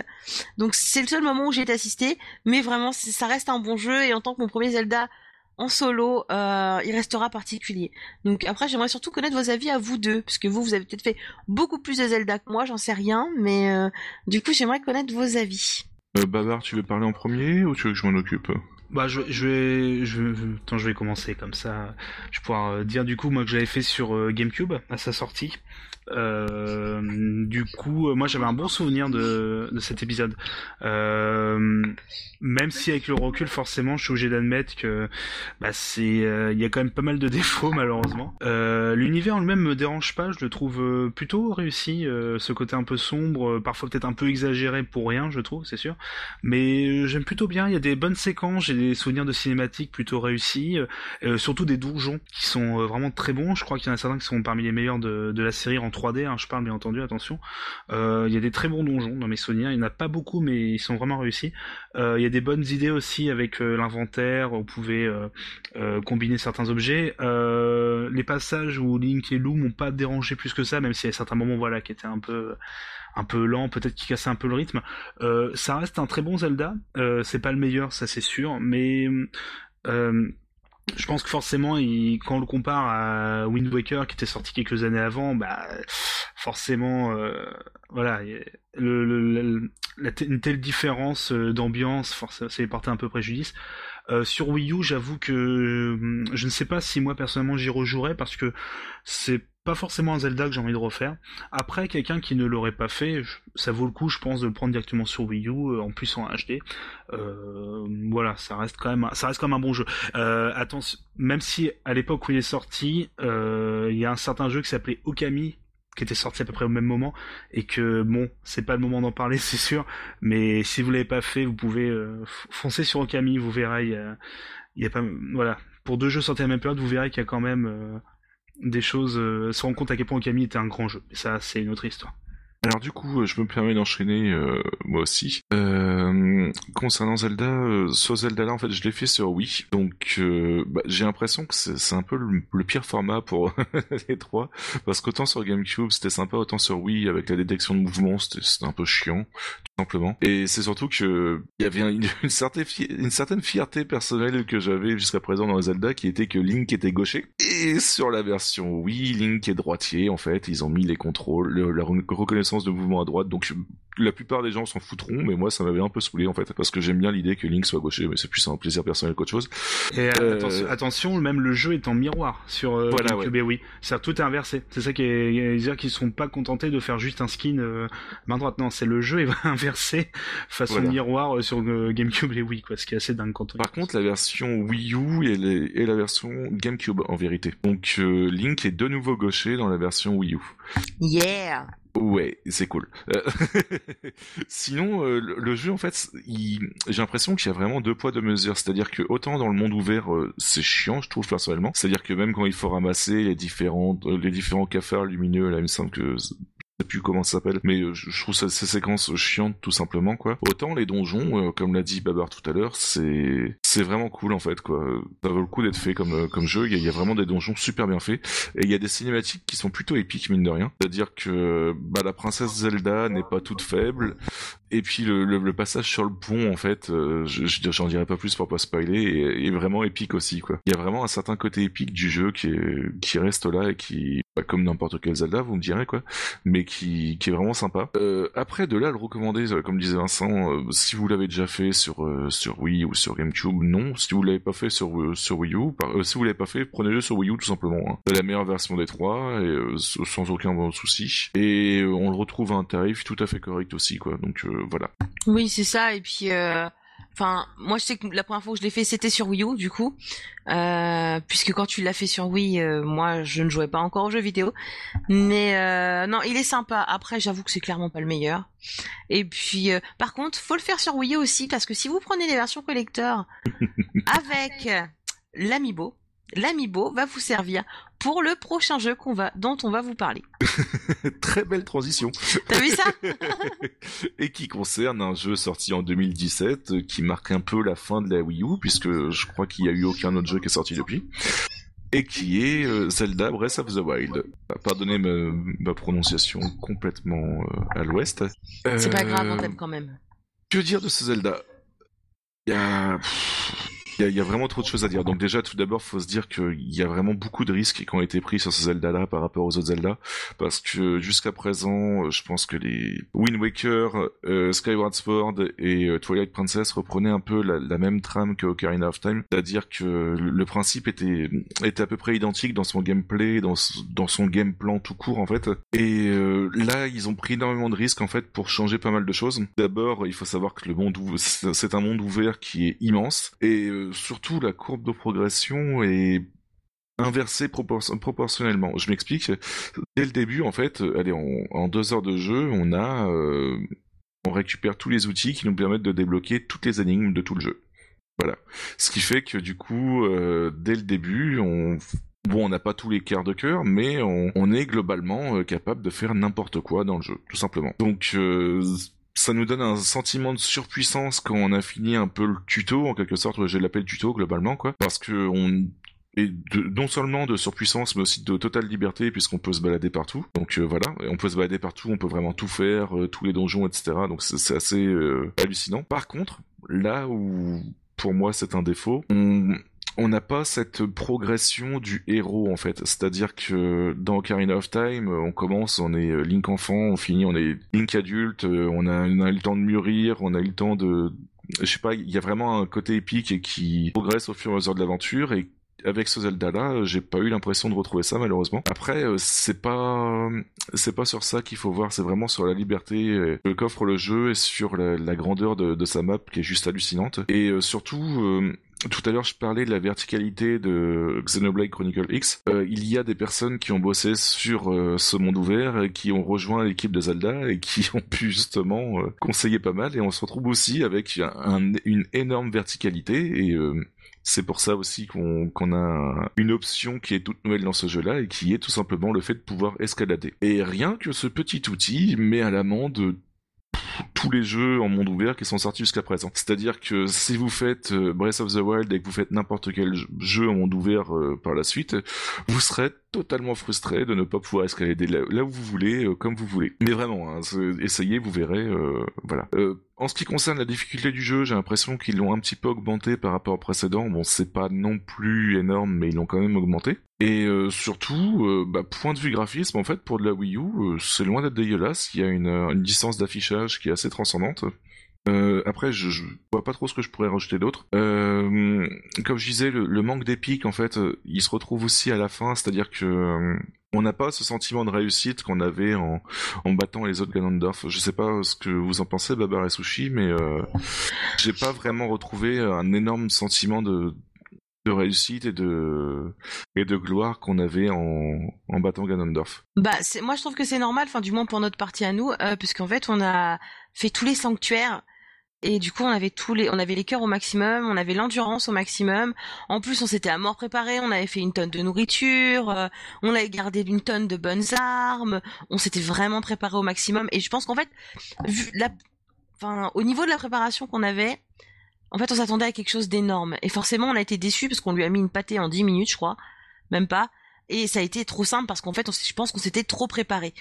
Donc c'est le seul moment où j'ai été assisté, mais vraiment ça reste un bon jeu et en tant que mon premier Zelda en solo, euh, il restera particulier. Donc après, j'aimerais surtout connaître vos avis à vous deux, parce que vous, vous avez peut-être fait beaucoup plus de Zelda que moi, j'en sais rien, mais euh, du coup, j'aimerais connaître vos avis. Euh, Babar, tu veux parler en premier ou tu veux que je m'en occupe? Bah je, je vais je, attends, je vais commencer comme ça. Je vais pouvoir dire du coup moi que j'avais fait sur euh, GameCube à sa sortie. Euh, du coup, euh, moi j'avais un bon souvenir de, cet épisode. Euh, même si avec le recul, forcément, je suis obligé d'admettre que bah, c'est, il y a quand même pas mal de *laughs* défauts malheureusement. L'univers en lui-même me dérange pas, je le trouve plutôt réussi. ce côté un peu sombre, parfois peut-être un peu exagéré pour rien, je trouve, c'est sûr. Mais j'aime plutôt bien. Il y a des bonnes séquences, j'ai des souvenirs de cinématiques plutôt réussis, surtout des donjons qui sont vraiment très bons. Je crois qu'il y en a certains qui sont parmi les meilleurs de, de la série en 3D. Hein, je parle bien entendu, attention. Euh, il y a des très bons donjons dans mes souvenirs. Il n'y en a pas beaucoup, mais ils sont vraiment réussis. Euh, il y a des bonnes idées aussi avec euh, l'inventaire. Vous pouvez combiner certains objets. les passages où Link et Lou m'ont pas dérangé plus que ça, même s'il y a certains moments voilà qui étaient un peu un peu lent, peut-être qui cassait un peu le rythme. ça reste un très bon Zelda. c'est pas le meilleur, ça c'est sûr, mais je pense que forcément, il, quand on le compare à Wind Waker qui était sorti quelques années avant, bah forcément, euh, voilà, le, une telle différence euh, d'ambiance, ça porté un peu préjudice. Euh, sur Wii U, j'avoue que je ne sais pas si moi personnellement j'y rejouerais parce que c'est pas forcément un Zelda que j'ai envie de refaire. Après, quelqu'un qui ne l'aurait pas fait, ça vaut le coup, je pense, de le prendre directement sur Wii U, euh, en plus en HD. Euh, voilà, ça reste quand même, ça reste quand même un bon jeu. Euh, attention, même si à l'époque où il est sorti, euh, il y a un certain jeu qui s'appelait Okami qui était sorti à peu près au même moment et que bon c'est pas le moment d'en parler *laughs* c'est sûr mais si vous l'avez pas fait vous pouvez foncer sur Okami vous verrez il y a, il y a pas voilà pour deux jeux sortis à la même période vous verrez qu'il y a quand même des choses, euh, se rendre compte à quel point Okami était un grand jeu. Ça, c'est une autre histoire. Alors du coup, euh, je me permets d'enchaîner euh, moi aussi. Euh, concernant Zelda, euh, ce Zelda-là, en fait, je l'ai fait sur Wii, donc bah, j'ai l'impression que c'est un peu le, pire format pour *laughs* les trois, parce qu'autant sur GameCube c'était sympa, autant sur Wii avec la détection de mouvement c'était un peu chiant, tout simplement. Et c'est surtout que il y avait une certaine fierté personnelle que j'avais jusqu'à présent dans Zelda, qui était que Link était gaucher, et sur la version Wii, Link est droitier. En fait, ils ont mis les contrôles, la reconnaissance de mouvement à droite. Donc la plupart des gens s'en foutront, mais moi ça m'avait un peu saoulé en fait, parce que j'aime bien l'idée que Link soit gaucher, mais c'est plus un plaisir personnel qu'autre chose. Et euh, attention, même le jeu est en miroir sur euh, voilà, ouais. oui. C'est tout est inversé. C'est ça qui est, dire qu'ils sont pas contentés de faire juste un skin euh, main droite. Non, c'est le jeu est *laughs* inversé façon miroir sur GameCube et Wii, quoi. Ce qui est assez dingue quand on. Par contre, la version Wii U et, et la version GameCube en vérité. Donc Link est de nouveau gaucher dans la version Wii U. Yeah. Ouais, c'est cool. Euh, *laughs* sinon, euh, le jeu, en fait, j'ai l'impression qu'il y a vraiment deux poids deux mesures. C'est-à-dire que autant dans le monde ouvert, euh, c'est chiant, je trouve personnellement. C'est-à-dire que même quand il faut ramasser les différents, les différents cafards lumineux, là, il me semble que sais plus comment ça s'appelle, mais euh, je trouve ces séquences chiantes tout simplement quoi. Autant les donjons, euh, comme l'a dit Babar tout à l'heure, c'est c'est vraiment cool en fait quoi. Ça vaut le coup d'être fait comme euh, comme jeu. Il y, a, vraiment des donjons super bien faits et il y a des cinématiques qui sont plutôt épiques mine de rien. C'est-à-dire que bah la princesse Zelda n'est pas toute faible et puis le, le, passage sur le pont en fait, je j'en dirai pas plus pour pas spoiler, est, est, vraiment épique aussi quoi. Il y a vraiment un certain côté épique du jeu qui est, qui reste là et qui comme n'importe quel Zelda, vous me direz quoi, mais qui, qui est vraiment sympa. Euh, après, de là, le recommander, euh, comme disait Vincent, euh, si vous l'avez déjà fait sur sur Wii ou sur GameCube, non. Si vous l'avez pas fait sur sur Wii U, si vous l'avez pas fait, prenez-le sur Wii U tout simplement. Hein. C'est la meilleure version des trois, et, sans aucun souci. Et on le retrouve à un tarif tout à fait correct aussi, quoi. Donc voilà. Oui, c'est ça. Et puis. Enfin, moi je sais que la première fois que je l'ai fait, c'était sur Wii U, du coup, euh, puisque quand tu l'as fait sur Wii, euh, moi je ne jouais pas encore aux jeux vidéo. Mais euh, non, il est sympa. Après, j'avoue que c'est clairement pas le meilleur. Et puis, par contre, faut le faire sur Wii U aussi, parce que si vous prenez les versions collector *laughs* avec l'Amiibo, l'Amiibo va vous servir pour le prochain jeu qu'on va, dont on va vous parler. *laughs* Très belle transition. T'as vu ça? *laughs* Et qui concerne un jeu sorti en 2017 euh, qui marque un peu la fin de la Wii U puisque je crois qu'il y a eu aucun autre jeu qui est sorti depuis. Et qui est euh, Zelda Breath of the Wild. Pardonnez ma, prononciation complètement euh, à l'ouest. C'est pas grave, on t'aime quand même. Que dire de ce Zelda? Il y a Il y, a vraiment trop de choses à dire. Donc déjà, tout d'abord, faut se dire qu'il y a vraiment beaucoup de risques qui ont été pris sur ce Zelda-là par rapport aux autres Zelda, parce que jusqu'à présent, je pense que les Wind Waker, euh, Skyward Sword et euh, Twilight Princess reprenaient un peu la, même trame que Ocarina of Time, c'est-à-dire que le principe était était à peu près identique dans son gameplay, dans dans son game plan tout court en fait. Et euh, là, ils ont pris énormément de risques en fait pour changer pas mal de choses. D'abord, il faut savoir que le monde c'est un monde ouvert qui est immense et surtout la courbe de progression est inversée proportionnellement. Je m'explique. Dès le début, en fait, allez, en deux heures de jeu, on a, euh, on récupère tous les outils qui nous permettent de débloquer toutes les énigmes de tout le jeu. Voilà. Ce qui fait que du coup, euh, dès le début, on Bon, on n'a pas tous les quarts de cœur, mais on, est globalement euh, capable de faire n'importe quoi dans le jeu, tout simplement. Donc, ça nous donne un sentiment de surpuissance quand on a fini un peu le tuto, en quelque sorte, j'ai l'appelle tuto globalement, quoi, parce que on et non seulement de surpuissance mais aussi de totale liberté puisqu'on peut se balader partout. Donc euh, voilà. On peut se balader partout on peut vraiment tout faire euh, tous les donjons etc donc c'est assez euh, hallucinant. Par contre là où pour moi c'est un défaut on on n'a pas cette progression du héros en fait. C'est-à-dire que dans Ocarina of Time, on commence, on est Link enfant, on finit, on est Link adulte, on a, on a eu le temps de mûrir, on a eu le temps de, je sais pas, il y a vraiment un côté épique qui progresse au fur et à mesure de l'aventure et avec ce Zelda là, j'ai pas eu l'impression de retrouver ça malheureusement. Après, euh, c'est pas c'est pas sur ça qu'il faut voir, c'est vraiment sur la liberté euh, qu'offre le jeu et sur la, grandeur de, sa map qui est juste hallucinante. Et euh, surtout, tout à l'heure, je parlais de la verticalité de Xenoblade Chronicle X. il y a des personnes qui ont bossé sur ce monde ouvert, et qui ont rejoint l'équipe de Zelda et qui *laughs* ont pu justement conseiller pas mal. Et on se retrouve aussi avec une énorme verticalité et c'est pour ça aussi qu'on a une option qui est toute nouvelle dans ce jeu-là et qui est tout simplement le fait de pouvoir escalader. Et rien que ce petit outil met à l'amende tous les jeux en monde ouvert qui sont sortis jusqu'à présent. C'est-à-dire que si vous faites euh, Breath of the Wild et que vous faites n'importe quel jeu en monde ouvert euh, par la suite, vous serez totalement frustré de ne pas pouvoir escalader là, où vous voulez, euh, comme vous voulez. Mais vraiment, hein, essayez, vous verrez. voilà. En ce qui concerne la difficulté du jeu, j'ai l'impression qu'ils l'ont un petit peu augmenté par rapport au précédent. Bon, c'est pas non plus énorme, mais ils l'ont quand même augmenté. Et euh, surtout, euh, bah, point de vue graphisme, en fait, pour de la Wii U, euh, c'est loin d'être dégueulasse. Il y a une, une distance d'affichage qui est assez transcendante. Après, je, je, vois pas trop ce que je pourrais rajouter d'autre. comme je disais, le, manque d'épique, en fait, il se retrouve aussi à la fin, c'est-à-dire que on n'a pas ce sentiment de réussite qu'on avait en, en battant les autres Ganondorf. Je sais pas ce que vous en pensez, Babar et Sushi, mais j'ai pas vraiment retrouvé un énorme sentiment de de réussite et de et de gloire qu'on avait en, en battant Ganondorf. Bah moi je trouve que c'est normal, enfin du moins pour notre partie à nous, euh, puisqu'en fait on a fait tous les sanctuaires et du coup on avait tous les on avait les cœurs au maximum, on avait l'endurance au maximum. En plus on s'était à mort préparé, on avait fait une tonne de nourriture, euh, on avait gardé une tonne de bonnes armes, on s'était vraiment préparé au maximum et je pense qu'en fait au niveau de la préparation qu'on avait en fait, on s'attendait à quelque chose d'énorme. Et forcément, on a été déçus parce qu'on lui a mis une pâtée en 10 minutes, je crois. Même pas. Et ça a été trop simple parce qu'en fait, je pense qu'on s'était trop préparé.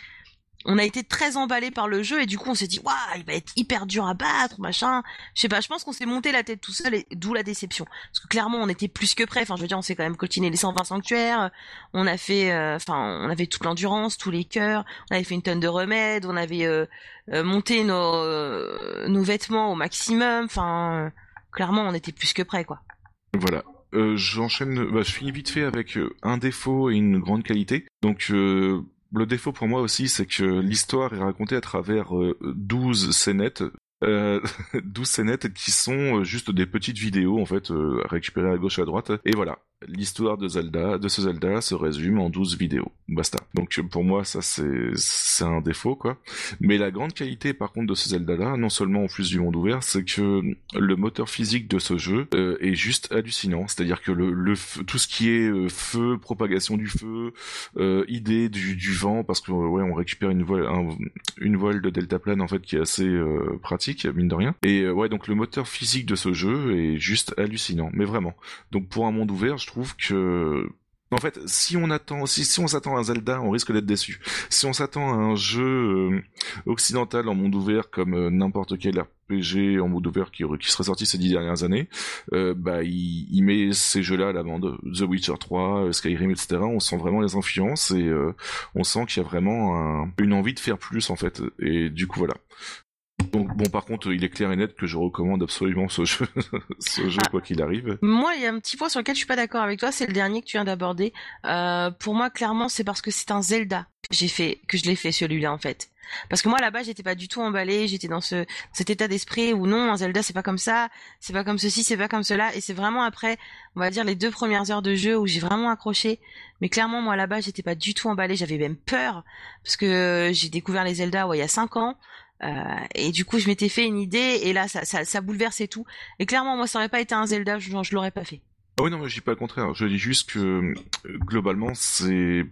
On a été très emballé par le jeu et du coup, on s'est dit, waouh, il va être hyper dur à battre, machin. Je sais pas, je pense qu'on s'est monté la tête tout seul et d'où la déception. Parce que clairement, on était plus que prêt. Enfin, je veux dire, on s'est quand même coltiné les 120 sanctuaires. On a fait, euh, enfin, on avait toute l'endurance, tous les cœurs. On avait fait une tonne de remèdes. On avait euh, euh, monté nos, nos vêtements au maximum. Enfin, clairement, on était plus que prêt, quoi. Voilà. Euh, j'enchaîne, bah, je finis vite fait avec euh, un défaut et une grande qualité. Donc euh, le défaut pour moi aussi, c'est que l'histoire est racontée à travers 12 scénettes, euh, *laughs* 12 scénettes qui sont juste des petites vidéos en fait récupérées à gauche et à droite. Et voilà, l'histoire de Zelda, de ce Zelda se résume en 12 vidéos. Basta. Donc pour moi ça c'est c'est un défaut quoi. Mais la grande qualité par contre de ce Zelda là, non seulement en plus du monde ouvert, c'est que le moteur physique de ce jeu euh, est juste hallucinant. C'est-à-dire que le, tout ce qui est euh, feu, propagation du feu, euh, idée du, vent, parce que ouais on récupère une voile une voile de deltaplane en fait qui est assez pratique mine de rien. Et ouais donc le moteur physique de ce jeu est juste hallucinant, mais vraiment. Donc pour un monde ouvert, je trouve que En fait, si on attend, si, si on s'attend à Zelda, on risque d'être déçu. Si on s'attend à un jeu euh, occidental en monde ouvert comme euh, n'importe quel RPG en monde ouvert qui, serait sorti ces dix dernières années, euh, bah il, met ces jeux-là à l'amende. The Witcher 3, Skyrim, etc. On sent vraiment les influences et on sent qu'il y a vraiment un, une envie de faire plus en fait. Et du coup voilà. Donc bon, par contre, il est clair et net que je recommande absolument ce jeu, *laughs* ce jeu ah. quoi qu'il arrive. Moi, il y a un petit point sur lequel je suis pas d'accord avec toi. C'est le dernier que tu viens d'aborder. Euh, pour moi, clairement, c'est parce que c'est un Zelda que j'ai fait, que je l'ai fait celui-là en fait. Parce que moi là-bas, j'étais pas du tout emballée. J'étais dans ce cet état d'esprit où non, un Zelda, c'est pas comme ça, c'est pas comme ceci, c'est pas comme cela. Et c'est vraiment après, on va dire les deux premières heures de jeu où j'ai vraiment accroché. Mais clairement, moi là-bas, j'étais pas du tout emballée. J'avais même peur parce que j'ai découvert les Zelda ouais, il y a cinq ans. Euh, et du coup, je m'étais fait une idée, et là, ça, ça, ça bouleversait tout. Et clairement, moi, ça aurait pas été un Zelda, je, je l'aurais pas fait. Ah oui, non, mais je dis pas le contraire. Je dis juste que euh, globalement, c'est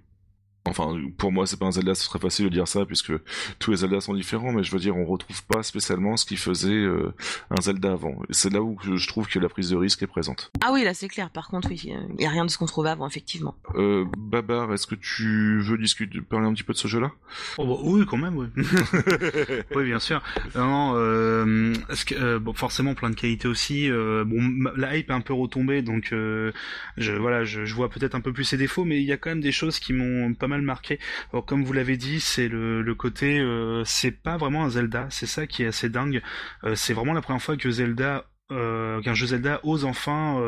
Enfin, pour moi, c'est pas un Zelda, ce serait facile de dire ça, puisque tous les Zelda sont différents, mais je veux dire, on retrouve pas spécialement ce qui faisait euh, un Zelda avant. C'est là où je trouve que la prise de risque est présente. Ah oui, là c'est clair, par contre, oui, il y a rien de ce qu'on trouvait avant, effectivement. Euh, Babar, est-ce que tu veux discuter, parler un petit peu de ce jeu-là? Oh, bah, Oui, quand même, oui. *laughs* oui, bien sûr. Non, euh, que, euh, bon, forcément, plein de qualités aussi. Euh, bon, la hype est un peu retombée, donc je, voilà, je, je vois peut-être un peu plus ses défauts, mais il y a quand même des choses qui m'ont pas marqué. Comme vous l'avez dit, c'est le, côté, euh, c'est pas vraiment un Zelda, c'est ça qui est assez dingue. Euh, c'est vraiment la première fois que Zelda euh, qu'un jeu Zelda ose enfin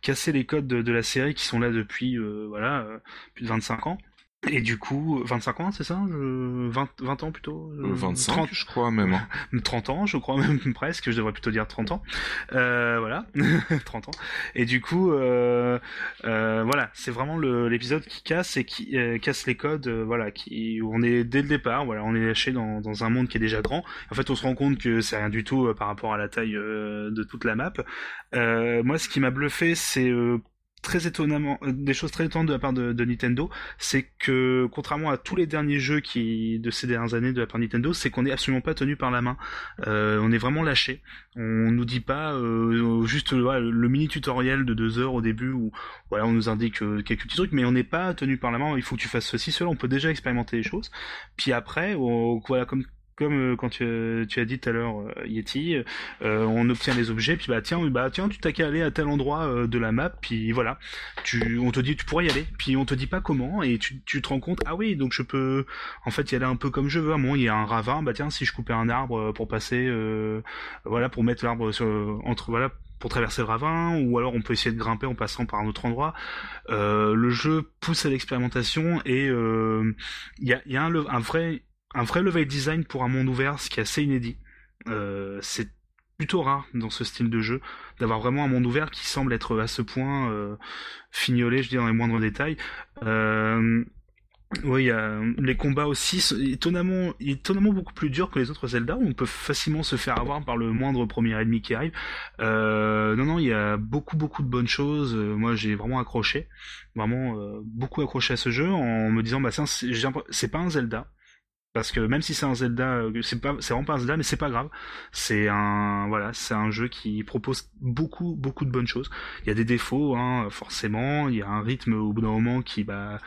casser les codes de, de, la série qui sont là depuis voilà plus de 25 ans. Et du coup, 25 ans, c'est ça 20, 20 ans plutôt 25, 30, je crois même. *laughs* 30 ans, je crois *laughs* même presque, je devrais plutôt dire 30 ans. Euh, voilà, *laughs* 30 ans. Et du coup, euh, euh, voilà, c'est vraiment l'épisode qui casse et qui euh, casse les codes, euh, voilà, qui où on est dès le départ, voilà, on est lâché dans, dans un monde qui est déjà grand. En fait, on se rend compte que c'est rien du tout euh, par rapport à la taille de toute la map. moi, ce qui m'a bluffé, c'est très étonnamment, euh, des choses très étonnantes de la part de, Nintendo, c'est que contrairement à tous les derniers jeux qui de ces dernières années de la part de Nintendo, c'est qu'on n'est absolument pas tenu par la main. Euh, on est vraiment lâché. On nous dit pas euh, juste le mini tutoriel de deux heures au début où voilà on nous indique quelques petits trucs, mais on n'est pas tenu par la main. Il faut que tu fasses ceci, cela. On peut déjà expérimenter les choses. Puis après, voilà comme comme euh, quand tu, as dit tout à l'heure euh, Yeti, euh, on obtient les objets, puis bah tiens, bah tiens, tu t'as qu'à aller à tel endroit de la map, puis voilà, tu, on te dit tu pourrais y aller, puis on te dit pas comment, et tu, tu te rends compte, ah oui, donc je peux, en fait, y aller un peu comme je veux. À il y a un ravin, bah tiens, si je coupais un arbre pour passer, voilà, pour mettre l'arbre entre, voilà, pour traverser le ravin, ou alors on peut essayer de grimper en passant par un autre endroit. le jeu pousse à l'expérimentation et il y a, y a un, un vrai un vrai level design pour un monde ouvert, ce qui est assez inédit. Euh, c'est plutôt rare dans ce style de jeu d'avoir vraiment un monde ouvert qui semble être à ce point euh, fignolé, je dis dans les moindres détails. Euh, oui, les combats aussi étonnamment, étonnamment beaucoup plus durs que les autres Zelda. Où on peut facilement se faire avoir par le moindre premier ennemi qui arrive. Euh, non, non, il y a beaucoup, beaucoup de bonnes choses. Moi, j'ai vraiment accroché, vraiment euh, beaucoup accroché à ce jeu en me disant, bah c'est pas un Zelda, parce que même si c'est un Zelda, euh, c'est pas, c'est vraiment pas un Zelda, mais c'est pas grave. C'est un, voilà, c'est un jeu qui propose beaucoup, beaucoup de bonnes choses. Il y a des défauts, hein, forcément. Il y a un rythme au bout d'un moment qui, bah,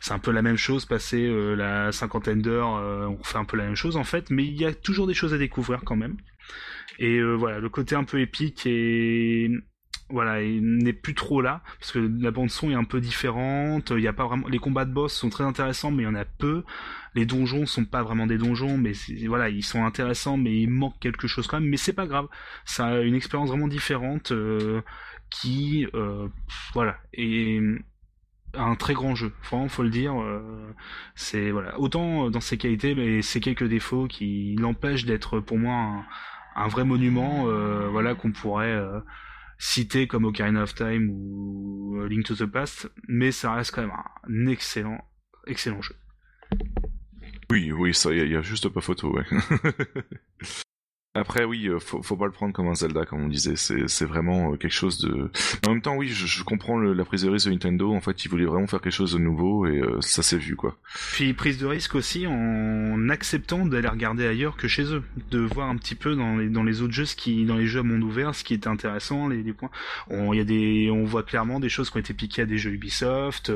c'est un peu la même chose. Passer euh, la cinquantaine d'heures, euh, on fait un peu la même chose en fait, mais il y a toujours des choses à découvrir quand même. Et voilà, le côté un peu épique et voilà, il n'est plus trop là parce que la bande son est un peu différente. Il y a pas vraiment les combats de boss sont très intéressants, mais il y en a peu. Les donjons sont pas vraiment des donjons, mais voilà, ils sont intéressants, mais il manque quelque chose quand même. Mais c'est pas grave, ça a une expérience vraiment différente euh, qui, euh, voilà, est un très grand jeu. Franchement, faut le dire. Euh, c'est voilà, autant dans ses qualités, mais ses quelques défauts qui l'empêchent d'être pour moi un, un vrai monument, voilà, qu'on pourrait cité comme Ocarina of Time ou euh, Link to the Past, mais ça reste quand même un excellent, excellent jeu. Oui, oui, ça, il y, a juste pas photo. *laughs* Après, oui, euh, faut, faut pas le prendre comme un Zelda, comme on disait. C'est, vraiment euh, quelque chose de. En même temps, oui, je, comprends la prise de risque de Nintendo. En fait, ils voulaient vraiment faire quelque chose de nouveau et euh, ça s'est vu, quoi. Puis prise de risque aussi en acceptant d'aller regarder ailleurs que chez eux, de voir un petit peu dans les autres jeux ce qui dans les jeux à monde ouvert ce qui était intéressant, les, points. On y a des on voit clairement des choses qui ont été piquées à des jeux Ubisoft,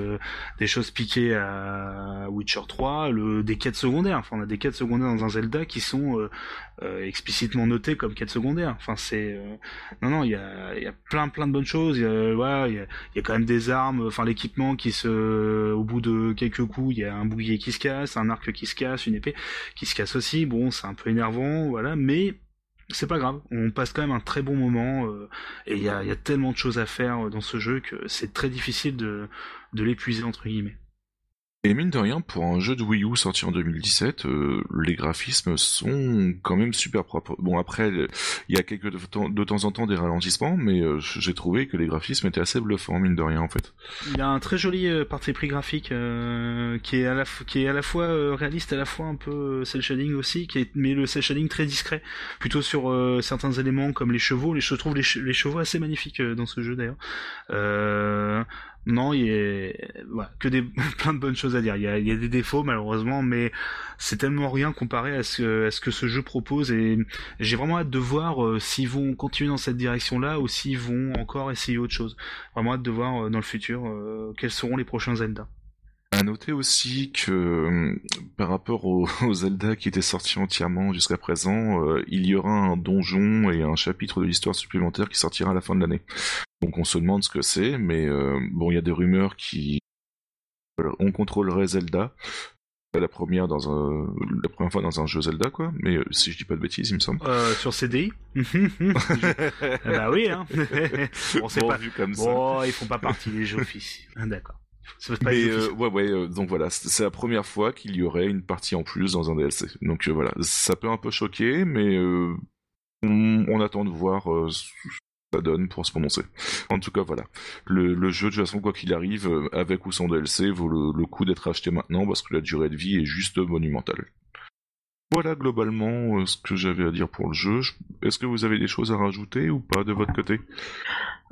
des choses piquées à Witcher 3, le des quêtes secondaires. Enfin, on a des quêtes secondaires dans un Zelda qui sont euh, euh, explicitement notées comme quêtes secondaires. Enfin, c'est euh, non non, il y a plein plein de bonnes choses. Il y a il y y a quand même des armes, enfin l'équipement qui se, au bout de quelques coups, il y a un bouclier qui se casse, un arc qui se casse, une épée qui se casse aussi. Bon, c'est un peu énervant, voilà, mais c'est pas grave. On passe quand même un très bon moment euh, et il y a, tellement de choses à faire dans ce jeu que c'est très difficile de l'épuiser entre guillemets. Et mine de rien, pour un jeu de Wii U sorti en 2017, euh, les graphismes sont quand même super propres. Bon, après, il y a quelques de temps, en temps des ralentissements, mais euh, j'ai trouvé que les graphismes étaient assez bluffants, mine de rien, en fait. Il a un très joli euh, parti pris graphique qui est à la fois réaliste, à la fois un peu cel shading aussi, mais le cel shading très discret, plutôt sur certains éléments comme les chevaux. Les, je trouve les, les chevaux assez magnifiques dans ce jeu d'ailleurs. Euh, non, il y a que des *laughs* plein de bonnes choses à dire. Il y a, des défauts malheureusement, mais c'est tellement rien comparé à ce, que- à ce que ce jeu propose et j'ai vraiment hâte de voir euh, s'ils vont continuer dans cette direction-là ou s'ils vont encore essayer autre chose. Vraiment hâte de voir euh, dans le futur euh, quels seront les prochains Zelda. À noter aussi que euh, par rapport aux, *laughs* aux Zelda qui étaient sortis entièrement jusqu'à présent, euh, il y aura un donjon et un chapitre de l'histoire supplémentaire qui sortira à la fin de l'année. Donc on se demande ce que c'est, mais euh, bon, il y a des rumeurs qui on contrôlerait Zelda. C'est La première dans un, la première fois dans un jeu Zelda quoi, mais euh, si je dis pas de bêtises, il me semble. Euh, sur CDI Bah *laughs* oui, hein. *laughs* c'est Bon, pas. vu comme ça. Bon, ils font pas partie des jeux officiels. Ah, D'accord. Mais euh, ouais ouais euh, donc voilà c'est la première fois qu'il y aurait une partie en plus dans un DLC donc euh, voilà ça peut un peu choquer mais euh, on, on attend de voir euh, ce que ça donne pour se prononcer. En tout cas voilà. Le, le jeu de toute façon quoi qu'il arrive avec ou sans DLC vaut le, le coup d'être acheté maintenant parce que la durée de vie est juste monumentale. Voilà globalement euh, ce que j'avais à dire pour le jeu. Je- est-ce que vous avez des choses à rajouter ou pas de votre côté?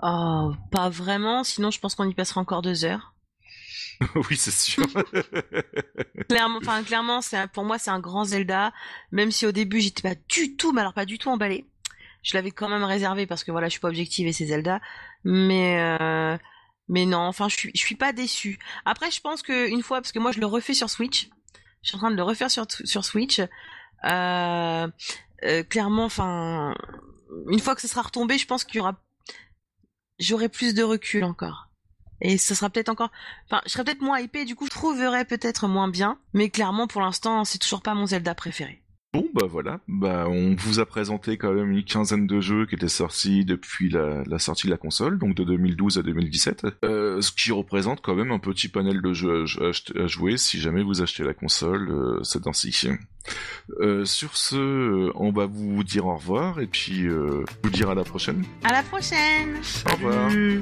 Oh, pas vraiment, sinon je pense qu'on y passera encore deux heures. *laughs* oui c'est sûr *laughs* Clairement, enfin clairement, c'est pour moi c'est un grand Zelda. Même si au début j'étais pas du tout, mais alors pas du tout emballé. Je l'avais quand même réservé parce que voilà, je suis pas objective et c'est Zelda. Mais euh, mais non, enfin je suis je suis pas déçue. Après, je pense que une fois, parce que moi je le refais sur Switch. Je suis en train de le refaire sur sur Switch. Euh, euh, clairement, enfin une fois que ce sera retombé, je pense qu'il y aura j'aurai plus de recul encore. Et ça sera peut-être encore Enfin, je serais peut-être moins hypé, du coup, je trouverais peut-être moins bien. Mais clairement, pour l'instant, c'est toujours pas mon Zelda préféré. Bon bah voilà, bah on vous a présenté quand même une quinzaine de jeux qui étaient sortis depuis la, la sortie de la console, donc de 2012 à 2017, euh, ce qui représente quand même un petit panel de jeux à, à- à jouer si jamais vous achetez la console euh, ces temps-ci. Euh, sur ce, on va vous dire au revoir et puis euh, vous dire à la prochaine. À la prochaine! Au revoir. Salut